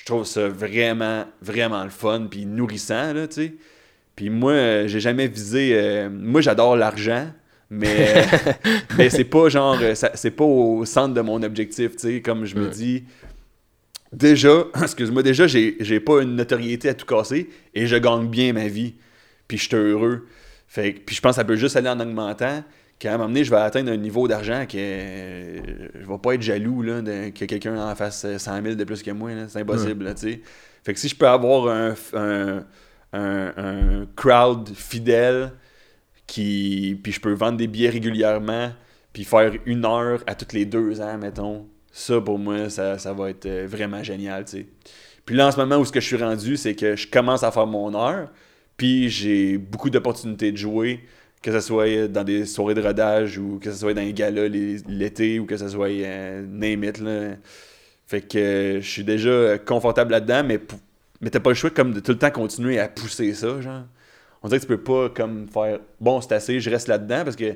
Je trouve ça vraiment, vraiment le fun. Puis nourrissant, là, tu sais. Puis moi, euh, j'ai jamais visé. euh, moi, j'adore l'argent. Mais, [laughs] mais c'est pas genre. euh, C'est pas au centre de mon objectif, tu sais. Comme je me dis. Déjà, [laughs] excuse-moi, déjà, j'ai pas une notoriété à tout casser et je gagne bien ma vie. Puis je suis heureux. Fait, puis je pense que ça peut juste aller en augmentant. Qu'à un moment donné, je vais atteindre un niveau d'argent que euh, je vais pas être jaloux là, de- que quelqu'un en fasse euh, 100 000 de plus que moi. C'est impossible, là. Fait que si je peux avoir un, un, un- un crowd fidèle, qui, puis je peux vendre des billets régulièrement, puis faire une heure à toutes les deux ans, mettons, ça pour moi, ça, ça va être euh, vraiment génial, tu sais. Puis là, en ce moment, où ce que je suis rendu, c'est que je commence à faire mon heure, puis j'ai beaucoup d'opportunités de jouer, que ce soit dans des soirées de rodage ou que ce soit dans les galas l'été ou que ce soit euh, name it, là. Fait que euh, je suis déjà euh, confortable là-dedans, mais, mais t'as pas le choix comme de tout le temps continuer à pousser ça, genre. On dirait que tu peux pas comme faire bon, c'est assez, je reste là-dedans parce que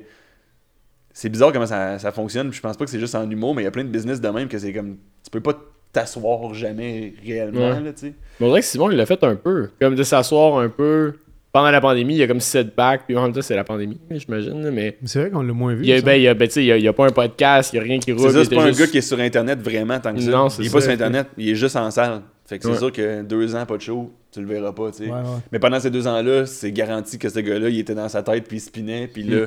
c'est bizarre comment ça, ça fonctionne. Je pense pas que c'est juste en humour, mais il y a plein de business de même que c'est comme tu peux pas t'asseoir jamais réellement, Ouais. là, tu sais. Mais on dirait que Simon, il l'a fait un peu. Comme de s'asseoir un peu. Pendant la pandémie, il y a comme setback, puis en même temps, c'est la pandémie, j'imagine. Mais C'est vrai qu'on l'a moins vu. il y a, ben, il y a, ben, tu sais, il y a, il y a pas un podcast, il y a rien qui roule. C'est ça, c'est pas un juste- gars qui est sur Internet vraiment tant que ça. Non, c'est il est ça. pas sur Internet, il est juste en salle. Fait que c'est Ouais. sûr que deux ans, pas de show, tu le verras pas, tu sais. Ouais, ouais. Mais pendant ces deux ans-là, c'est garanti que ce gars-là, il était dans sa tête puis il spinait. Puis là,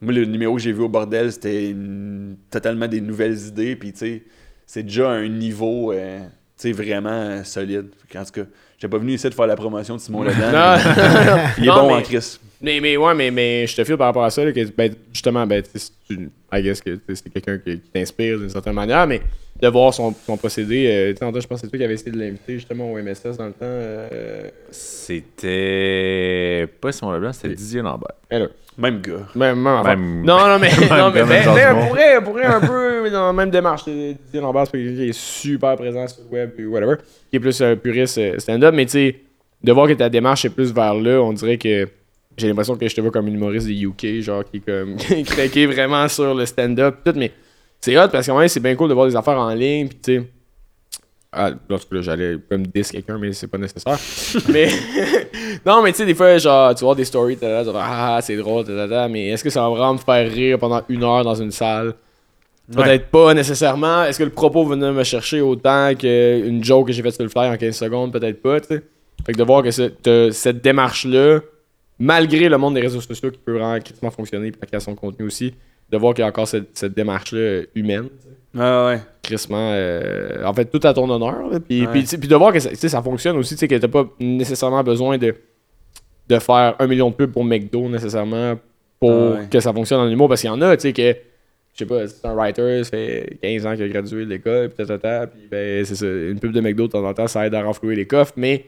moi, le numéro que j'ai vu au bordel, c'était une- totalement des nouvelles idées. Puis tu sais, c'est déjà un niveau, euh, sais, vraiment solide. Qu'en tout cas, j'ai pas venu ici de faire la promotion de Simon Leblanc. Non, mais [laughs] il est Non, bon mais- en Chris. Mais, mais ouais, mais, mais je te file par rapport à ça, là, que, ben, justement, ben, tu sais, c'est une- I guess que tu c'est quelqu'un qui, qui t'inspire d'une certaine manière, mais de voir son, son procédé, euh, tu sais, je pense que c'est toi qui avais essayé de l'inviter justement au MSS dans le temps. Euh, C'était pas Simon Leblanc, c'était Didier Lambert. alors, Même gars. même, même Non, non, mais, [laughs] même non, mais, on pourrait, on pourrait un peu dans la même démarche. Didier Lambert, c'est quelqu'un qui est super présent sur le web et whatever, qui est plus euh, puriste euh, stand-up, mais tu sais, de voir que ta démarche est plus vers là, on dirait que j'ai l'impression que je te vois comme une humoriste de UK, genre qui est comme [laughs] craqué vraiment sur le stand-up, tout, mais c'est hot parce qu'en vrai, c'est bien cool de voir des affaires en ligne, puis tu sais. Ah, lorsque là, j'allais comme dis quelqu'un, mais c'est pas nécessaire. [laughs] mais [laughs] non, mais tu sais, des fois, genre, tu vois des stories, tu vas faire, ah, c'est drôle, tata, mais est-ce que ça va vraiment me faire rire pendant une heure dans une salle? Peut-être pas nécessairement. Est-ce que le propos venait me chercher autant qu'une joke que j'ai faite sur le fly en 15 secondes? Peut-être pas, tu sais. Fait que de voir que ce- cette démarche-là, malgré le monde des réseaux sociaux qui peut vraiment critiquement fonctionner et la création de contenu aussi, de voir qu'il y a encore cette, cette démarche-là humaine. sais. Ouais. Crissement, euh, en fait, tout à ton honneur. là. Puis, Ouais. puis, tu sais, puis de voir que ça, fonctionne aussi, que t'as pas nécessairement besoin de, de faire un million de pubs pour McDo nécessairement pour Ah ouais. que ça fonctionne en humour. Parce qu'il y en a, tu sais, que, je sais pas, c'est un writer, ça fait 15 ans qu'il a gradué de l'école, puis tatata, puis ben, c'est ça, une pub de McDo de temps en temps, ça aide à renflouer les coffres, mais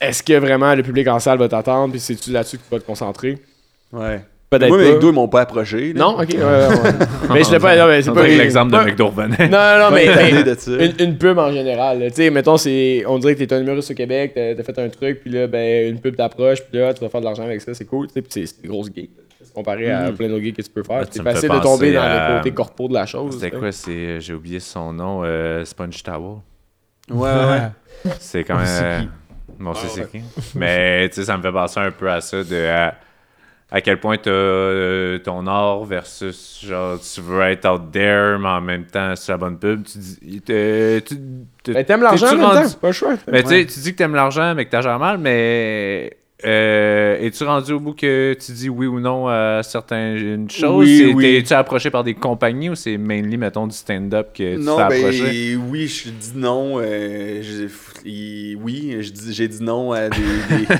est-ce que vraiment le public en salle va t'attendre, puis c'est-tu là-dessus que tu vas te concentrer? Ouais. Peut-être Moi, pas. mes McDo, ils m'ont pas approché. là. Non, ok, ouais, ouais, ouais. [laughs] mais je l'ai pas, non, mais c'est pas l'exemple de McDo revenait. Non, non, non, mais, Pas mais- tanné de ça. une, une pub en général. là. Tu sais, mettons, c'est, on dirait que t'es un humoriste au Québec, t'as, t'as fait un truc, puis là, ben, une pub t'approche, puis là, tu vas faire de l'argent avec ça, c'est cool. Tu sais, puis c'est, grosses gigs. là. Comparé à Mhm. plein d'autres gigs que tu peux faire. Ah, tu c'est me fais facile de tomber dans à- le côté corpo de la chose. C'était tu sais. quoi c'est J'ai oublié son nom. euh, Sponge Tower. Ouais, ouais. C'est quand même. Bon, c'est Ah, c'est qui. Mais tu sais, ça me fait penser un peu à ça de. à- à quel point t'as euh, ton art versus genre tu veux être out there, mais en même temps c'est la bonne pub. Tu dis. t'es- Mais t'aimes l'argent en t'es-tu même rendu- temps, pas choix. Mais tu sais, tu dis que t'aimes l'argent, mais que t'as jamais mal, mais. Euh, Es-tu rendu au bout que tu dis oui ou non à certaines choses? Oui, oui. T'es-tu approché par des compagnies ou c'est mainly, mettons, du stand-up que tu Non, t'es ben approché? oui, je dis non. euh, oui, j'ai dit non à des,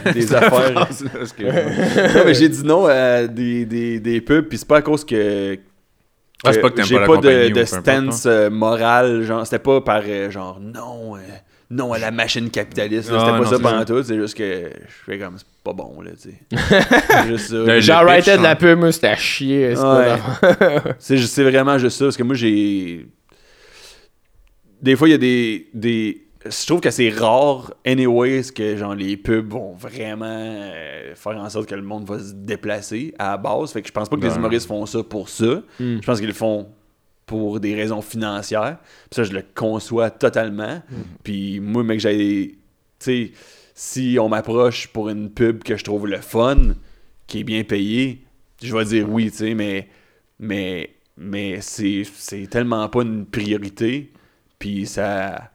des, [laughs] des affaires. [laughs] J'ai dit non à des, des, des pubs, puis c'est pas à cause que. Ah, c'est pas que j'ai pas de, de importe, stance euh, morale, genre, c'était pas par euh, genre non, euh, non à la machine capitaliste, là, Ah, c'était pas non, ça pendant tout, c'est juste que je fais comme c'est pas bon, là, tu sais. [laughs] C'est juste ça. Le- Genre, pitch, writer de la pub, moi, c'était à chier. [laughs] c'est vraiment juste ça, parce que moi, j'ai. Des fois, il y a des, des. Je trouve que c'est rare, anyways, que genre les pubs vont vraiment euh, faire en sorte que le monde va se déplacer à la base. Fait que je pense pas que les humoristes font ça pour ça. Hmm. Je pense qu'ils le font pour des raisons financières. Puis ça, je le conçois totalement. Puis moi, mec, j'ai. Tu sais, si on m'approche pour une pub que je trouve le fun, qui est bien payé, je vais dire oui, tu sais, mais. Mais. Mais c'est c'est tellement pas une priorité. Puis ça.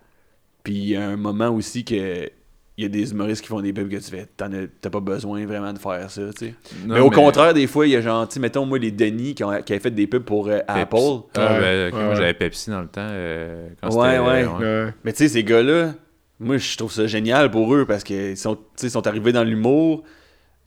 Puis il y a un moment aussi que. Il y a des humoristes qui font des pubs que tu fais. T'as pas besoin vraiment de faire ça, tu sais. Mais au contraire, des fois, il y a sais, mettons, moi, les Denis qui, ont, qui avaient fait des pubs pour euh, Apple. Ah, Ouais. ben, Ouais, moi ouais. j'avais Pepsi dans le temps. euh, quand Ouais, c'était- ouais. Ouais. Mais tu sais, ces gars-là, moi, je trouve ça génial pour eux parce qu'ils sont, sont arrivés dans l'humour.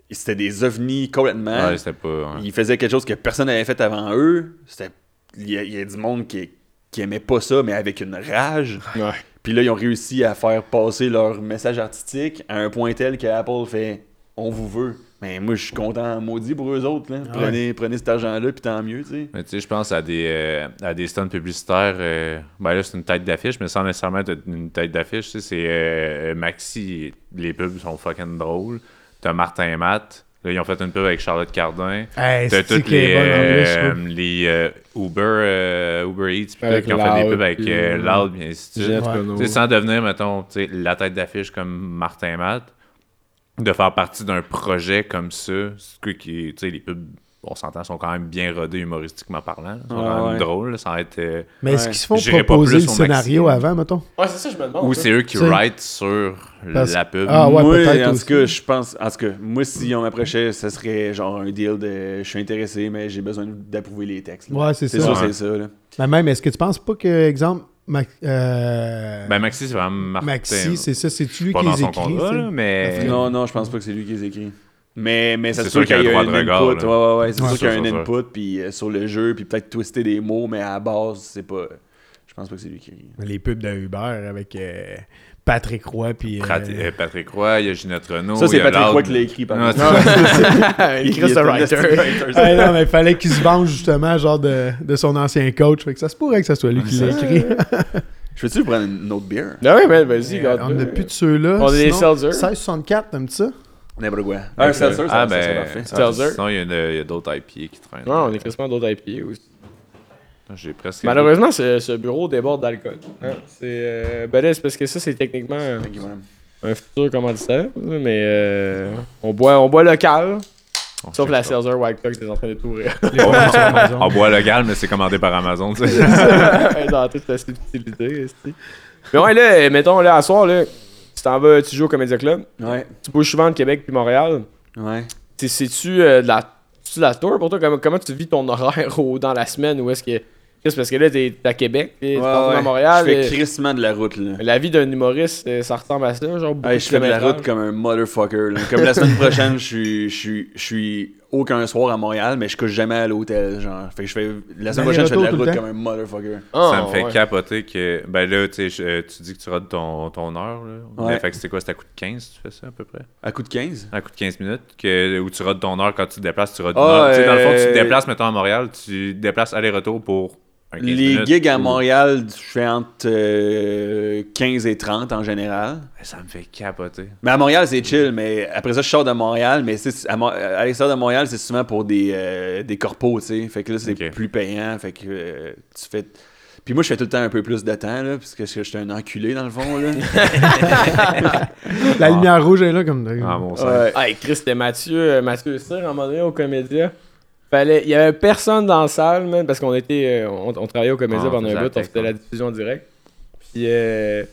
C'était des ovnis complètement. Ouais, c'était pas. ouais. Ils faisaient quelque chose que personne n'avait fait avant eux. C'était, il y, y a du monde qui, qui aimait pas ça, mais avec une rage. Ouais. Puis là, ils ont réussi à faire passer leur message artistique à un point tel que Apple fait On vous veut. Mais moi, je suis content, maudit pour eux autres. Là. Prenez, prenez cet argent-là, puis tant mieux, tu sais. Mais tu sais, je pense à des, euh, à des stunts publicitaires. euh, ben là, c'est une tête d'affiche, mais sans nécessairement être une tête d'affiche. C'est euh, Maxi. Les pubs sont fucking drôles. T'as Martin et Matt. Là, ils ont fait une pub avec Charlotte Cardin. Hey, T'as c'est toutes les, euh, les euh, Uber, euh, Uber Eats puis qui ont fait des pubs avec Loud, bien ainsi de suite. Ginette Ouais. Sans devenir, mettons, la tête d'affiche comme Martin Matt, de faire partie d'un projet comme ça, c'est que qui, tu sais, les pubs, on s'entend, sont quand même bien rodés humoristiquement parlant. là. Ils sont Ouais, quand même ouais. drôles, là, sans être... euh, Mais est-ce Ouais. qu'ils se font proposer le scénario maximum. avant, mettons? Ouais, c'est ça, je me demande. ou ça. c'est eux qui write sur parce- la pub? Ah ouais, moi, peut-être en tout cas, je pense. En tout cas, moi, si on m'approchait, ce serait genre un deal de je suis intéressé, mais j'ai besoin d'approuver les textes. là. Ouais, c'est C'est ça. sûr, Ouais. c'est ça. Là. Mais même, est-ce que tu penses pas que, exemple, euh, Ben, Maxi, c'est vraiment Martin. Maxi, c'est ça, c'est lui qui les écrit. là, mais... Non, non, je pense pas que c'est lui qui les écrit. Mais, mais ça C'est sûr qu'il y a un input. Ouais, ouais, ouais. C'est sûr qu'il y a un input puis, sur le jeu, puis peut-être twister des mots, mais à la base, c'est pas. Je pense pas que c'est lui qui écrit. Les pubs de Uber avec euh, Patrick Roy puis. euh, Prat- euh, Patrick Roy, il y a Ginette Renault. Ça, c'est Patrick. Roy qui l'a écrit, par Non, [laughs] Il écrit est ce writer. Ah non, mais il fallait qu'il se venge justement, genre de, de son ancien coach. Fait que ça se pourrait que ça soit lui qui l'a écrit. Je veux-tu prendre une autre bière? Ah ouais, man, vas-y, on n'a plus de ceux-là. On a des sinon, Seltzer. 1664, t'aimes ça? N'importe quoi. Un seltzer, ça, Ah, ça ben, serait parfait. ah, Seltzer. sinon, il y a, une- il y a d'autres IPA qui traînent. Ouais, on est quasiment d'autres IPA aussi. J'ai presque. Malheureusement, ce, ce bureau déborde d'alcool. Hein, C'est euh, ben là, c'est parce que ça, c'est techniquement un, Thank you, madame. un futur commanditaire. Mais euh, on, boit, on boit local. On Sauf la. Seltzer White Cock, t'es en train de tout. [laughs] On boit légal, mais c'est commandé par Amazon, tu sais. [laughs] Dans toute la subtilité. Mais ouais, là, mettons, là, à soir, là, t'en vas, tu joues au Comédia Club. Ouais, Tu bouges souvent de Québec puis Montréal. ouais. T'es- C'est-tu euh, de la. De la tour pour toi? Comment, comment tu vis ton [laughs] horaire au- dans la semaine ou est-ce que. Parce que là, t'es t'es à Québec, tu Ouais, ouais. à Montréal. Je fais et- crissement de la route, là. La vie d'un humoriste, euh, ça ressemble à ça, genre Hey, je fais de la route comme un motherfucker. là. Comme la semaine prochaine, je suis, je suis, je suis aucun soir à Montréal, mais je couche jamais à l'hôtel, genre. Fait que je fais la semaine prochaine, je fais de la route comme un motherfucker. Ah, ça me fait ouais. capoter que. Ben là, tu sais, je- euh, tu dis que tu rates ton, ton heure, là. Ouais. Mais fait que c'est quoi, c'est à coup de 15, tu fais ça à peu près? À coup de 15. À coup de 15 minutes, que, où tu rates ton heure quand tu te déplaces, tu rates Ah, une heure. Tu sais, dans le fond, tu te euh, déplaces, mettons, à Montréal, tu te déplaces aller-retour pour un 15 Les minutes. gigs à Montréal, je fais entre euh, 15 et 30 en général. Ça me fait capoter. Mais à Montréal, c'est chill. Mais après ça, je sors de Montréal. Mais à, Mo- à l'extérieur de Montréal, c'est souvent pour des, euh, des corpos, tu sais. Fait que là, c'est plus payant. Fait que euh, tu fais. Puis moi, je fais tout le temps un peu plus de temps, là, parce que je suis un enculé, dans le fond, là. [laughs] La lumière rouge est là comme. Ah, mon sang. Ouais. Hey, Chris, c'était Mathieu, euh, Mathieu Cyr, à un moment donné, au Comédia. Fallait, il y avait personne dans la salle, man, parce qu'on était, euh, on, on travaillait au Comédia Ah, pendant un bout, on faisait la diffusion en direct. Puis, euh,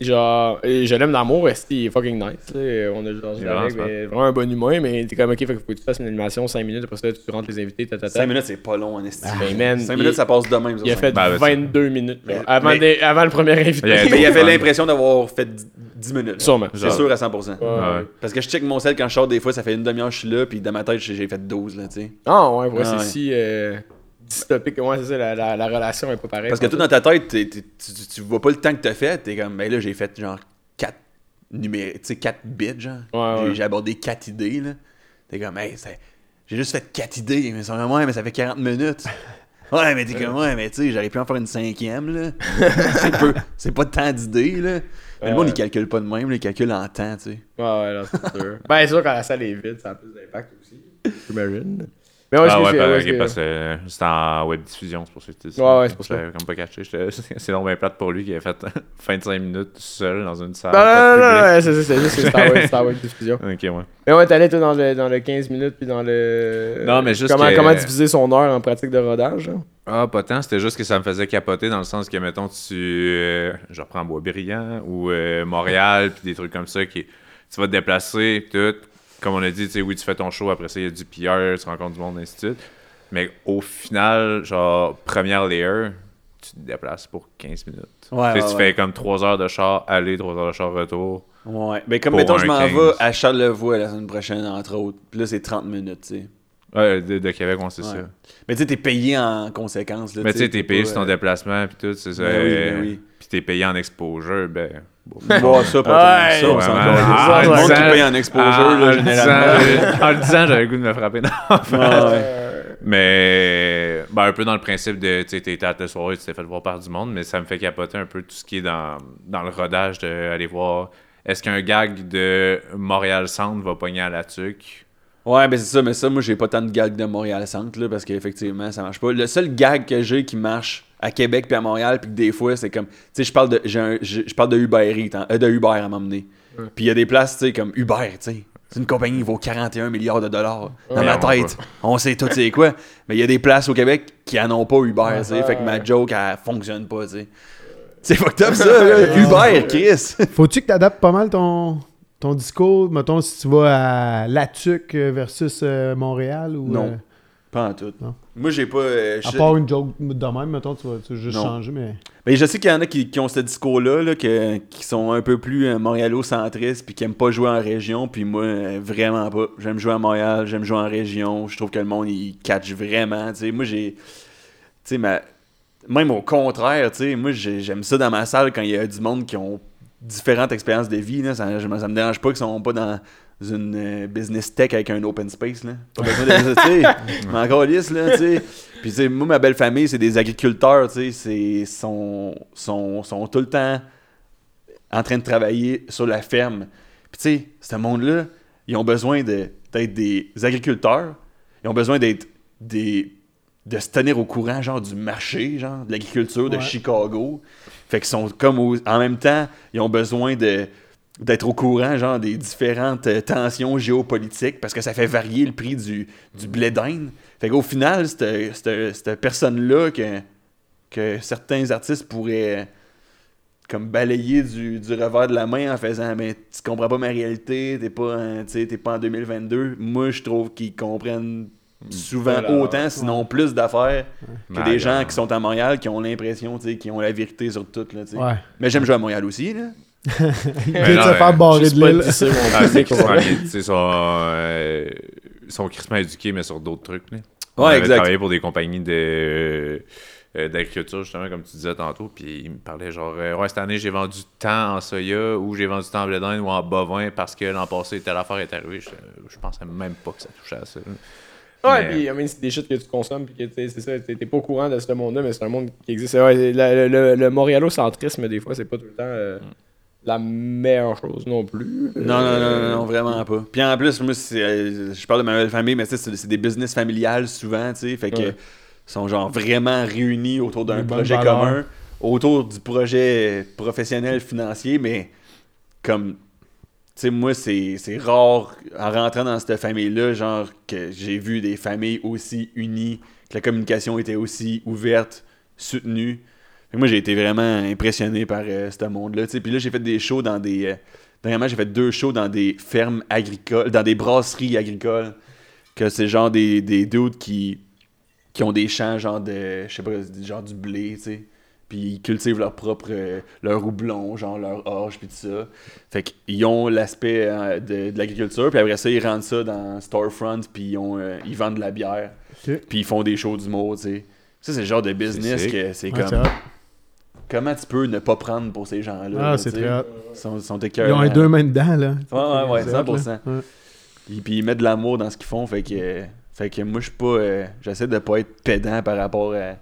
genre, je l'aime d'amour, il est fucking nice, là. On a genre Il est avec, vraiment mais vraiment un bon humain, mais t'es comme, ok, faut que tu fasses une animation 5 minutes, après ça, tu rentres les invités, tata. 5 minutes, c'est pas long, en estime. Ben, man, 5 il- minutes, ça passe de même. ça, Il a fait Ben, ben, c'est- 22 minutes, Mais- avant, mais- des- avant le premier invité. Avait- Mais il avait l'impression d'avoir fait 10 minutes. Sûrement. C'est sûr à 100%. Ouais, ouais. Parce que je check mon sel quand je sors des fois, ça fait une demi-heure que je suis là, puis dans ma tête, j'ai fait 12, là, tu sais. Ah ouais, ouais, Ah, c'est ouais. si euh, dystopique. Ouais, c'est ça, la, la, la relation est pas pareille. Parce que toi, dans ta tête, t'es- t'es- tu, tu- tu vois pas le temps que t'as fait, t'es comme, ben là, j'ai fait genre 4 numériques, tu sais, 4 bits, genre. Ouais, J'ai- ouais. J'ai abordé 4 idées, là. T'es comme, hey, j'ai juste fait 4 idées, mais ça, ouais, mais ça fait 40 minutes. [laughs] Ouais, mais t'es comme, ouais, mais tu sais, j'aurais pu en faire une cinquième, là. [laughs] c'est peu- c'est pas tant d'idées, là. Mais le monde, Ouais. il calcule pas de même, il calcule en temps, tu sais. Ouais, ouais, là, c'est sûr. ben, c'est sûr, quand la salle est vide, ça a plus d'impact aussi. J'imagine. Mais ouais, Ah ouais, ben, ouais, parce que c'était en web diffusion, c'est pour ça que c'était Ouais, ouais, c'est pour ça. J'avais comme pas j'étais- [laughs] C'est long bien plate pour lui qui a fait [laughs] 25 minutes tout seul dans une salle. Non, non, non, non, c'est juste que c'était en web- [laughs] diffusion. Ok, ouais. Mais ouais, t'allais toi dans le, dans le 15 minutes puis dans le. Non, mais juste Comment, que- comment diviser son heure en pratique de rodage, hein? Ah, pas tant, c'était juste que ça me faisait capoter dans le sens que, mettons, tu. euh, je reprends Boisbriand ou euh, Montréal, puis des trucs comme ça, qui tu vas te déplacer, tout. Comme on a dit, tu sais, oui, tu fais ton show, après ça, il y a du PR, tu rencontres du monde, ainsi de suite. Mais au final, genre, première layer, tu te déplaces pour 15 minutes. Ouais, ouais, tu ouais. fais comme 3 heures de char aller, 3 heures de char retour. Ouais. Ben, comme mettons, je m'en 15. vais à Charlevoix la semaine prochaine, entre autres. Puis là, c'est 30 minutes, tu sais. Ouais, de, de Québec, on sait ça. Mais tu sais, t'es payé en conséquence, là. Mais tu sais, t'es payé sur ton euh, déplacement, puis tout, c'est ça. Ben oui, ben oui. Puis t'es payé en exposure, ben. [laughs] bon. Ça, pas Ouais, ça, on s'en. Ah, Le monde qui disant- paye en exposure, Ah, là, en généralement. disant- En le disant, j'avais le goût de me frapper dans la face. Ouais, ouais. Mais ben, un peu dans le principe de tu sais, t'es à ta soirée, tu t'es fait voir par du monde, mais ça me fait capoter un peu tout ce qui est dans, dans le rodage d'aller voir est-ce qu'un gag de Montréal Centre va pogner à la tuque? Ouais, ben c'est ça, mais ça, moi, j'ai pas tant de gags de Montréal Centre, là, parce qu'effectivement, ça marche pas. Le seul gag que j'ai qui marche à Québec puis à Montréal, puis que des fois, c'est comme, tu sais, je parle de, je parle de Uber Eats, hein, euh, de Uber à m'emmener. Puis il y a des places, tu sais, comme Uber, tu sais. C'est une compagnie qui vaut 41 milliards de dollars. Dans Ouais, ma tête, on sait tout c'est quoi. Mais il y a des places au Québec qui en ont pas Uber, tu sais. Fait que ma joke, elle fonctionne pas, tu sais. C'est fucked up, ça, là. [laughs] Uber, Chris. [laughs] Faut-tu que t'adaptes pas mal ton, ton discours? Mettons, si tu vas à Latuc versus euh, Montréal ou. Non. euh, Pas en tout. Non. Moi, j'ai pas. euh, à part une joke de même, mettons, tu vas, tu vas juste Non. changer, mais. Mais je sais qu'il y en a qui, qui ont ce discours-là, là, que- qui sont un peu plus euh, montréalo-centristes, puis qui aiment pas jouer en région, puis moi, euh, vraiment pas. J'aime jouer à Montréal, j'aime jouer en région, je trouve que le monde, il catch vraiment, tu sais. Moi, j'ai... Tu sais, ma... même au contraire, tu sais, moi, j'ai- j'aime ça dans ma salle quand il y a du monde qui ont différentes expériences de vie, là. Ça, ça me dérange pas qu'ils sont pas dans une euh, business tech avec un open space, là. Pas besoin de... tu sais, [laughs] mais encore lisse, là, tu sais. Puis, tu sais, moi, ma belle famille, c'est des agriculteurs, tu sais, c'est, sont, sont, sont tout le temps en train de travailler sur la ferme. Puis, tu sais, ce monde-là, ils ont besoin de, d'être des agriculteurs, ils ont besoin d'être des de se tenir au courant, genre, du marché, genre, de l'agriculture de Ouais. Chicago. Fait qu'ils sont comme, en même temps, ils ont besoin de d'être au courant, genre, des différentes euh, tensions géopolitiques, parce que ça fait varier le prix du, du blé d'Inde. Fait qu'au final, cette, cette, cette personne-là que, que certains artistes pourraient comme balayer du, du revers de la main en faisant mais tu comprends pas ma réalité, t'es pas, t'es pas en 2022. Moi, je trouve qu'ils comprennent souvent Voilà. autant, sinon plus d'affaires que des gens qui sont à Montréal qui ont l'impression, tu sais, qui ont la vérité sur tout. Là, tu sais. Ouais. Mais j'aime jouer à Montréal aussi. Là. [laughs] Il Mais vient de non, se mais faire barrer de pas l'île. c'est [laughs] qu'ils sont, euh, sont crissement éduqués, mais sur d'autres trucs. Là. On Ouais, avait exact. travaillé pour des compagnies de, euh, d'agriculture, justement, comme tu disais tantôt, puis ils me parlaient genre, euh, ouais, cette année, j'ai vendu tant en soya, ou j'ai vendu tant en blé d'Inde, ou en bovin, parce que l'an passé, telle affaire est arrivée. Je, je pensais même pas que ça touchait à ça. Ouais, Mais- puis I mean, c'est des shit que tu consommes, puis que tu sais, c'est ça, t'es pas au courant de ce monde-là, mais c'est un monde qui existe. Ouais, le, le, le montréalo-centrisme, des fois, c'est pas tout le temps euh, la meilleure chose non plus. Non, non, non, non, Euh, non, vraiment pas. Puis en plus, moi, c'est, euh, je parle de ma belle famille, mais c'est c'est des business familiales souvent, tu sais. Fait que Ouais. sont genre vraiment réunis autour d'un projet valeurs. commun, autour du projet professionnel financier, mais comme tu sais, moi, c'est c'est rare, en rentrant dans cette famille-là, genre, que j'ai vu des familles aussi unies, que la communication était aussi ouverte, soutenue. Fait que moi, j'ai été vraiment impressionné par euh, ce monde-là. Puis là, j'ai fait des shows dans des... euh, dernièrement, j'ai fait deux shows dans des fermes agricoles, dans des brasseries agricoles, que c'est genre des, des dudes qui, qui ont des champs, genre de... Je sais pas, genre du blé, tu sais. Puis ils cultivent leur propre... euh, leur houblon, genre leur orge, puis tout ça. Fait qu'ils ont l'aspect euh, de, de l'agriculture, puis après ça, ils rendent ça dans Storefront, puis ils, ont, euh, ils vendent de la bière, puis ils font des shows d'humour, tu sais. Ça, c'est le genre de business que c'est Ouais, c'est comme... Comment tu peux ne pas prendre pour ces gens-là? Ah, là, c'est tu sais? très hot. Ils sont, sont Ils ont un deux mains dedans, là. Ouais, ouais, ouais, C'est hot, 100%. là. Ouais. Puis, puis ils mettent de l'amour dans ce qu'ils font, fait que, fait que moi, je suis pas... euh, J'essaie de pas être pédant par rapport à-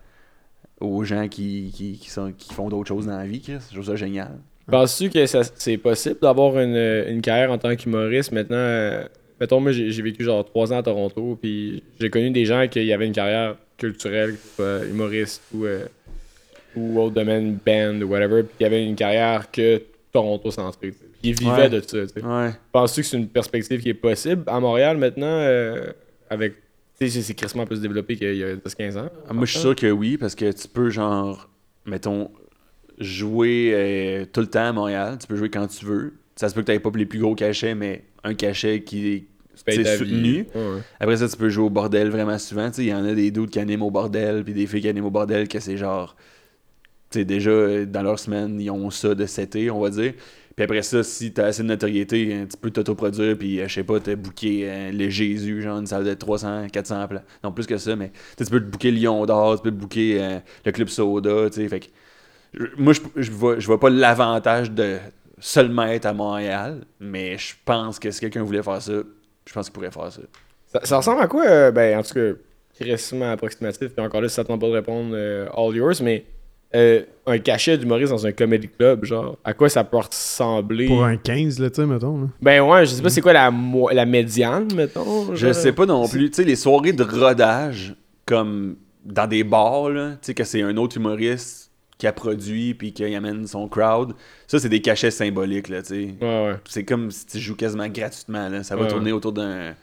aux gens qui, qui, qui, sont, qui font d'autres choses dans la vie, Chris. Je trouve ça génial. Penses-tu que ça- c'est possible d'avoir une, une carrière en tant qu'humoriste? Maintenant? euh, mettons, moi, j'ai j'ai vécu genre trois ans à Toronto, puis j'ai connu des gens qui avaient une carrière culturelle, humoriste ou, euh, ou autre domaine, band ou whatever, puis qui avaient une carrière que Toronto-centrée. Puis ils vivaient Ouais. de ça. tu sais. Ouais. Penses-tu que c'est une perspective qui est possible à Montréal maintenant, euh, avec. Tu sais, c'est- crissement plus développé qu'il y a 10-15 ans? Ah, Moi, je suis sûr que oui, parce que tu peux, genre, mettons, jouer euh, tout le temps à Montréal. Tu peux jouer quand tu veux. Ça se peut que tu pas les plus gros cachets, mais un cachet qui est soutenu. vie. Ouais, ouais. Après ça, tu peux jouer au bordel vraiment souvent. Tu sais, Il y en a des doutes qui animent au bordel, puis des filles qui animent au bordel, que c'est genre. Sais, déjà, euh, dans leur semaine, ils ont ça de été, on va dire. Puis après ça, si t'as assez de notoriété, hein, tu peux t'autoproduire, puis euh, je sais pas, t'as booké euh, le Jésus, genre une salle de 300, 400 places. Non, plus que ça, mais tu peux te booker le Lion d'Or, tu peux te booker le Club Soda, tu sais. Fait que. Moi, je, je vois, je vois pas l'avantage de seulement être à Montréal, mais je pense que si quelqu'un voulait faire ça, je pense qu'il pourrait faire ça. Ça, ressemble à quoi? ben, en tout cas, crissement approximatif. Puis encore là, ça tente pas de répondre, all yours, mais euh, un cachet d'humoriste dans un comedy club, genre, à quoi ça peut ressembler? Pour un 15, là, tu sais, mettons. Là. Ben ouais, je sais pas c'est quoi la, mo- la médiane, mettons. Je sais pas non plus. Tu sais, les soirées de rodage, comme dans des bars, là, tu sais, que c'est un autre humoriste qui a produit puis qui amène son crowd, ça, c'est des cachets symboliques, là, tu sais. Ouais, ouais. C'est comme si tu joues quasiment gratuitement, là. Ça va Ouais. tourner autour d'un,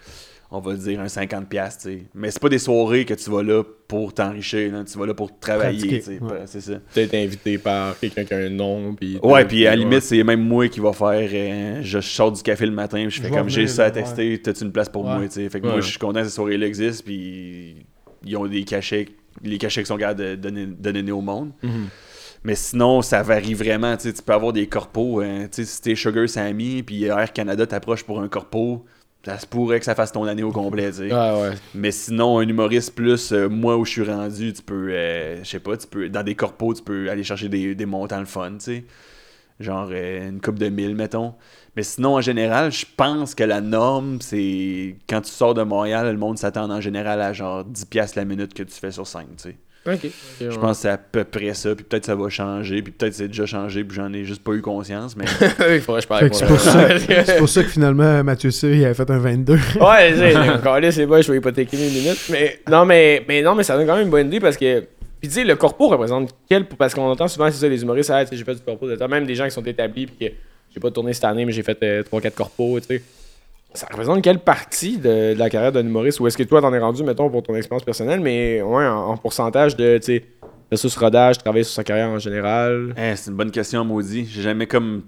on va dire, un 50$, piastres, tu sais. Mais c'est pas des soirées que tu vas là pour t'enrichir, là. Tu vas là pour travailler, tu sais. ouais. C'est ça. Peut-être invité par quelqu'un qui a un nom. Puis Ouais, puis à la limite, c'est même moi qui va faire. euh, je sors du café le matin, puis je fais comme j'ai ça à là, texter, t'as-tu une place pour Ouais. moi, tu sais. Fait que Ouais. moi, je suis content que ces soirées-là existent, puis ils ont des cachets, les cachets qui sont capables de donner, au monde. Mhm. Mais sinon, ça varie vraiment, tu sais. Tu peux avoir des corpos, hein, tu sais, si t'es Sugar Sammy, puis Air Canada t'approche pour un corpo, ça se pourrait que ça fasse ton année au complet, tu sais. Ouais, ouais. Mais sinon, un humoriste plus, euh, moi où je suis rendu, tu peux, euh, je sais pas, tu peux, dans des corpos, tu peux aller chercher des, des montants le fun, tu sais. Genre euh, une coupe de mille, mettons. Mais sinon, en général, je pense que la norme, c'est quand tu sors de Montréal, le monde s'attend en général à genre 10$ piastres la minute que tu fais sur scène, tu sais. Ok. Je pense que c'est à peu près ça, puis peut-être ça va changer, puis peut-être c'est déjà changé, puis j'en ai juste pas eu conscience, mais [laughs] Il faudrait que je parle c'est pour, ça, [laughs] c'est pour ça que finalement, Mathieu C, il avait fait un 22. Ouais, c'est encore là, c'est bon, je vais hypothéquer mes minutes. Mais non, mais, mais non, mais ça donne quand même une bonne idée parce que. Puis tu sais, le corpo représente quel. Parce qu'on entend souvent, c'est ça, les humoristes, ah, j'ai fait du corpo. de temps. Même des gens qui sont établis, puis que j'ai pas tourné cette année, mais j'ai fait 3-4 corpos, tu sais. Ça représente quelle partie de, de la carrière d'un humoriste? Ou est-ce que toi, t'en es rendu, mettons, pour ton expérience personnelle, mais ouais, en, en pourcentage de, tu sais, de ce rodage, travailler sur sa carrière en général? Eh, c'est une bonne question, maudit. J'ai jamais comme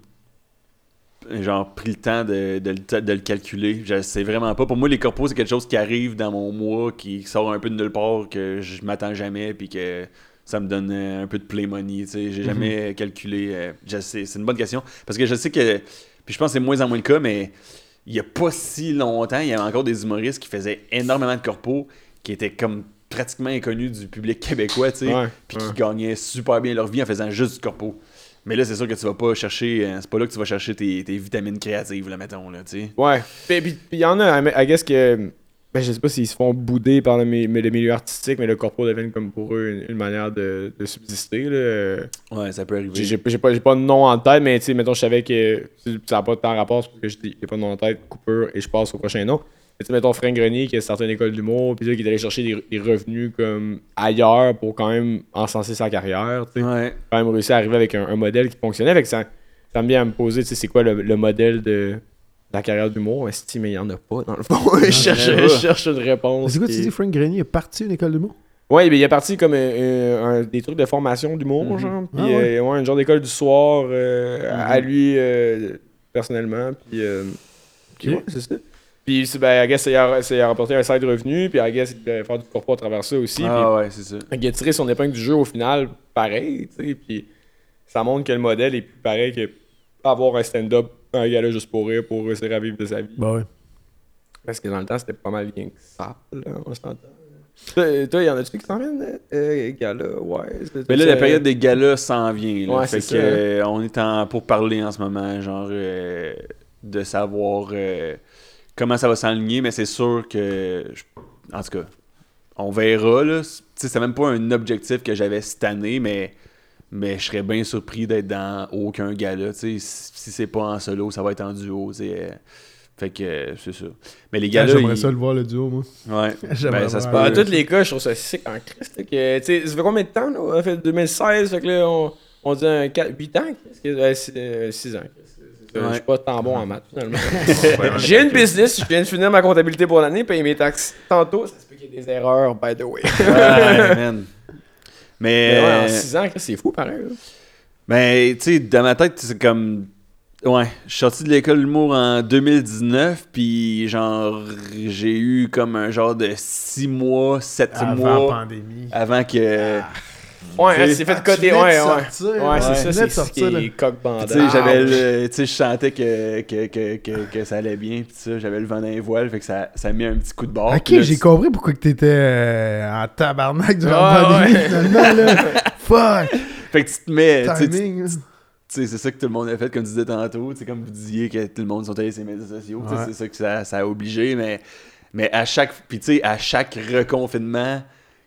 genre pris le temps de, de le, de le calculer. Je sais vraiment pas. Pour moi, les corpos, c'est quelque chose qui arrive dans mon mois, qui sort un peu de nulle part, que je m'attends jamais, puis que ça me donne euh, un peu de play money. tu sais. J'ai jamais calculé. euh, je sais, c'est une bonne question. Parce que je sais que. Puis je pense que c'est moins en moins le cas, mais il y a pas si longtemps, il y avait encore des humoristes qui faisaient énormément de corpos, qui étaient comme pratiquement inconnus du public québécois, tu sais puis qui gagnaient super bien leur vie en faisant juste du corpo. Mais là, c'est sûr que tu vas pas chercher. euh, C'est pas là que tu vas chercher tes, tes vitamines créatives, là, mettons, là, tu sais. Ouais. Puis il y en a, I guess que. Ben, je sais pas s'ils se font bouder par le, mi- le milieu artistique, mais le corpo devient comme pour eux une, une manière de, de subsister. Là. Ouais, ça peut arriver. J'ai j'ai- j'ai pas, j'ai pas de nom en tête, mais tu sais, mettons, je savais que ça n'a pas tant rapport, c'est parce que je dis, a pas de nom en tête, coupure, et je passe au prochain nom. Tu sais, mettons Frank Grenier qui a une école d'humour, puis là, qui est allé chercher des, des revenus comme ailleurs pour quand même encenser sa carrière. tu sais. Ouais. quand même réussi à arriver avec un, un modèle qui fonctionnait. Fait que ça, ça me vient à me poser, tu sais, c'est quoi le, le modèle de la carrière d'humour? Esti, mais il n'y en a pas, dans le fond. [laughs] je, cherche, il je cherche une réponse. C'est quoi tu dis, Frank Grenier est parti une école mots? Ouais, il est parti comme euh, euh, un- des trucs de formation d'humour, genre. Puis, Ah ouais. euh, ouais, un genre d'école du soir euh, à lui, euh, personnellement. Puis, euh, puis ouais, c'est ça. Puis, ben, I guess, il a, c'est- il a rapporté un side revenu. Puis, I guess, il devait faire du corpo à travers ça aussi. puis- Ah ouais, c'est ça. Qu'il a tiré son épingle du jeu au final, pareil, tu sais, puis ça montre que le modèle est plus pareil que avoir un stand-up, un gars là juste pour rire, pour réussir à vivre de sa vie. Bah ouais. Parce que dans le temps, c'était pas mal bien que ça, là, on s'entend. Toi, toi, y en a-tu qui s'en viennent, euh, gars-là? Ouais. Mais là, la période des galas s'en vient. Là. Ouais, fait c'est que, ça. euh, on est en, pour parler en ce moment, genre, euh, de savoir euh, comment ça va s'aligner, mais c'est sûr que, je- en tout cas, on verra. Là. C'est même pas un objectif que j'avais cette année, mais, mais je serais bien surpris d'être dans aucun gala. tu sais. Si, si c'est pas en solo, ça va être en duo. euh. Fait que euh, c'est ça. Mais les Ah, galas. J'aimerais ils- ça le voir le duo, moi. Ouais. [laughs] Ben, ça se peut. à tous les cas, je trouve ça sick en Christ. là, que, tu sais, ça fait combien de temps, là? On a fait 2016, fait que là, on, on dit un 4, 8 ans? 6 ans. Je Ouais. suis pas tant bon en maths, finalement. [laughs] J'ai une business, je viens de finir ma comptabilité pour l'année, payer mes taxes tantôt. Ça se peut qu'il y ait des erreurs, by the way. Ouais, [laughs] man. Mais ouais, en Mais. 6 ans, c'est fou pareil. là. Ben, tu sais, dans ma tête, c'est comme. Ouais, je suis sorti de l'école d'humour en 2019, puis genre, j'ai eu comme un genre de 6 mois, 7 Avant la mois pandémie. avant que. Ouais, Tu s'est fait Ah, tu côté. de Ouais, ouais. sortir, Ouais, ouais. c'est Tu ça, c'est de ce sortir, qui est coq Tu bandage. sais, j'avais le. Tu sais, je sentais que, que, que, que, que ça allait bien, puis ça, j'avais le vent dans les voiles, fait que ça, ça a mis un petit coup de barre. Ok, j'ai tu- compris pourquoi que t'étais euh, en tabarnak durant Ah, la pandémie, finalement, là. [laughs] Fuck! Fait que tu te mets. tu sais, tu- Timing. Tu c'est ça que tout le monde a fait, comme tu disais tantôt. Tu sais, comme vous disiez que tout le monde sont allés sur les médias sociaux. tu. C'est ça que ça, ça a obligé. Mais, mais à chaque. Puis tu sais, à chaque reconfinement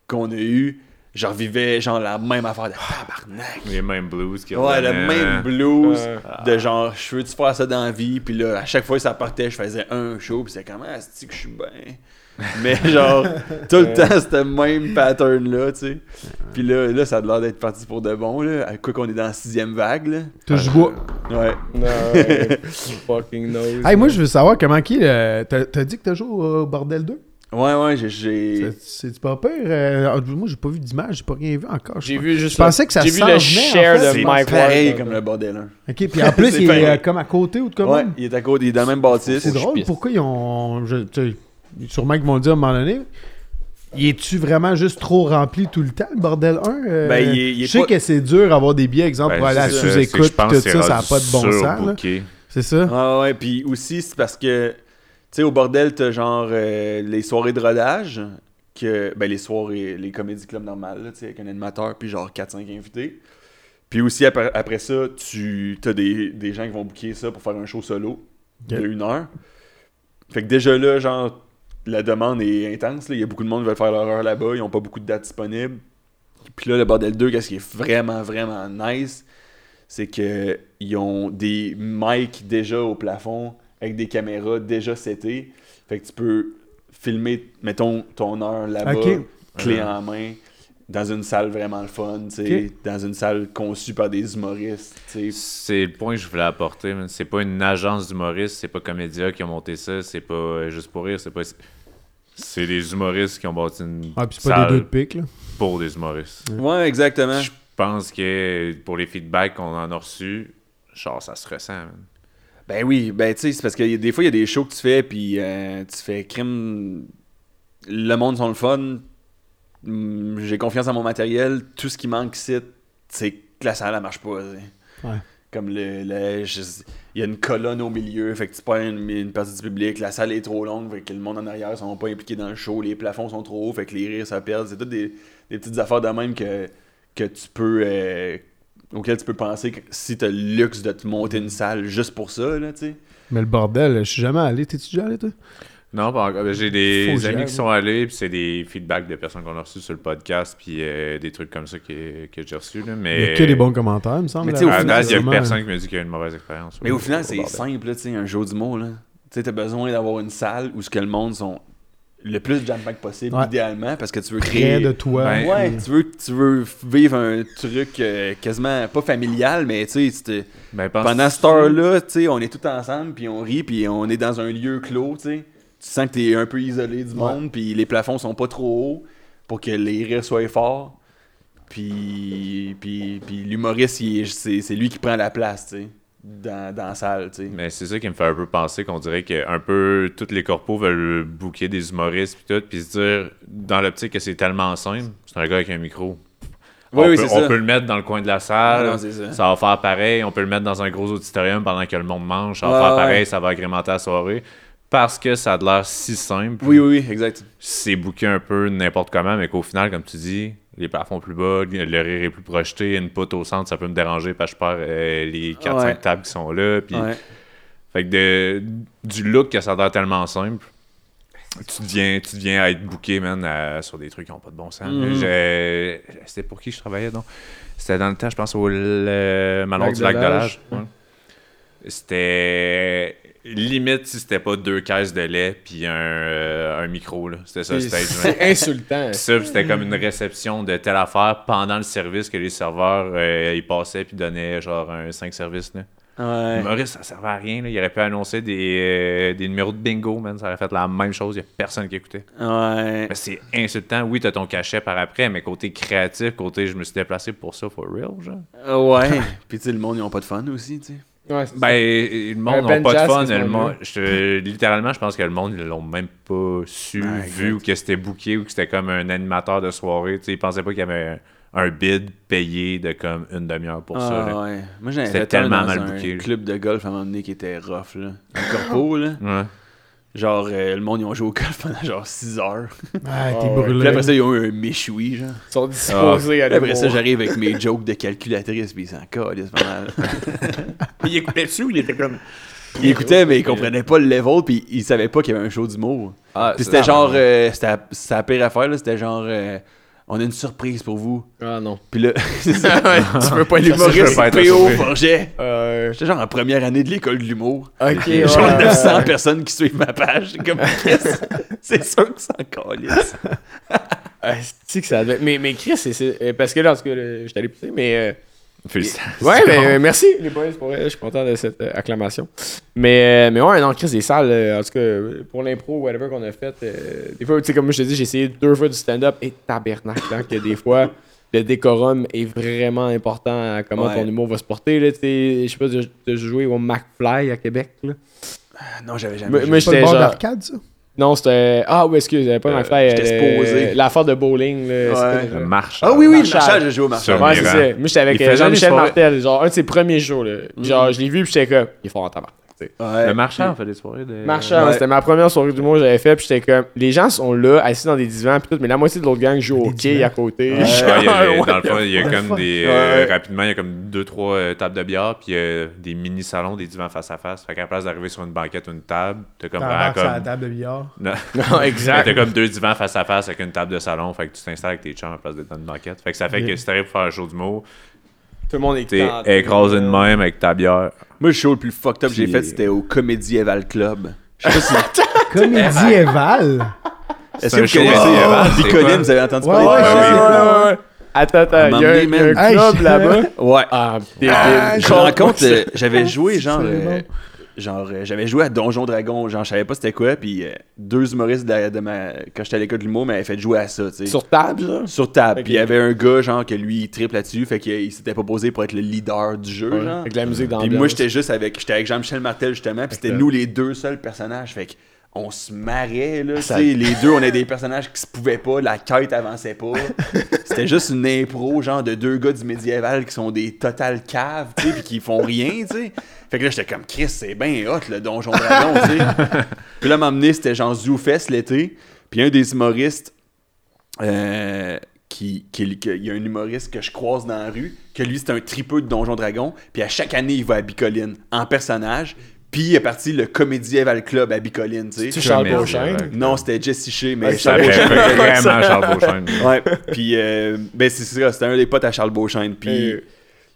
qu'on a eu, je revivais genre la même affaire de tabarnak. Les mêmes blues qui Ouais, le même blues de genre, je veux-tu faire ça dans la vie? Puis là, à chaque fois que ça partait, je faisais un show. Puis c'est comment, est-ce que je suis bien? [laughs] Mais genre, tout le temps, c'était le même pattern-là, tu sais. Puis là, là, ça a l'air d'être parti pour de bon, là. Quoi qu'on est dans la sixième vague, là. Touche bois. Ouais. Non, [laughs] fucking nose. Hey, moi, je veux savoir comment qui. le- T'as t'as dit que t'as joué au Bordel 2? Ouais, ouais, j'ai-. C'est- pas pire? euh, moi, j'ai pas vu d'image, j'ai pas rien vu encore. je J'ai vu juste. Je pensais que ça J'ai vu le en share fait. de Mike pareil comme le bordel, hein. Ok, puis en [laughs] plus, il est pareil. euh, comme à côté ou de comment? Ouais, il est à côté, il est dans le même bâtisse. C'est drôle, pourquoi ils ont. Je, tu sais, sûrement qu'ils vont le dire à un moment donné. Y es-tu vraiment juste trop rempli tout le temps, le bordel 1 Euh, Ben, il est- il est Je sais pas- que c'est dur d'avoir des billets, exemple, Ben, pour aller à sous-écoute, tout que ça, ça n'a pas de bon sens. C'est ça? Ah ouais, puis aussi, c'est parce que, sais, au bordel, t'as genre euh, les soirées de rodage, que, ben les soirées, les comédies clubs normales, tu sais, avec un animateur, puis genre 4-5 invités. Puis aussi, après, après ça, tu as des, des gens qui vont booker ça pour faire un show solo de Ok. une heure. Fait que déjà là, genre, la demande est intense. là. Il y a beaucoup de monde qui veulent faire leur heure là-bas. Ils n'ont pas beaucoup de dates disponibles. Puis là, le Bordel 2, qu'est-ce qui est vraiment, vraiment nice, c'est que ils ont des mics déjà au plafond avec des caméras déjà setées. Fait que tu peux filmer, mettons, ton heure là-bas, clé Ouais. en main, dans une salle vraiment le fun, tu sais, Ok. dans une salle conçue par des humoristes. C'est le point que je voulais apporter. C'est pas une agence d'humoristes, c'est pas Comédia qui a monté ça, c'est pas euh, Juste pour rire, c'est pas. C'est des humoristes qui ont bâti une Ah, puis c'est pas des salle deux de pique, là. pour des humoristes. Ouais, exactement. Je pense que pour les feedbacks qu'on en a reçus, genre ça se ressent. man. Ben oui, ben tu sais, c'est parce que des fois, il y a des shows que tu fais, puis euh, tu fais crime. Le monde sont le fun. Hum, J'ai confiance en mon matériel. Tout ce qui manque ici, c'est que la salle, elle marche pas. Ouais. Comme le. Il y a une colonne au milieu, fait que tu perds une, une partie du public. La salle est trop longue, fait que le monde en arrière sont pas impliqués dans le show. Les plafonds sont trop hauts, fait que les rires ça perd. C'est toutes des, des petites affaires de même que, que tu peux. euh, auxquelles tu peux penser que si t'as le luxe de te monter une salle juste pour ça, là, tu sais. Mais le bordel, je suis jamais allé. T'es-tu déjà allé, toi? Non, pas encore. J'ai des Faut amis qui sont allés, puis c'est des feedbacks de personnes qu'on a reçus sur le podcast, puis euh, des trucs comme ça que, que j'ai reçus. Là, Il mais... y a que des bons commentaires, il me semble. Mais tu au. À final, il y a Vraiment. personne qui me dit qu'il y a eu une mauvaise expérience. Mais au au- final, c'est simple, là, tu sais, un jeu du mot, là. sais, t'as besoin d'avoir une salle où ce que le monde sont le plus jam-pack possible, Ouais. idéalement, parce que tu veux Près créer... de toi. Ben, Ouais, tu veux, tu veux vivre un truc euh, quasiment, pas familial, mais tu sais, Ben, pendant cette heure-là, tu sais, on est tous ensemble, puis on rit, puis on est dans un lieu clos, tu sais. Tu sens que t'es un peu isolé du monde, puis les plafonds sont pas trop hauts pour que les rires soient forts. Puis, puis, puis l'humoriste, c'est lui qui prend la place, tu sais, dans, dans la salle, tu sais. Mais c'est ça qui me fait un peu penser qu'on dirait que un peu tous les corpos veulent booker des humoristes puis tout, puis se dire dans l'optique que c'est tellement simple, c'est un gars avec un micro. Oui, on oui, peut, on ça. peut le mettre dans le coin de la salle, Ah non, ça. ça va faire pareil. On peut le mettre dans un gros auditorium pendant que le monde mange, ça va faire ouais. pareil, ça va agrémenter la soirée. Parce que ça a de l'air si simple. Oui, oui, oui, exact. c'est booké un peu n'importe comment, mais qu'au final, comme tu dis, les plafonds plus bas, le rire est plus projeté, une poutre au centre, ça peut me déranger parce que je perds euh, les 4-5 Ouais. tables qui sont là. Puis, Ouais. Fait que de- du look que ça a l'air tellement simple, tu deviens, tu deviens à être booké, man, à- sur des trucs qui n'ont pas de bon sens. Mhm. J'ai- C'était pour qui je travaillais, donc? C'était dans le temps, je pense, au Lac du Lac de l'Âge. Ouais. C'était limite si c'était pas deux caisses de lait puis un, euh, un micro. là. C'était ça, le C'est stage. man. c'est insultant. Ça, c'était comme une réception de telle affaire pendant le service que les serveurs euh, ils passaient puis donnaient genre un 5 services. Là. Ouais. Maurice, ça servait à rien. Là. Il aurait pu annoncer des, euh, des numéros de bingo, man. Ça aurait fait la même chose. Il n'y a personne qui écoutait. Ouais. Mais c'est insultant. Oui, t'as ton cachet par après, mais côté créatif, côté je me suis déplacé pour ça, for real, genre. Ouais. [laughs] Puis tu sais, le monde, ils ont pas de fun aussi, tu sais. Ouais, Ben, le monde Un n'a Ben pas de fun. Le monde- je- littéralement, je pense que le monde, ils l'ont même pas su, vu exact. ou que c'était booké ou que c'était comme un animateur de soirée. Tu sais, ils pensaient pas qu'il y avait un, un bid payé de comme une demi-heure pour ça. Ah, là. ouais. Moi, j'avais un tellement dans mal un booké, là. club de golf à un moment donné qui était rough, là. Un corpo, là. Ouais. Genre, euh, le monde, ils ont joué au golf pendant genre 6 heures. Ah, t'es ouais. brûlé. Puis après ça, ils ont eu un méchoui, genre. Ils sont disposés à Puis après ça, j'arrive avec mes jokes de calculatrice, puis ils s'en calissent pas mal. [laughs] Il écoutait dessus ou il était comme. Ils écoutaient, mais ils comprenaient pas le level, puis ils savaient pas qu'il y avait un show d'humour. Ah, Puis c'était genre, euh, c'était la pire affaire, là. C'était genre, euh, on a une surprise pour vous. Ah non. Puis là, [laughs] c'est ça. tu veux pas L'humoriste P.O. Forget. Euh, J'étais genre en première année de l'école de l'humour. ok, Genre ouais. 900 personnes qui suivent ma page. C'est comme, c'est sûr que ça calisse. Ah, c'est que ça devait- Mais, mais Chris, c'est- Parce que là, en tout cas, je t'allais pousser, mais. euh, Félicitations. Ouais, mais euh, merci les boys pour vrai, je suis content de cette euh, acclamation. Mais, euh, mais ouais, non, Chris, des salles, euh, en tout cas, pour l'impro, whatever qu'on a fait, euh, des fois, tu sais, comme je te dis, j'ai essayé deux fois du stand-up et tabernacle, hein, que des fois, le décorum est vraiment important à comment Ouais. ton humour va se porter. Là, tu sais, je sais pas, tu as joué au McFly à Québec. Là? Non, j'avais jamais Mais- joué. mais pas le genre- d'arcade, ça? Non, c'était. Ah, oui, excuse, pas Euh, McFly. j'étais euh. L'affaire de bowling. Le marche. Ah oui, oui, Marshall. Marshall, j'ai joué au. Sur- Ouais, c'est ça. Moi, j'étais avec euh, Jean-Michel Martel, genre un de ses premiers. Là. Genre, je l'ai vu, puis j'étais comme, il est fort en tabac. Ouais. Le marchand, on fait des soirées de. Marchand, Ouais. c'était ma première soirée d'humour que j'avais fait, puis j'étais comme, les gens sont là, assis dans des divans, puis tout, mais la moitié de l'autre gang joue au quai à côté. Ouais. Genre, Ouais, il y a- [laughs] ouais. dans le fond, il y a comme des. euh, Ouais. rapidement, il y a comme deux, trois euh, tables de bière, puis euh, des mini-salons, des divans face à face. Fait qu'à la place d'arriver sur une banquette ou une table, t'as comme. T'embarques sur la comme... table de billard. Non. [laughs] Non, exact. T'as comme deux divans face à face avec une table de salon. Fait que tu t'installes avec tes chums à la place d'être dans une banquette. Fait que ça fait que si t'arrives pour faire un show d'humour, Tout le monde est t'es écrasé de même avec ta bière. Moi, le show le plus fucked up que j'ai Puis- fait, c'était au Comédie Eval Club. Je sais pas si. Comédie [laughs] Eval. Est-ce que un vous show connaissez euh, c'est quoi? vous avez entendu Ouais, parler ouais, de Ouais, ouais, ouais, ouais. Attends, attends, il y a, À un il y a un moment donné, club [laughs] là-bas. Ouais. Ah, débile. Ah, Je me rends compte, [laughs] euh, j'avais joué C'est genre. bon. Genre, euh, j'avais joué à Donjon Dragon, genre, je savais pas c'était quoi, puis euh, deux humoristes de, de ma. Quand j'étais à l'école de l'humour m'avaient fait jouer à ça, tu sais. Sur, Sur table, genre? table. Ok. Puis il y avait un gars, genre, que lui, il triple là-dessus, fait qu'il s'était proposé pour être le leader du jeu, genre. Avec la musique dans Puis moi, j'étais juste avec. J'étais avec Jean-Michel Martel, justement, puis c'était nous les deux seuls personnages, fait que. On se marrait, là, tu Ça- sais, les deux, on est des personnages qui se pouvaient pas, la quête avançait pas. [laughs] C'était juste une impro, genre, de deux gars du médiéval qui sont des total caves, tu sais, puis qui font rien, tu sais. Fait que là, j'étais comme, Chris, c'est bien hot, le Donjon Dragon, tu sais. [laughs] Puis là, m'emmener, c'était genre ZooFest l'été, puis un des humoristes, euh, qui, qui, qui- il y a un humoriste que je croise dans la rue, que lui, c'est un tripeux de Donjon Dragon, puis à chaque année, il va à Bicoline, en personnage, puis il est parti le Comédie Eval Club à Bicoline, tu sais. Charles Jamais, Beauchesne? Non, c'était Jesse Shea, mais Ouais, Charles Beauchesne- vraiment Charles Beauchesne. Ouais, puis euh, ben c'est ça, c'était un des potes à Charles Beauchesne, puis Euh.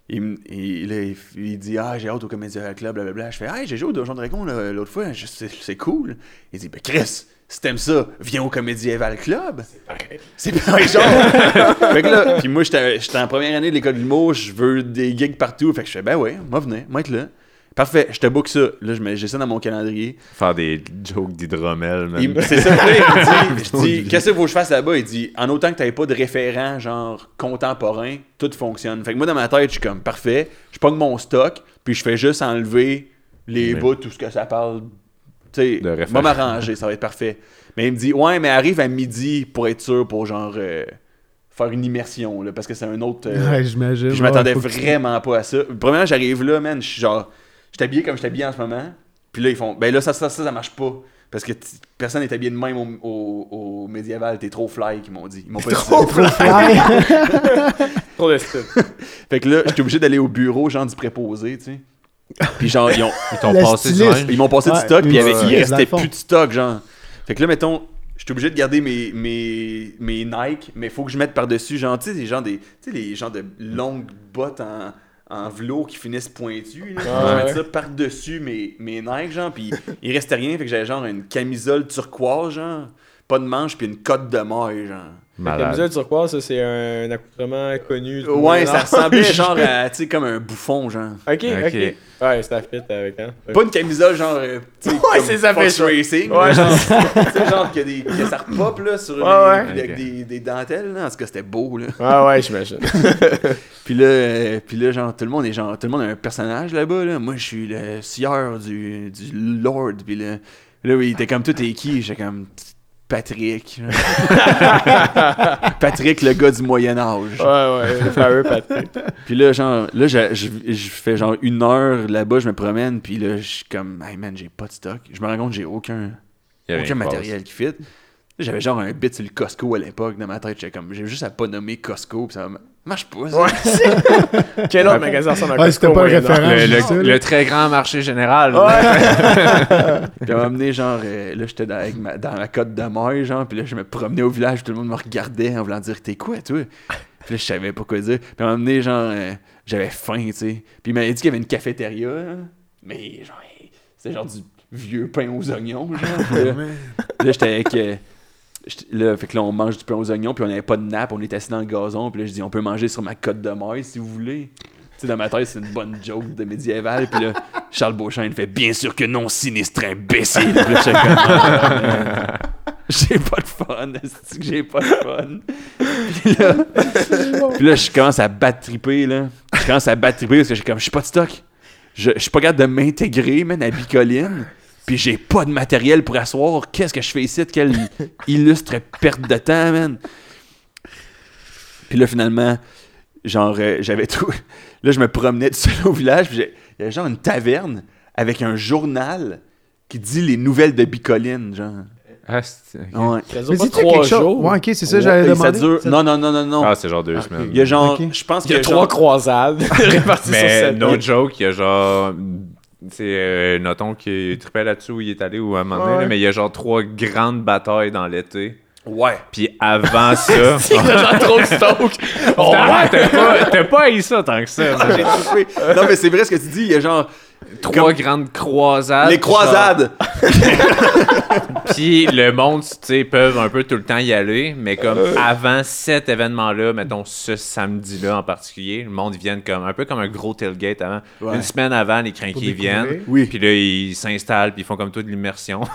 Il, il- là, il, il dit Ah, j'ai hâte au Comédia Club, blablabla. Je fais Hey, j'ai joué au Donjon Dragon l'autre fois, c'est c'est cool. Il dit Ben, Chris, si t'aimes ça, viens au Comédieval Club. C'est pareil, genre. [laughs] fait que là, puis moi, j'étais j'étais en première année de l'école de l'humour, je veux des gigs partout. Fait que je fais Ben ouais, moi, venez, moi, être là. Parfait, je te book ça. Là, je mets- j'ai ça dans mon calendrier. Faire des jokes d'hydromel. Il- C'est ça, il dit, je dis, [laughs] qu'est-ce qu'il faut que je fasse là-bas? Il dit, en autant que tu pas de référent, genre, contemporain, tout fonctionne. Fait que moi, dans ma tête, je suis comme, parfait, je pogne mon stock, puis je fais juste enlever les Mais- bouts, tout ce que ça parle. Tu De sais, référent. va m'arranger, ça va être parfait. Mais il me dit, ouais, mais arrive à midi pour être sûr, pour genre, euh, faire une immersion, là, parce que c'est un autre. euh, Ouais, j'imagine. puis je ouais, m'attendais que vraiment pas à ça. Premièrement, j'arrive là, man, je suis genre, je suis habillé comme je suis habillé en ce moment. Puis là, ils font, ben là, ça, ça, ça, ça marche pas. Parce que personne n'est habillé de même au, au, au médiéval, t'es trop fly, qu'ils m'ont dit. Ils m'ont pas dit ça. [laughs] Trop de style. [laughs] Fait que là, j'étais obligé d'aller au bureau, genre du préposé, tu sais. Puis genre, ils, ont- Ils t'ont passé du ils m'ont passé Ouais, du stock, puis il, y avait- ouais, il restait plus de stock, genre. Fait que là, mettons, j'étais obligé de garder mes, mes, mes Nike, mais faut que je mette par-dessus, genre, tu sais, des gens des, tu sais, les gens de longues bottes en, en velours qui finissent pointues, là. Ouais. mettre ça par-dessus mes, mes Nike, genre, puis il restait rien, fait que j'avais genre une camisole turquoise, genre, pas de manche, puis une cote de maille, genre. La Malade. camisole turquoise, ça, c'est un accoutrement connu. Ouais, Moyen ça [laughs] ressemblait genre à, tu sais, comme un bouffon, genre. Ok, ok. Ouais, ça fit avec, hein. Pas une camisole genre. euh, tu sais, [laughs] Ouais, c'est ça, Fox. Racing. Ouais. genre, [laughs] tu sais, genre que, des, que ça repop là sur les- Ouais, ouais. avec des, des dentelles. Là. En tout cas, c'était beau. Là. Ouais, ouais, j'imagine. Puis là, euh, puis là, genre, tout le monde est genre. Tout le monde a un personnage là-bas. Là. Moi, je suis le sieur du, du Lord. Puis là, là, il était comme tout est qui? J'étais comme. Patrick. [laughs] [laughs] Patrick, le gars du Moyen-Âge. Ouais, ouais, le fameux Patrick. [laughs] Puis là, genre, là, je, je, je fais genre une heure là-bas, je me promène, puis là, je suis comme, hey man, j'ai pas de stock. Je me rends compte que j'ai aucun, aucun matériel qui fit. J'avais genre un bit sur le Costco à l'époque dans ma tête. J'étais comme, j'ai juste à pas nommer Costco, puis ça marche pas. ça. Ouais. [laughs] Quel autre magasin ressemble à Ouais, Costco pas référent. Le, le- le très grand marché général. Puis à donné, genre, euh, là, j'étais dans, avec ma- dans la côte de maille, genre, puis là, je me promenais au village, tout le monde me regardait en voulant dire, t'es quoi, toi? Puis là, je savais pas quoi dire. Puis à un moment donné, genre, euh, j'avais faim, tu sais. Puis il m'avait dit qu'il y avait une cafétéria, hein, mais genre, c'était genre du vieux pain aux oignons, genre. Puis là, [laughs] là, j'étais avec. euh, Là, fait que là, on mange du pain aux oignons, puis on avait pas de nappe, on était assis dans le gazon, puis là, je dis, on peut manger sur ma côte de maille si vous voulez. Tu sais, dans ma tête, c'est une bonne joke de médiéval, puis là, Charles Beauchamp, il fait, bien sûr que non, sinistre imbécile. [laughs] J'ai pas de fun, [laughs] j'ai pas de fun? Puis là, puis là, je commence à battre triper, là. Je commence à battre triper parce que j'ai comme, je suis pas de stock. Je je suis pas capable de m'intégrer, man, à Bicoline. Puis j'ai pas de matériel pour asseoir. Qu'est-ce que je fais ici? Quelle [laughs] illustre perte de temps, man. Puis là, finalement, genre, euh, j'avais tout. [laughs] Là, je me promenais tout seul au village. Puis il y avait genre une taverne avec un journal qui dit les nouvelles de Bicoline, genre. Ah, c'est- Ouais. Mais dis-tu trois jours. Ouais, ok, c'est ça, ça dure. Non, non, non, non, non. Ah, c'est genre deux semaines. Il y a genre, je pense Il qu'il y a trois croisades [laughs] réparties sur Mais no joke, il y a genre. C'est euh, Noton qui tripait là-dessus où il est allé ou à un moment donné, Ouais. là, mais il y a genre trois grandes batailles dans l'été. Ouais. Puis avant ça. Il y a genre trop de stock. [laughs] Oh, T'as t'as pas, t'as pas haï ça tant que ça. man. J'ai. Non, mais c'est vrai ce que tu dis. Il y a genre Trois grandes croisades. les croisades. [laughs] Puis le monde, tu sais, peuvent un peu tout le temps y aller, mais comme avant cet événement-là, mettons ce samedi-là en particulier, le monde vient comme un peu comme un gros tailgate avant. Ouais. Une semaine avant, les crinqués viennent. Oui. Puis là, ils s'installent, puis ils font comme toute l'immersion. [laughs]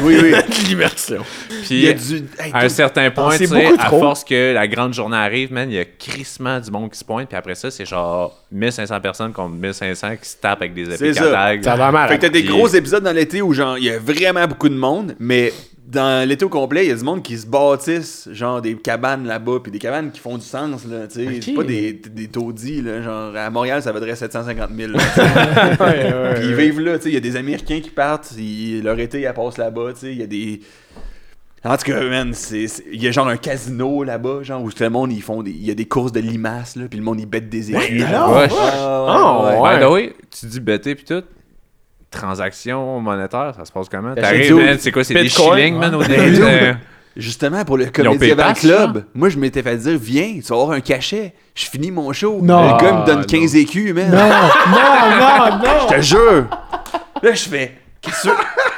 Oui, oui. [laughs] L'immersion. Il y a Puis du. Hey, à un tout- certain point, tu sais, à trop. force que la grande journée arrive, man, il y a crissement du monde qui se pointe, puis après ça, c'est genre 1500 personnes contre 1500 qui se tapent avec des C'est ça. va mal. Fait que t'as des gros épisodes dans l'été où genre il y a vraiment beaucoup de monde, mais dans l'été au complet, il y a du monde qui se bâtissent genre des cabanes là-bas, puis des cabanes qui font du sens là, tu sais, pas des, des taudis là, genre à Montréal ça vaudrait 750 000. là, tu [laughs] sais. Ouais, ouais, Puis ils ouais. vivent là, tu sais, il y a des Américains qui partent, ils- leur été elle passe là-bas, tu sais, il y a des en tout cas, man, il y a genre un casino là-bas, genre où tout le monde ils font des, il y a des courses de limaces là, puis le monde ils bêtent des écus. non, Ouais. Ah, ouais. ouais. By the way, tu dis bêter puis tout. Transaction monétaire, ça se passe comment? T'achètes T'arrives, tout. man, c'est quoi? C'est des shillings, man, au ouais. début? Euh, Justement, pour le Club, moi, je m'étais fait dire, viens, tu vas avoir un cachet. Je finis mon show. Non. Le gars me Ah, donne non. 15 écus, man. Non, non, non, non! [laughs] Je te jure. Là, je fais. Qu'est-ce que.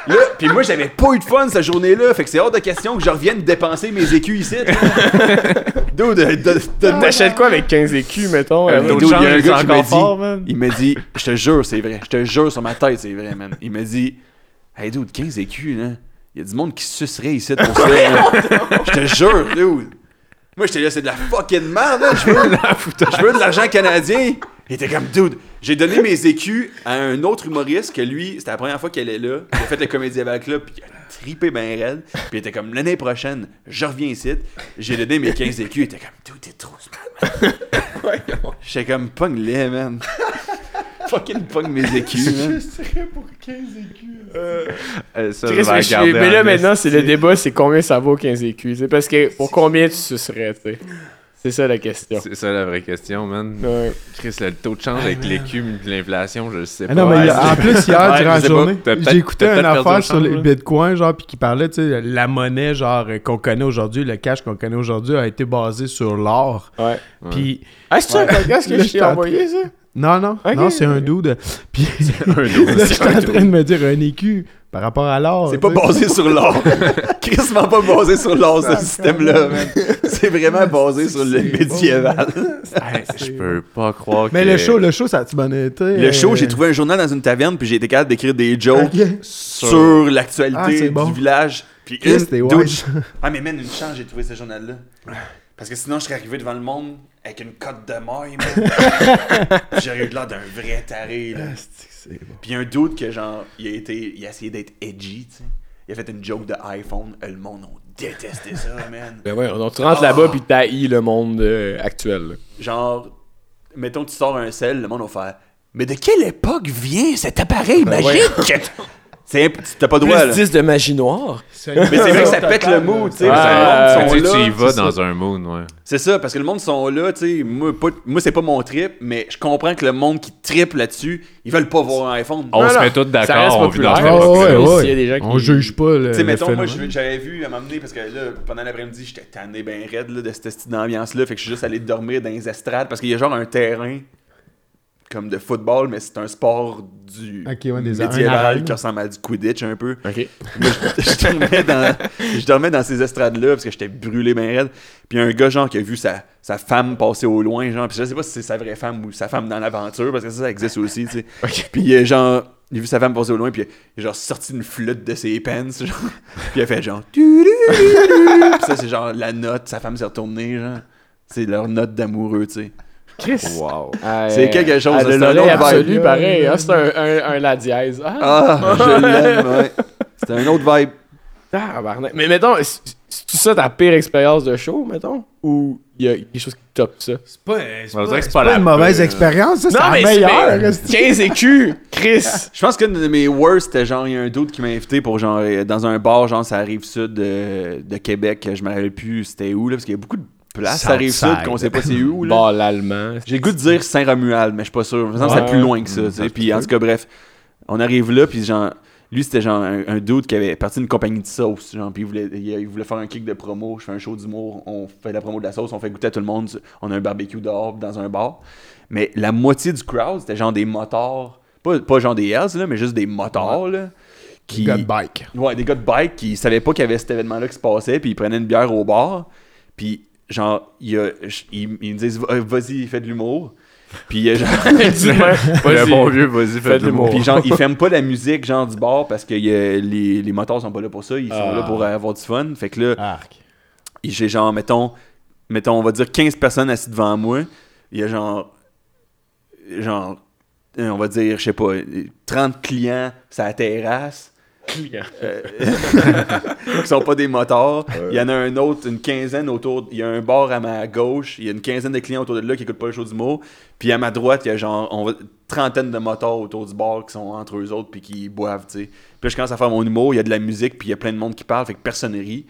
Là, puis moi, j'avais pas eu de fun cette journée-là. Fait que c'est hors de question que je revienne dépenser mes écus ici. [laughs] Dude, de, de, de- T'achètes quoi avec 15 écus, mettons? Euh, euh, Dude, il y a change, un c'est gars qui m'a encore dit, fort, il m'a dit, je te jure, c'est vrai. Je te jure sur ma tête, c'est vrai, man. Il m'a dit, hey dude, 15 écus, là. Il y a du monde qui sucerait ici pour ça. [laughs] Je te jure, dude. Moi, j'étais là, c'est de la fucking merde, là. Je veux, [laughs] je veux de l'argent canadien. Il était comme, dude, j'ai donné [laughs] mes écus à un autre humoriste que lui, c'était la première fois qu'elle est là. Il a fait le Comédie Avant Club, puis il a tripé ben raide. Puis il était comme, l'année prochaine, je reviens ici. J'ai donné mes 15 écus. Il était comme, dude, t'es trop smart, man. [laughs] J'étais comme, pogne-les, man. [laughs] fucking pogne mes écus, man. Euh, ça, Chris, je vais mais, je- regarder mais là en maintenant, c'est le débat, c'est combien ça vaut 15 écus. C'est parce que pour combien tu sucerais, tu sais? C'est ça la question. C'est ça la vraie question, man. Ouais. Chris, le taux de change avec l'écume de l'inflation, je le sais Ah pas. non, mais il y Ouais, a- en plus, hier, Ouais, durant je la journée, j'ai écouté une affaire sur le. Bitcoin, genre, puis qui parlait, tu sais, la monnaie, genre, euh, qu'on connaît aujourd'hui, le cash qu'on connaît aujourd'hui a été basé sur l'or. Ouais. Puis, Ah, c'est un podcast que je t'ai je envoyé, ça? Non, non, non, c'est un dude. Puis, [laughs] un [laughs] là, je suis en train de me dire un écu par rapport à l'or. [laughs] C'est pas basé sur l'or. Crissement pas basé sur l'or, ce système-là, man. C'est vraiment basé sur le médiéval. Hey, Je peux pas croire Mais que... le show, le show, ça a-tu bonne été? Le show, j'ai trouvé un journal dans une taverne, puis j'ai été capable d'écrire des jokes Ok. sur Ah, l'actualité bon. du village. Puis une. Ah, mais man, une chance, j'ai trouvé ce journal-là. Parce que sinon, je serais arrivé devant le monde avec une cote de maille, [laughs] J'aurais eu l'air d'un vrai taré, là. C'est bon? Puis un doute que, genre, il a, été, il a essayé d'être edgy, tu sais. Il a fait une joke de iPhone. Euh, Le monde a détesté ça, [laughs] man. Ben ouais, on tu rentres là-bas puis t'haïs le monde euh, actuel. là. Genre, mettons que tu sors un sel, le monde va faire Mais de quelle époque vient cet appareil Ben magique [laughs] imp- T'as pas droit, là. Plus 10 de magie noire. Mais c'est vrai que ça [laughs] pète le mood, tu sais. Monde Tu y vas c'est dans ça. un mood, ouais. C'est ça, parce que le monde sont là, tu sais. Moi, pas- moi c'est pas mon trip, mais je comprends que le monde qui tripe là-dessus, ils veulent pas voir un iPhone. On Non, se non, met tous d'accord, on vit dans cette Ah, époque-là. ouais, ouais. y a des gens On qui- juge pas le. Tu sais, mettons, moi, j'avais vu à m'amener parce que là, pendant l'après-midi, j'étais tanné ben raide là, de cette petite ambiance-là. Fait que je suis juste allé dormir dans les estrades parce qu'il y a genre un terrain comme de football, mais c'est un sport du ouais, des- médiéval qui ressemble à du Quidditch un peu. Moi, je, je dormais dans, je dormais dans ces estrades-là parce que j'étais brûlé ben raide. Puis il y a un gars, genre, qui a vu sa, sa femme passer au loin, genre. Puis je sais pas si c'est sa vraie femme ou sa femme dans l'aventure, parce que ça, ça existe [laughs] aussi, tu sais. Puis euh, genre, il a vu sa femme passer au loin, puis il a genre sorti une flûte de ses pants, genre. Puis il a fait genre. Puis ça, c'est genre la note, sa femme s'est retournée, genre. C'est leur note d'amoureux, tu sais. Chris. Wow. C'est quelque chose, Ah, c'est de un autre absolue, vibe. pareil. hein, c'est un, un, un la dièse. Ah, Ah, je l'aime, ouais. C'est un autre vibe. tabarnak. Mais mettons, est- c'est ça ta pire expérience de show, mettons? Ou il y a quelque chose qui top ça? C'est pas, On c'est pas, dirait que c'est c'est pas pas la une mauvaise pire. expérience, ça, c'est la mais meilleure. mais esti. 15 écus, Chris! [laughs] Je pense qu'une de mes worst, c'était genre, il y a un doute qui m'a invité pour genre, euh, dans un bar, genre, ça arrive sud de, de Québec. Je me rappelle plus c'était où, là, parce qu'il y a beaucoup de ça arrive sud, qu'on sait pas c'est où, là. Bon, l'allemand. J'ai le goût de dire Saint-Romuald, mais je suis pas sûr. Je Ouais. c'était plus loin que ça, sais. Puis en tout cas, bref, on arrive là, puis genre, lui, c'était genre un, un dude qui avait parti d'une compagnie de sauce, genre, puis il voulait, il, il voulait faire un kick de promo. Je fais un show d'humour, on fait la promo de la sauce, on fait goûter à tout le monde, on a un barbecue dehors, dans un bar. Mais la moitié du crowd, c'était genre des motards, pas, pas genre des Hells, là, mais juste des motards, là. Qui, Gars de bike. Ouais, des gars de bike qui savaient pas qu'il y avait cet événement-là qui se passait, puis ils prenaient une bière au bar, puis genre, il, a- ils, ils me disent Va- vas-y, fais de l'humour. Puis euh, genre, [laughs] [laughs] Le bon vieux, vas-y, Fais de l'humour. puis genre, ils ferment pas la musique genre du bar parce que y a- les, les motards sont pas là pour ça, ils sont Ah. là pour avoir du fun. Fait que là, j'ai genre, mettons, mettons, on va dire 15 personnes assises devant moi. Il y a genre, genre, euh, on va dire, je sais pas, 30 clients sur la terrasse. Euh, [laughs] qui sont pas des motards. Il y en a un autre, une quinzaine autour. Il y a un bar à ma gauche. Il y a une quinzaine de clients autour de là qui écoutent pas le show du mot. Puis à ma droite, il y a genre on va, trentaine de motards autour du bar qui sont entre eux autres puis qui boivent, tu sais. Puis là, je commence à faire mon humour. Il y a de la musique puis il y a plein de monde qui parle. Fait que personne ne rit.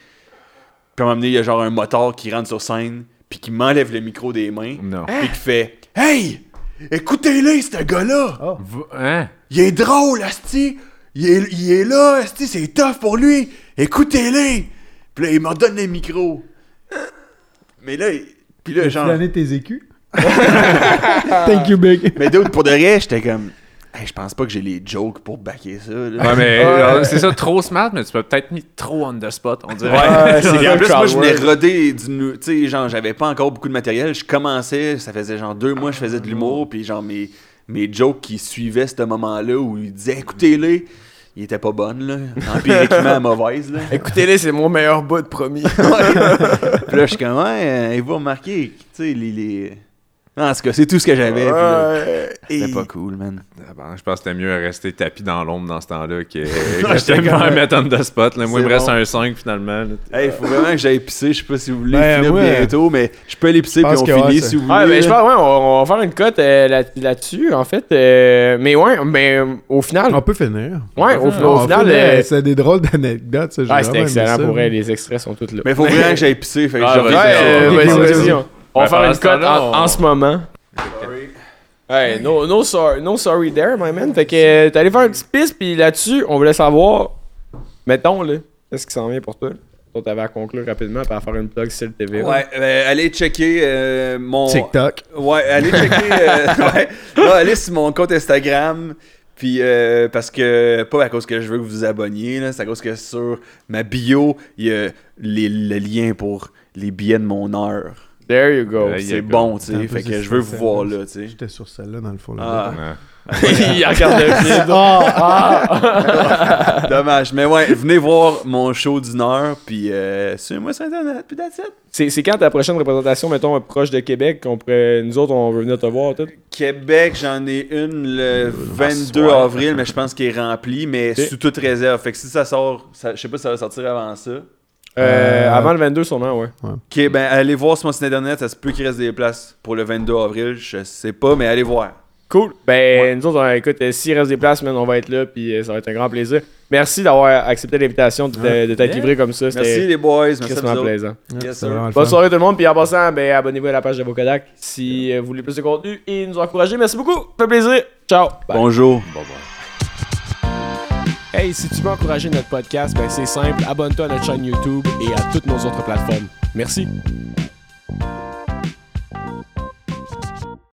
Puis à un moment donné, il y a genre un motard qui rentre sur scène puis qui m'enlève le micro des mains. Non. Puis qui fait Hey! Écoutez-le, ce gars-là! Hein? Il est drôle, Asti! Il est, il est là, c'est tough pour lui! Écoutez-le! Puis là, il me donne le micro. Mais là, puis là, genre. donné tes écus? [laughs] Thank you, big. Mais d'autres, pour de vrai, j'étais comme. Hey, je pense pas que j'ai les jokes pour backer ça. Là. Ouais, mais euh, c'est ça, trop smart, mais tu peux peut-être mis trop on the spot, on dirait. Ouais, c'est en ça, plus, moi, je venais roder du. Tu sais, genre, j'avais pas encore beaucoup de matériel. Je commençais, ça faisait genre deux mois que je faisais de l'humour. Puis, genre, mes, mes jokes qui suivaient ce moment-là où ils disaient écoutez-les, ils étaient pas bonnes, là. Empiriquement [laughs] mauvaises, là. Écoutez-les, c'est mon meilleur bout, promis. [laughs] Puis là, je suis comme, ouais, il va remarquer, tu sais, les. les... Non, en tout cas, c'est tout ce que j'avais. Ouais. C'était pas cool, man. Ah ben, je pense que c'était mieux à rester tapis dans l'ombre dans ce temps-là que, [laughs] que j'étais me faire mettre on the spot. Là. Moi, il me C'est reste bon. un 5 finalement. là. Hey, il faut vraiment que j'aille pisser. Je sais pas si vous voulez Ben, finir bientôt, mais je peux aller pisser puis on ouais, finit si vous voulez. ben, je là. pense, ouais, on, on va faire une cote euh, là- là-dessus, en fait. euh, mais ouais, mais euh, au final. On peut finir. Ouais, au, final. euh, C'est des drôles d'anecdotes, ça. j'ai Ouais, c'était excellent ça. pour elle. Les extraits sont tous là. Mais il faut vraiment que j'aille pisser. Fait que Ah, je vas-y. On, va Ben, faire une ce cote en, ce moment. Hey, no, no, sorry, no sorry there, my man. Fait que euh, t'es allé faire une petite piste, puis là-dessus, on voulait savoir, mettons, là, qu'est-ce qui s'en vient pour toi? Toi, t'avais à conclure rapidement, puis à faire une plug sur le TV. Ouais, ben, allez checker euh, mon. TikTok. Ouais, allez checker. euh, [laughs] [laughs] ouais. Allez sur mon compte Instagram. Puis, euh, parce que, pas à cause que je veux que vous vous abonniez, là, c'est à cause que sur ma bio, il y a les, le lien pour les billets de mon heure. There you go. C'est bon, tu sais. Fait que je veux vous voir là, tu sais. J'étais sur celle-là, dans le fond. Ah, Ouais. [laughs] Il regarde le film. [laughs] dommage. Mais ouais, venez voir mon show d'une heure, puis euh, suivez-moi sur Internet, puis that's it. C'est c'est quand ta prochaine représentation, mettons, proche de Québec, qu'on pourrait, nous autres, on veut venir te voir, tout? Québec, j'en ai une le 22 soir. avril, mais je pense qu'elle est remplie, mais sous toute réserve. Fait que si ça sort, ça- je sais pas si ça va sortir avant ça. Euh, Euh, Avant le 22, sûrement, ouais. Ok, ben allez voir sur mon site internet, ça se peut qu'il reste des places pour le 22 avril, je sais pas, mais allez voir. Cool. Ben, nous autres, on- écoute, euh, s'il reste des places, man, on va être là, puis euh, ça va être un grand plaisir. Merci d'avoir accepté l'invitation, de, t'être Yeah. livré comme ça. Merci les boys, merci à vous plaisant. Ouais, Yes, sir. le Bonne soirée tout le monde, puis en passant, ben, abonnez-vous à la page de Vokodak si vous voulez plus de contenu et nous encourager. Merci beaucoup, ça fait plaisir. Ciao. Bye. Bonjour. Bon, bon. Hey, si tu veux encourager notre podcast, ben c'est simple, abonne-toi à notre chaîne YouTube et à toutes nos autres plateformes. Merci.